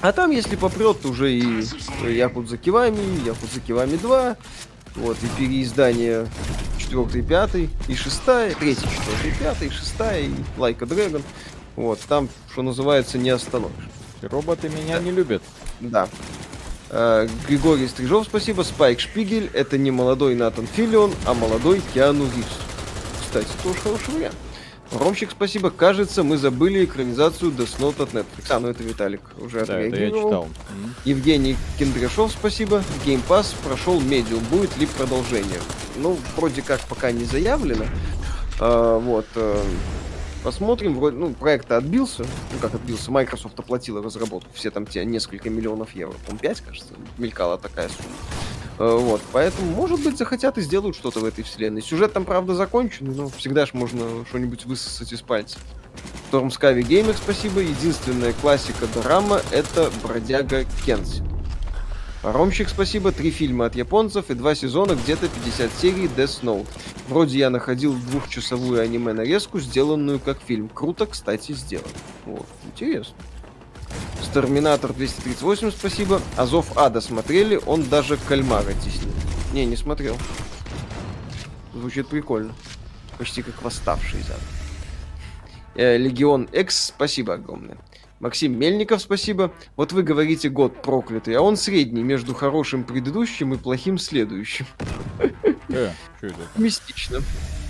А там, если попрет, уже и Якудза Кивами, и Якудза Кивами 2, вот, и переиздание 4 5 и 6, 3 4 5 и 6, и Лайка Дрэгон. Вот, там, что называется, не остановишь. Роботы меня не любят. Да. Э, Григорий Стрижов, спасибо. Спайк Шпигель. Это не молодой Натан Филлион, а молодой Киану Ривз. Кстати, тоже хороший вариант. Ромщик, спасибо. Кажется, мы забыли экранизацию Death Note от Netflix. А, ну это Виталик уже Да, это я отреагировал. читал. Евгений Кендряшов, спасибо. Game Pass прошел медиум. Будет ли продолжение? Ну, вроде как пока не заявлено. А, вот. Посмотрим. Вроде, ну, проект отбился. Ну, как отбился? Microsoft оплатила разработку. Все там те несколько миллионов евро. По 5, кажется, мелькала такая сумма. Э, Вот, поэтому, может быть, захотят и сделают что-то в этой вселенной. Сюжет там, правда, закончен, но всегда ж можно что-нибудь высосать из пальца. Sky Gamer, спасибо. Единственная классика Дорама — это Бродяга Кенси. Паромщик, спасибо. Три фильма от японцев и два сезона, где-то 50 серий Death Note. Вроде я находил двухчасовую аниме-нарезку, сделанную как фильм. Круто, кстати, сделано. Вот, интересно. Терминатор 238, спасибо. Азов Ада смотрели, он даже кальмара теснил. Не, не смотрел. Звучит прикольно. Почти как восставший зад. Э, Легион X, спасибо огромное. Максим Мельников, спасибо. Вот вы говорите год проклятый, а он средний между хорошим предыдущим и плохим следующим. Э? Мистично.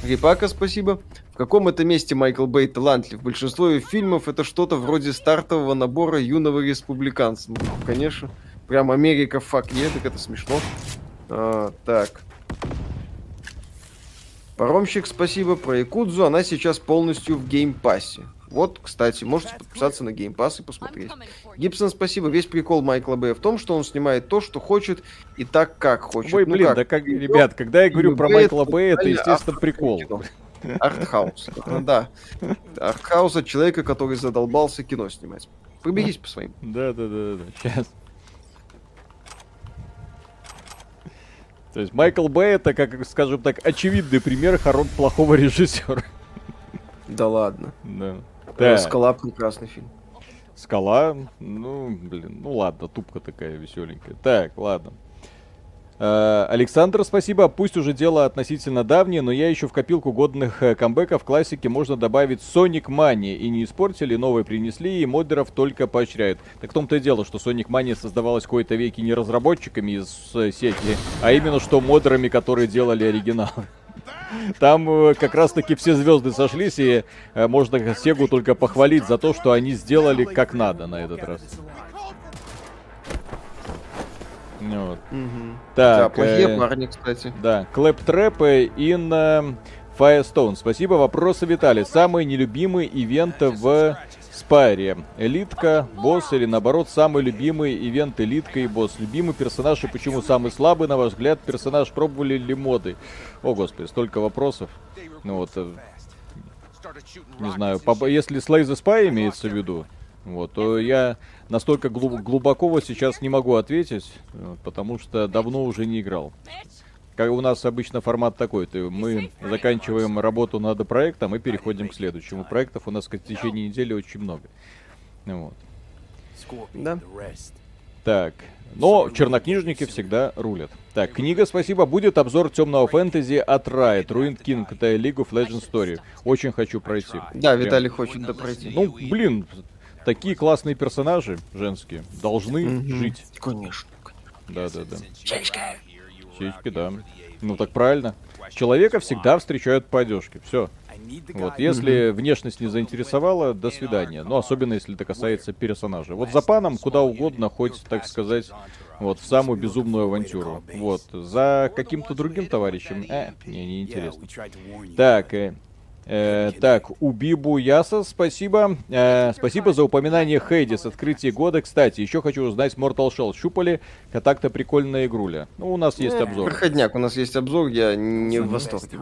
Рипака, спасибо. В каком это месте Майкл Бэй талантлив? Большинство его фильмов это что-то вроде стартового набора юного республиканца. Ну, конечно. Прям Америка фак е, так это смешно. А, так. Паромщик, спасибо. Про Якудзу она сейчас полностью в геймпассе. Вот, кстати, можете подписаться на Game Pass и посмотреть. Гибсон, спасибо. Весь прикол Майкла Бэя в том, что он снимает то, что хочет, и так, как хочет. Ой, Ну блин, как? да как, ребят, когда я говорю про Бэй Майкла Бэя, это, естественно, прикол. кино. Артхаус. Ну Да. Артхаус от человека, который задолбался кино снимать. Пробегись по своим. Да, да, да, да, сейчас. То есть Майкл Бэй это, как, скажем так, очевидный пример хоро- плохого режиссера. Да ладно. Да. Э, Так, Скала прекрасный фильм. Скала, ну, блин, ну ладно, тупка такая веселенькая. Так, ладно. Э, Александр, спасибо. Пусть уже дело относительно давнее, но я еще в копилку годных э, камбэков классики можно добавить Sonic Mania. И не испортили, новые принесли, и модеров только поощряют. Так в том-то и дело, что Sonic Mania создавалась в какой-то веке не разработчиками из э, сети, а именно что модерами, которые делали оригинал. Там э, как раз-таки все звезды сошлись, и э, можно Сегу только похвалить за то, что они сделали как надо на этот раз. Вот. Мгм. Так, да, плохие э, парни, кстати. Да, Claptrap in э, Firestone. Спасибо. Вопросы Виталий. Самый нелюбимый ивент в Спайре. Элитка, босс или наоборот самый любимый ивент Элитка и босс. Любимый персонаж и почему самый слабый, на ваш взгляд, персонаж? Пробовали ли моды? О, господи, столько вопросов. Ну вот, э, не знаю, если Slay the Spy имеется в виду, вот, то я настолько глуб- глубоко вот сейчас не могу ответить, э, потому что давно уже не играл. Как у нас обычно формат такой, то мы заканчиваем работу над проектом и переходим к следующему. Проектов у нас в течение недели очень много. Вот. Да. Так. Но чернокнижники всегда рулят. Так, книга, спасибо. Будет обзор темного фэнтези от Riot. Ruined King, это League of Legends Story. Очень хочу пройти. Да, Прям. Виталий хочет допройти. Ну, блин, такие классные персонажи женские должны Мгм. жить. Конечно. Да, да, да. Сиськи, да. Ну так правильно. Человека всегда встречают по одежке. Все. Вот, если внешность не заинтересовала, до свидания. Ну, особенно если это касается персонажа. Вот за паном куда угодно, хоть, так сказать, вот, в самую безумную авантюру. Вот, за каким-то другим товарищем, э, мне не Yeah, интересно. we tried to warn you. Так, э, э, так, Убибу Яса, спасибо. Э, спасибо за упоминание Хейдис, открытие года. Кстати, еще хочу узнать Mortal Shell. Щупали? Так-то прикольная игруля. Ну, у нас есть Э, обзор. Проходняк, у нас есть обзор, я не в восторге.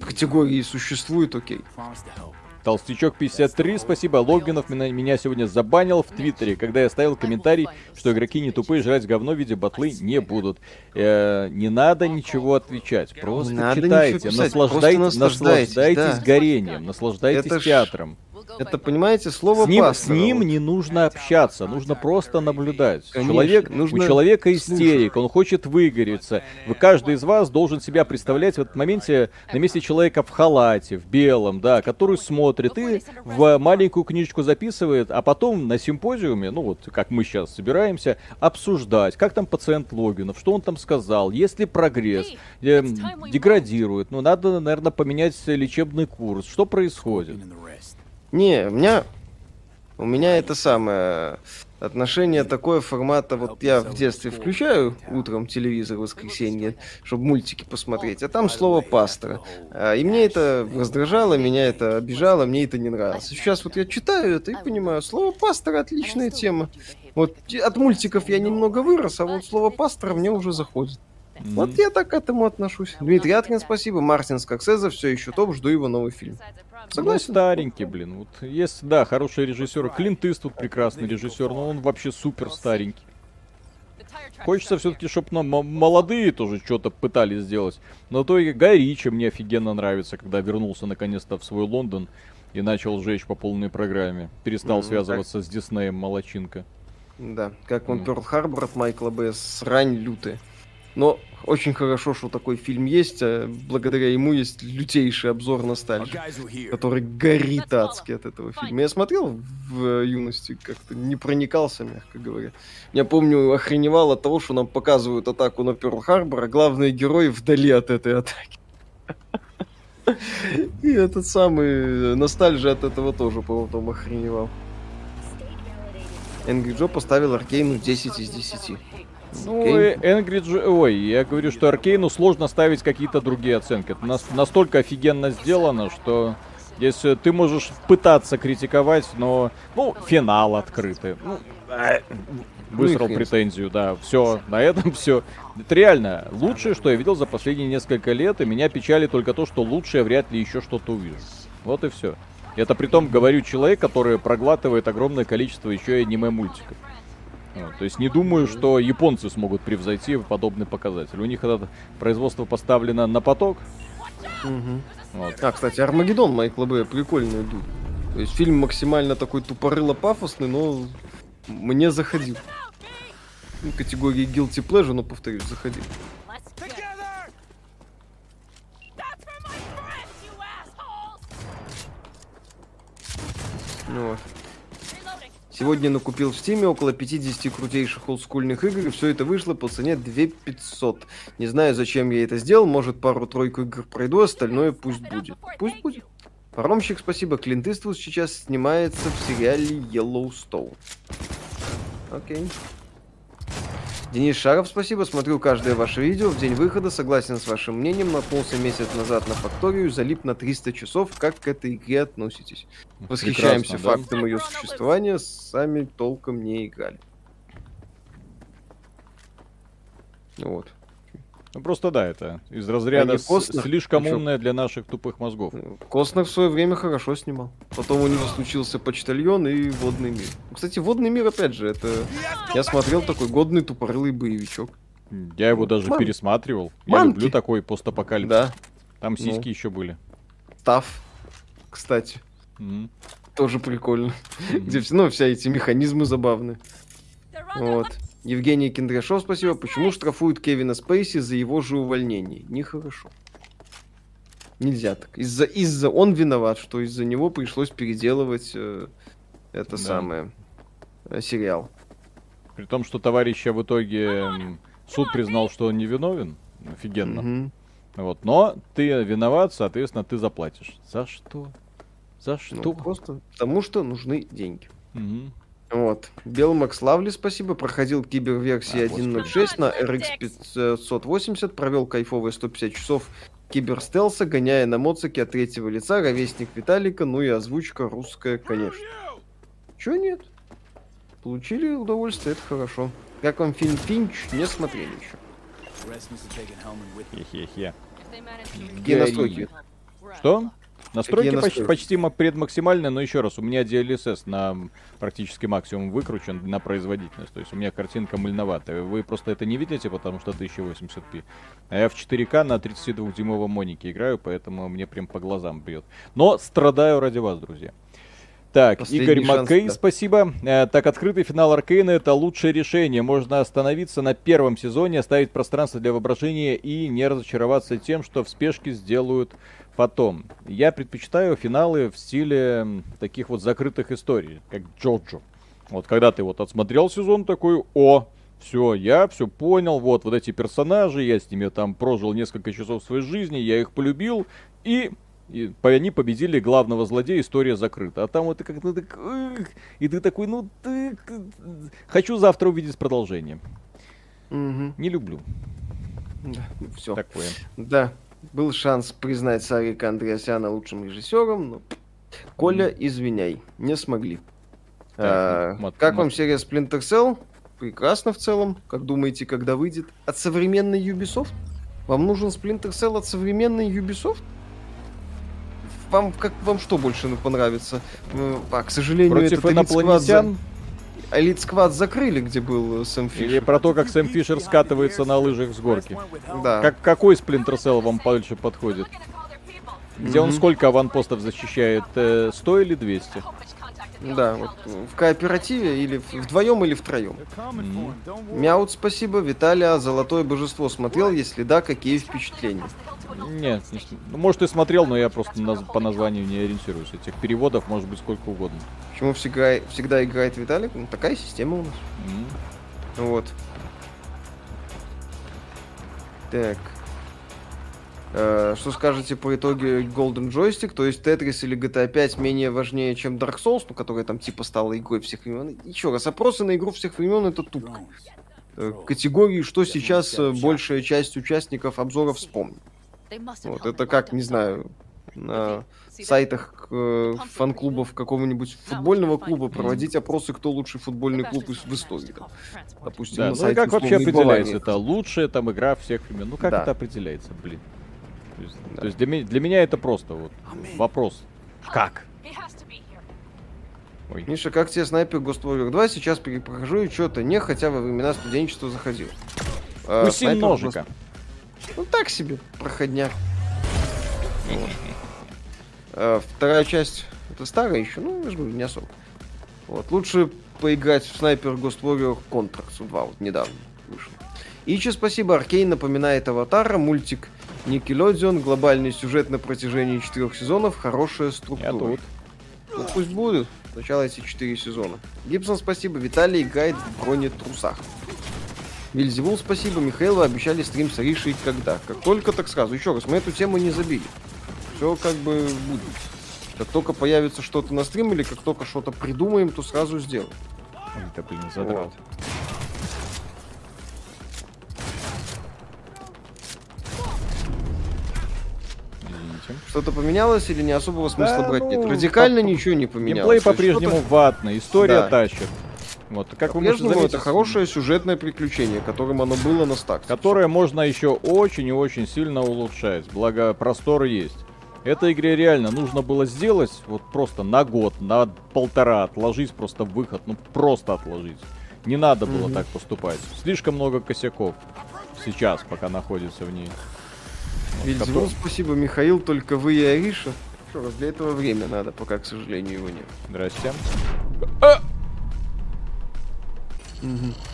Категории существуют, окей. Толстячок 53, спасибо. Логинов меня, сегодня забанил в Твиттере, когда я ставил комментарий, что игроки не тупые, жрать говно в виде батлы не будут. Э, не надо ничего отвечать, просто читайте, ничего писать, наслаждайте- просто наслаждайтесь, наслаждайтесь да. горением, наслаждайтесь Это ж- театром. Это, понимаете, слово С ним, с пастора, ним вот. не нужно общаться, нужно просто наблюдать. Конечно, Человек, нужно у человека слушать. истерик, он хочет выгореться. Вы, каждый из вас должен себя представлять в этот моменте на месте человека в халате, в белом, да, который смотрит и в маленькую книжечку записывает, а потом на симпозиуме, ну вот как мы сейчас собираемся, обсуждать, как там пациент Логинов, что он там сказал, есть ли прогресс, э, деградирует, ну надо, наверное, поменять лечебный курс, что происходит. Не, у меня... У меня это самое отношение такое формата, вот я в детстве включаю утром телевизор в воскресенье, чтобы мультики посмотреть, а там слово пастора. И мне это раздражало, меня это обижало, мне это не нравилось. Сейчас вот я читаю это и понимаю, слово пастора отличная тема. Вот от мультиков я немного вырос, а вот слово пастора мне уже заходит. Вот я так к этому отношусь. Дмитрий Аткин, спасибо. Мартин Скорсезе, все еще топ, жду его новый фильм. Ну, Согласен. старенький, блин. Вот есть, да, хороший режиссер. Клинт Иствуд прекрасный режиссер, но он вообще супер старенький. Хочется все-таки, чтобы нам молодые тоже что-то пытались сделать. Но то и Гай Ричи мне офигенно нравится, когда вернулся наконец-то в свой Лондон и начал жечь по полной программе. Перестал Мгм, связываться с Диснеем, молочинка. Да, как он Мгм. Перл Харбор от Майкла Б. Срань лютая. Но очень хорошо, что такой фильм есть, а благодаря ему есть лютейший обзор here. который горит адски от этого фильма. Я смотрел в юности, как-то не проникался, мягко говоря. Я помню, охреневал от того, что нам показывают атаку на Перл Харбор, а главные герои вдали от этой атаки. И этот самый ностальжи от этого тоже, по-моему, охреневал. Angry Joe поставил Аркейну 10 из 10. Ну, э, Joe- Ой, я говорю, что Аркейну сложно ставить какие-то другие оценки. Это нас- настолько офигенно сделано, что здесь э, ты можешь пытаться критиковать, но, ну, финал открытый. Ну, высрал Ну с претензию, да. Все, на этом все. Это реально лучшее, что я видел за последние несколько лет, и меня печали только то, что лучшее вряд ли еще что-то увижу. Вот и все. Это при том говорю человек, который проглатывает огромное количество еще и аниме-мультиков. Вот, то есть не думаю, что японцы смогут превзойти подобный показатель. У них это производство поставлено на поток. Угу. Вот. А, кстати, Армагеддон Майкла Б. прикольный идут. То есть фильм максимально такой тупорыло-пафосный, но мне заходил. Ну, категории guilty pleasure, но повторюсь, заходил. Ну вот. Сегодня накупил в Стиме около 50 крутейших олдскульных игр, и все это вышло по цене 2500. Не знаю, зачем я это сделал, может пару-тройку игр пройду, остальное пусть будет. Пусть будет. Паромщик, спасибо. Клинт Иствуд сейчас снимается в сериале Yellowstone. Окей. Денис Шаров, спасибо. Смотрю каждое ваше видео в день выхода. Согласен с вашим мнением. Наткнулся месяц назад на факторию. Залип на 300 часов. Как к этой игре относитесь? Восхищаемся Прекрасно, да? фактом ее существования. Сами толком не играли. Вот. Ну, просто да, это из разряда не с- Костнер? слишком Ну чё? умное для наших тупых мозгов. Костнер в свое время хорошо снимал. Потом у него случился почтальон и водный мир. Кстати, водный мир, опять же, это... Я смотрел такой годный тупорылый боевичок. Я его даже Ман- пересматривал. Я Манки. люблю такой постапокалипсис. Да, Там сиськи Ну. еще были. Став, кстати, Мгм. тоже прикольно. Мгм. Где все, ну, вся эти механизмы забавные. Вот. Евгений Кендряшов, спасибо. Почему штрафуют Кевина Спейси за его же увольнение? Нехорошо. Нельзя так. Из-за, из-за он виноват, что из-за него пришлось переделывать э, это Да. самое э, сериал. При том, что товарища в итоге суд признал, что он не виновен. Офигенно. Мгм. Вот. Но ты виноват, соответственно, ты заплатишь. За что? За Ну, что? просто потому что нужны деньги. Мгм. Вот. Белмакс Лавли, спасибо. Проходил киберверсии А, господи. 1.06 на RX 580. Провел кайфовые 150 часов киберстелса, гоняя на моцике от третьего лица. Ровесник Виталика, ну и озвучка русская, конечно. Чё нет? Получили удовольствие, это хорошо. Как вам фильм Финч? Не смотрели еще. Хе-хе-хе. Какие настройки? Что? Настройки настройки? почти ма- предмаксимальные, но еще раз, у меня DLSS на практически максимум выкручен на производительность. То есть у меня картинка мыльноватая. Вы просто это не видите, потому что 1080p. А я в 4К на 32-дюймовом монике играю, поэтому мне прям по глазам бьет. Но страдаю ради вас, друзья. Так, Последний Игорь шанс, Маккей, да. спасибо. Э, так, открытый финал Аркейна это лучшее решение. Можно остановиться на первом сезоне, оставить пространство для воображения и не разочароваться тем, что в спешке сделают потом. Я предпочитаю финалы в стиле таких вот закрытых историй, как Джоджо. Вот когда ты вот отсмотрел сезон такой, о, все, я все понял, вот, вот эти персонажи, я с ними там прожил несколько часов своей жизни, я их полюбил, и, и они победили главного злодея, история закрыта. А там вот ты как-то так, «Эх», и ты такой, ну ты, хочу завтра увидеть продолжение. Угу. Не люблю Все. такое. Да, был шанс признать Сарика Андреасяна лучшим режиссером, но Коля, извиняй, не смогли. Так, А, ну, мат- как мат- вам серия Splinter Cell? Прекрасно в целом. Как думаете, когда выйдет? От современной Ubisoft? Вам нужен Splinter Cell от современной Ubisoft? Вам, как, вам что больше понравится? А, к сожалению, Против этот Elite Squad Elite Squad закрыли, где был э, Сэм Фишер. Или про то, как Сэм Фишер скатывается на лыжах с горки? Да. Как, какой Splinter Cell вам больше подходит? Где он Мгм. сколько аванпостов защищает? э, 100 или 200? Да, вот в кооперативе или вдвоем или втроем. Мяут, спасибо. Виталия, Золотое Божество смотрел? Если да, какие впечатления? Нет, не ну, может и смотрел, но я просто наз- по названию не ориентируюсь. Этих переводов может быть сколько угодно. Почему всегда, всегда играет Виталик? Ну, такая система у нас. М. Вот. Так. Э, что скажете по итоге Golden Joystick? То есть Tetris или GTA 5 менее важнее, чем Dark Souls, ну, которая там типа стала игрой всех времен? Еще раз, опросы на игру всех времен это тупо. Э, Категории, что сейчас э, большая часть участников обзора вспомнит. Вот это как, не знаю, на сайтах э, фан-клубов какого-нибудь футбольного клуба проводить опросы, кто лучший футбольный клуб из- в истории. там. Допустим, Да, на ну и сайте как вообще определяется? Это лучшая там игра всех времен. Ну как Да. это определяется, блин? То есть, Да. то есть для, ме- для меня это просто вот вопрос. Как? Ой. Миша, как тебе снайпер Ghost Warrior 2? Сейчас перепрохожу и что-то не, хотя во времена студенчества заходил. А, Куси снайпер ножика. Ghost- Ну так себе, проходняк. Вот. А, Вторая часть, это старая еще, ну, я же говорю, не особо. Вот, лучше поиграть в снайпер Ghost Warrior Contracts 2, вот недавно вышел. Ичи, спасибо, Аркейн напоминает Аватара, мультик Nickelodeon, глобальный сюжет на протяжении четырех сезонов, хорошая структура. Я тут. Ну, пусть будет. Сначала эти четыре сезона. Гибсон, спасибо. Виталий играет в броне трусах. Вильзевул, спасибо. Михаил, вы обещали стрим с Аришей когда? Как только, так сразу. Еще раз, мы эту тему не забили. Все как бы будет. Как только появится что-то на стрим или как только что-то придумаем, то сразу сделаем. Да блин, задрал. Вот. Что-то поменялось или не особого смысла Да, брать нет? ну, Радикально по- ничего не Геймплей поменялось. Есть по-прежнему ватный, история Да. тащит. Вот, как вы можете заметить, это хорошее сюжетное приключение, которым оно было на старте. которое можно еще очень и очень сильно улучшать, благо простор есть. Этой игре реально нужно было сделать вот просто на год, на полтора отложить просто выход, ну просто отложить. Не надо было Мгм. так поступать. Слишком много косяков сейчас, пока находится в ней. Вот, Вильзевул, котов- спасибо, Михаил, только вы и Ариша. Что раз, для этого время надо, пока, к сожалению, его нет. Здрасте. А!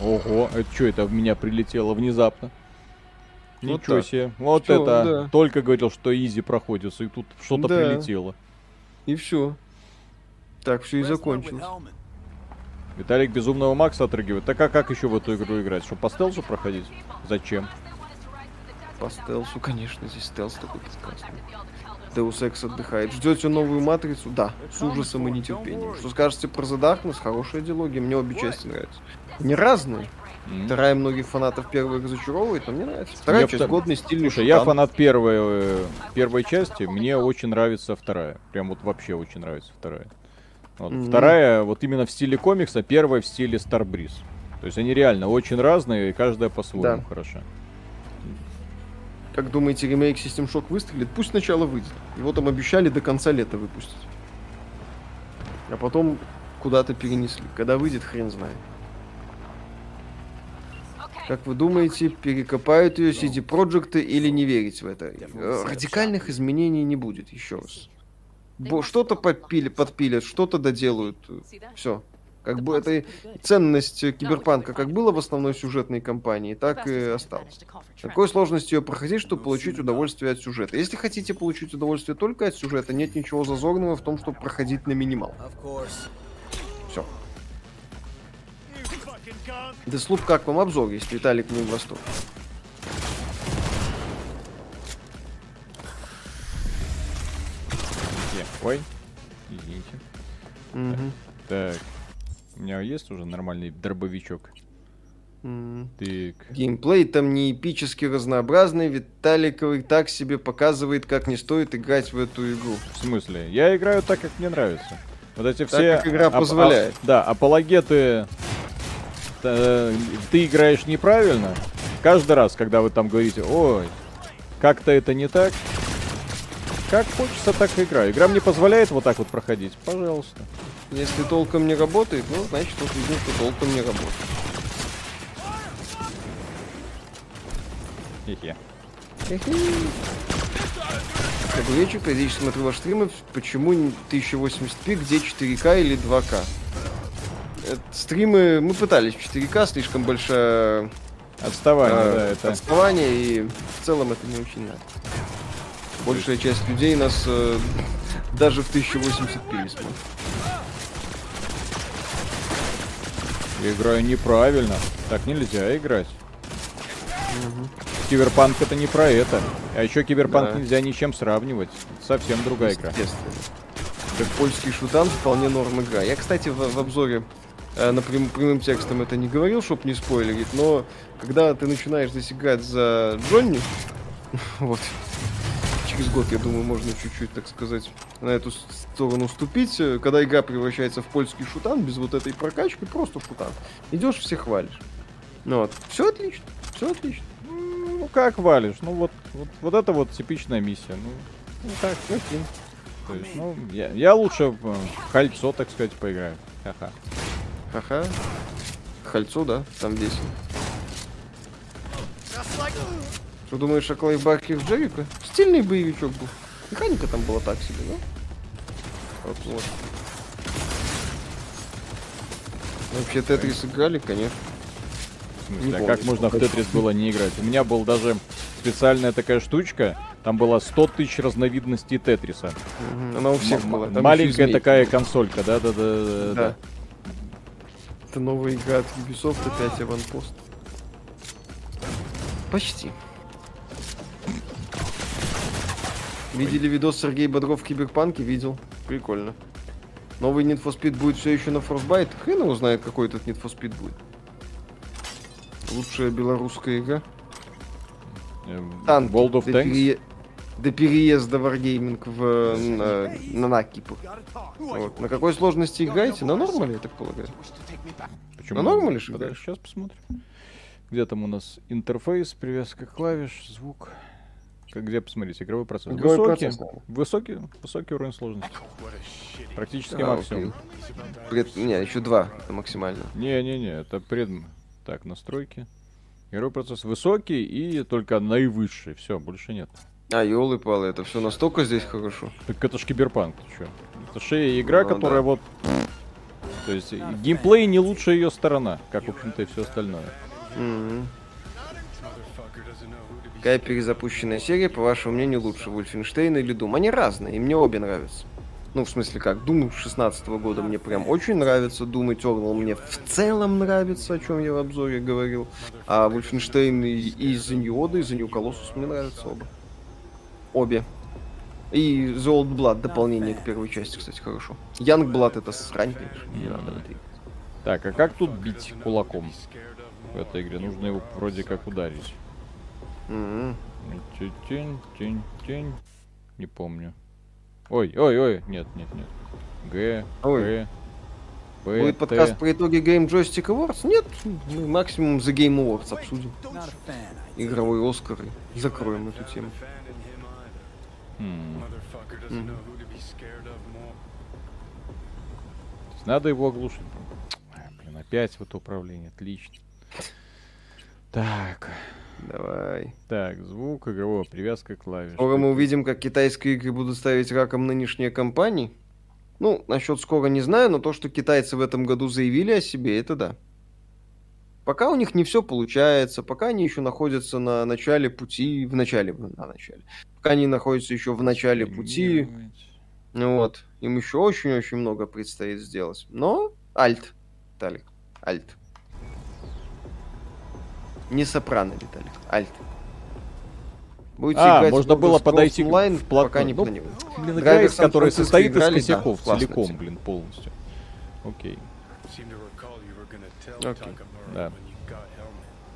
Ого, это что это в меня прилетело внезапно? Вот Ничего так. себе. Вот Всё, это. да. Только говорил, что изи проходится, и тут что-то Да. прилетело. И все. Так, все и закончилось. Виталик безумного Макса отрыгивает. Так а как еще в эту игру играть? Что по стелсу проходить? Зачем? По стелсу, конечно, здесь стелс такой прекрасный. Deus Ex отдыхает. Ждете новую матрицу? Да, с ужасом и нетерпением. Что скажете про The Darkness? Хорошая диалогия, мне обе части нравятся. Не разные. М. Вторая многих фанатов первой разочаровывает, но мне нравится. Вторая Я часть втор- годный, стильный Слушай, я шутан. фанат первой, э, первой части, мне очень нравится вторая. Прям вот вообще очень нравится вторая. Вот. Мгм. Вторая вот именно в стиле комикса, первая в стиле Starbreeze. То есть они реально очень разные, и каждая по-своему Да. хороша. Как думаете, ремейк System Shock выстрелит? Пусть сначала выйдет. Его там обещали до конца лета выпустить. А потом куда-то перенесли. Когда выйдет, хрен знает. Как вы думаете, перекопают ее CD Проекты или не верить в это? Э, Радикальных изменений не будет, еще раз. Что-то подпилят, подпилят, что-то доделают. Все. Как бы это ценность э, киберпанка как было в основной сюжетной кампании, так и осталось. Какой сложности ее проходить, чтобы получить удовольствие от сюжета? Если хотите получить удовольствие только от сюжета, нет ничего зазорного в том, чтобы проходить на минимал. Все. Деслуп, как вам обзор, если Виталик не в восторге? Где? Ой, извините. Мгм. Так, у меня есть уже нормальный дробовичок. М. Так, Геймплей там не эпически разнообразный, Виталиковый так себе показывает, как не стоит играть в эту игру. в смысле? Я играю так, как мне нравится. Вот эти Так, все... как игра ап- ап- позволяет. да, апологеты... э, Ты играешь неправильно. Каждый раз, когда вы там говорите, ой, как-то это не так. Как хочется, так и играю. Игра мне позволяет вот так вот проходить. Пожалуйста. Если толком не работает, ну, значит, вот видно, что толком не работает. Хе-хе. Добрый вечер, периодически смотрю ваши стримы. Почему не 1080p, где 4К или 2К? Это стримы мы пытались в 4К, слишком большое Отставание, э, да, это... отставание, и в целом это не очень надо. Большая часть людей нас э, даже в 1080p не смотрит. Я играю неправильно. Так нельзя играть. Киберпанк это не про это. А еще киберпанк Да. нельзя ничем сравнивать. Это совсем другая игра. Естественно. Как польский шутан вполне норм игра. Я, кстати, в, в обзоре э, напрям- прямым текстом это не говорил, чтоб не спойлерить, но когда ты начинаешь играть за Джонни, вот, через год, я думаю, можно чуть-чуть, так сказать, на эту сторону ступить, э, когда игра превращается в польский шутан, без вот этой прокачки, просто шутан. Идешь, всех валишь. Ну вот, все отлично, все отлично. Ну как валишь? Ну вот, вот, вот это вот типичная миссия. Ну, ну так, окей. То есть, ну, я, я лучше в э, кольцо, так сказать, поиграю. Ха-ха. Ага. Кольцо, да, там весело. Что думаешь о Клайв Баркер в Джерика? Стильный боевичок был. Механика там была так себе, да? Вот, вот. Вообще Тетрис играли, конечно. В смысле, Не а помню, как можно в. Тетрис было не играть? У меня был даже специальная такая штучка. Там было 100 тысяч разновидностей Тетриса. Она у всех была. Там Маленькая такая консолька, да-да-да. Это новая игра от Ubisoft опять Аванпост. Почти. Видели видос Сергей Бодров в Киберпанке? Видел. Прикольно. Новый Need for Speed будет все еще на Frostbite? Хрен его знает, какой этот Need for Speed будет. Лучшая белорусская игра. Эм, Танки. World of Tanks. перее- до переезда Wargaming в, э, на, на Накипу. Вот. На какой сложности играете? На нормале, я так полагаю. Почему? На нормале же играешь? Сейчас посмотрим. Где там у нас интерфейс, привязка клавиш, звук. Как где посмотреть? Игровой процесс. Игровой высокий, процесс, да. высокий, высокий уровень сложности. Практически А, максимум. окей. Пред- Не, еще два, это максимально. Не-не-не, это пред... Так, настройки. Игровой процесс высокий и только наивысший. Все, больше нет. А, елы палы это все настолько здесь хорошо. Так это ж киберпанк, ты чё? Это же игра, Ну которая да. вот... То есть и геймплей не лучшая ее сторона, как, в общем-то, и все остальное. Мгм. Какая перезапущенная серия, по вашему мнению, лучше, Wolfenstein или Doom? Они разные, и мне обе нравятся. Ну, в смысле как, Doom 16 года мне прям очень нравится, Doom Eternal мне в целом нравится, о чем я в обзоре говорил. А Wolfenstein и, и Order, и New Colossus мне нравятся оба. Обе. И The Old Blood, дополнение к первой части, кстати, хорошо. Young Blood это срань, конечно, не надо в этой игре. Так, а как тут бить кулаком в этой игре? Нужно его вроде как ударить. Тень, тень, тень. Не помню. Ой, ой, ой, нет, нет, нет. Г, Ой. Г, П, Будет подкаст по итоге Game Joystick Awards? Нет, мы максимум за Game Awards обсудим. Игровой Оскар и закроем эту тему. М, Мгм. то есть Надо его оглушить. Блин, опять вот управление, отлично. Так, Давай. так, звук, игрового, привязка клавиш. Скоро мы увидим, как китайские игры будут ставить раком нынешние компании. Ну, насчет скоро не знаю, но то, что китайцы в этом году заявили о себе, это да. Пока у них не все получается, пока они еще находятся на начале пути, в начале, на начале. Пока они находятся еще в начале пути. Ну Вот. Им еще очень-очень много предстоит сделать. Но альт, Виталик. Альт. Не сопрано, Виталик. Альт. Будете А, играть в можно было подойти Online, вплотную. пока не Ну, планируется. Блин, игра, Сан-Франциско состоит из играли, да, косяков классная целиком, блин, полностью. Окей. Окей. Да.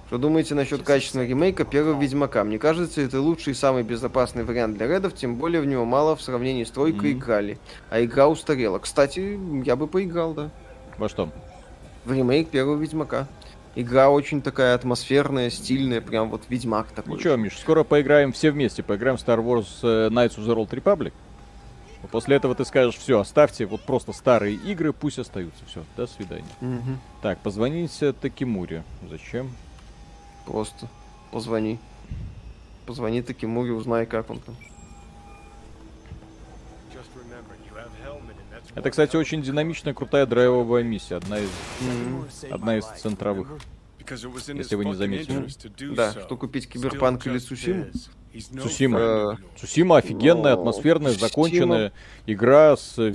Что думаете насчет качественного ремейка первого Ведьмака? Мне кажется, это лучший и самый безопасный вариант для редов, тем более в него мало в сравнении с тройкой Мгм. играли. А игра устарела. Кстати, я бы поиграл, да. Во что? в ремейк первого Ведьмака. Игра очень такая атмосферная, стильная, прям вот Ведьмак такой. Ничего, Миш, скоро поиграем все вместе. Поиграем в Star Wars э, Knights of the Old Republic. После этого ты скажешь, все, оставьте вот просто старые игры, пусть остаются. Все, до свидания. Мгм. Так, позвоните Такимуре. Зачем? Просто позвони. Позвони Такимуре, узнай, как он там. Это, кстати, очень динамичная, крутая драйвовая миссия. Одна из... Одна из центровых. Если вы не заметили. Да, что купить Киберпанк или Цусиму? Цусима. Э, Цусима офигенная, Ну, атмосферная, законченная игра с... вели-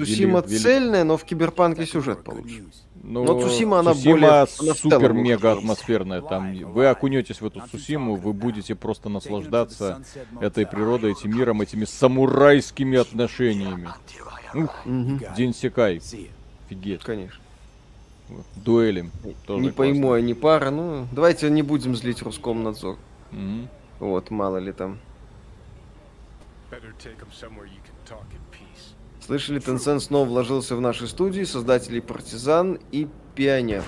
вели- цельная, но в Киберпанке сюжет получше. Ну, Но Цусима, она Цусима более- супер-мега атмосферная. Там вы окунетесь в эту Цусиму, вы будете просто наслаждаться этой природой, этим миром, этими самурайскими отношениями. Ух, Мгм, День Секай. See ya. Офигеть. Конечно. Дуэли. Тоже не пойму, они пара, ну, давайте не будем злить Роскомнадзор. классно. Мгм. Вот, мало ли там. Слышали, Tencent снова вложился в наши студии, создатели Партизан и Пионер.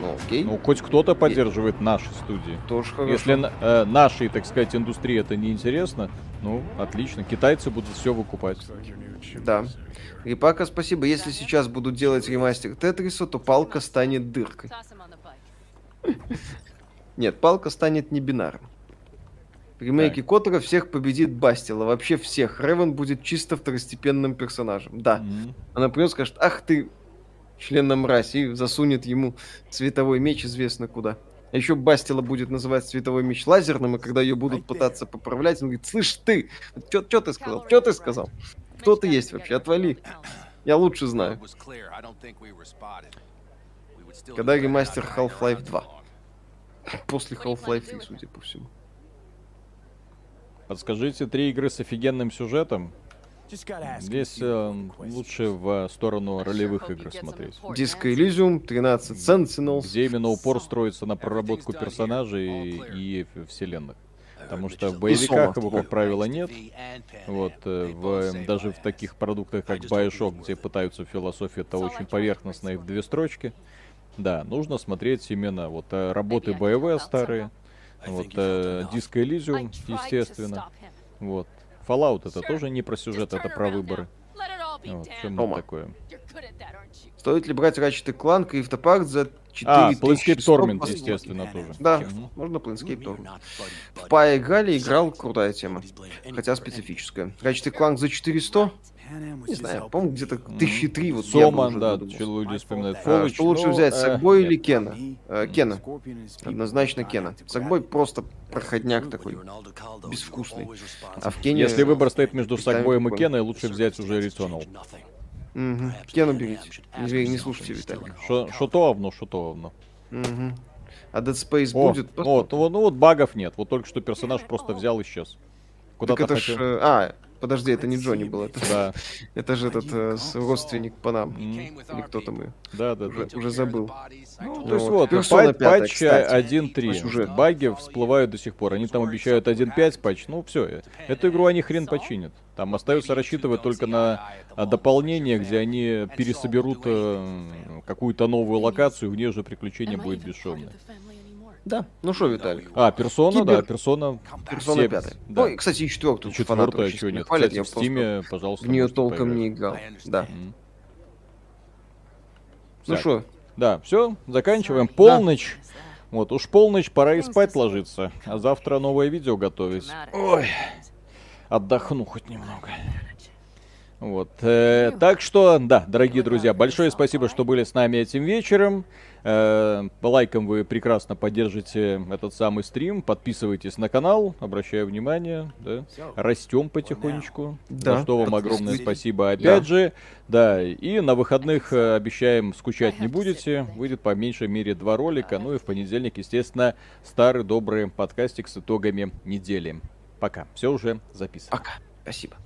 Ну, окей, Ну, хоть кто-то поддерживает наши студии. тоже хорошо. Если э, нашей, так сказать, индустрии это не интересно, ну, отлично. Китайцы будут все выкупать. Да. Рипака, спасибо. Если сейчас будут делать ремастер Тетриса, то палка станет дыркой. Нет, палка станет не бинаром. В ремейке Котора всех победит Бастила. Вообще всех. Ревен будет чисто второстепенным персонажем. Да. Мгм. Она придет, скажет, ах ты, член на мразь, и засунет ему световой меч известно куда. А еще Бастила будет называть световой меч лазерным, и когда ее будут пытаться поправлять, он говорит, слышь ты, что ты сказал? Что ты сказал? Кто ты есть вообще? Отвали. Я лучше знаю. Когда ремастер Half-Life for 2. long. После Half-Life 3, судя по всему. Подскажите три игры с офигенным сюжетом. Здесь э, лучше в сторону ролевых игр смотреть. Disco Elysium, 13 Sentinels. Где именно упор строится на проработку персонажей и в- вселенных. Потому что в боевиках его, как правило, нет. Вот, э, в, даже в таких продуктах, как Bioshock, где пытаются философию, это очень поверхностно и в две строчки. Да, нужно смотреть именно вот э, работы БВ старые, вот э, Disco Elysium, естественно. Вот. Fallout это тоже не про сюжет, это про выборы. Вот, Тома. такое. Стоит ли брать Ratchet Clank и Автопарк за 4 А, Planescape Torment, естественно, тоже. Да, Мгм. можно Planescape Torment. В Пай играли, играл, крутая тема. Хотя специфическая. Ratchet Clank за 400? Не знаю, по-моему, где-то тысячи три. Вот я бы Сома, уже да, люди вспоминают. А, Фолыч, Что лучше ну, взять, э, Сагбой или Кена? Э, Кена. Однозначно Кена. Сагбой просто проходняк такой, безвкусный. А в Кене... Если выбор стоит между Сагбоем и. Кеной, лучше взять уже Returnal. Мгм. Кену берите. Не, не слушайте Виталика. Что то овно, что то овно. Мгм. А Dead Space О, будет? вот, вот, ну вот багов нет. Вот только что персонаж просто взял и исчез. Так Куда-то это ж... хотел. э, А, подожди, это не Джонни был. Это, Да, это же этот э, родственник по нам. М. Или кто там и... да, да, да. Уже, уже забыл. Ну, Ну то есть вот, вот, Persona патч, 5, патч кстати, 1.3. сюжет. Баги всплывают до сих пор. Они там обещают 1.5 патч. Ну все, эту игру они хрен починят. Там остается рассчитывать только на а, дополнение, где они пересоберут э, какую-то новую локацию, где уже приключение будет бесшовное. Да. Ну что, Виталик? А, персона, Кибер. да, персона. Персона все- 5. да. Ой, кстати, и четвертую. Четвертая, чего нет. хвалят, Кстати, я в просто Стиме, пожалуйста. в нее толком поиграть. не играл. Да. Ну что, Да, все, заканчиваем. Полночь. Вот, уж полночь, пора и спать ложиться. А завтра новое видео готовить. Ой, отдохну хоть немного. Вот. э, так что, да, дорогие друзья, большое спасибо, что были с нами этим вечером. Э, лайком вы прекрасно поддержите этот самый стрим. Подписывайтесь на канал, обращаю внимание, да. Растем потихонечку. Да, За что вам огромное спасибо опять же. Да, и на выходных э, обещаем, скучать не будете. Выйдет по меньшей мере два ролика. Ну и в понедельник, естественно, старый добрый подкастик с итогами недели. Пока. Все уже записано. пока. Спасибо.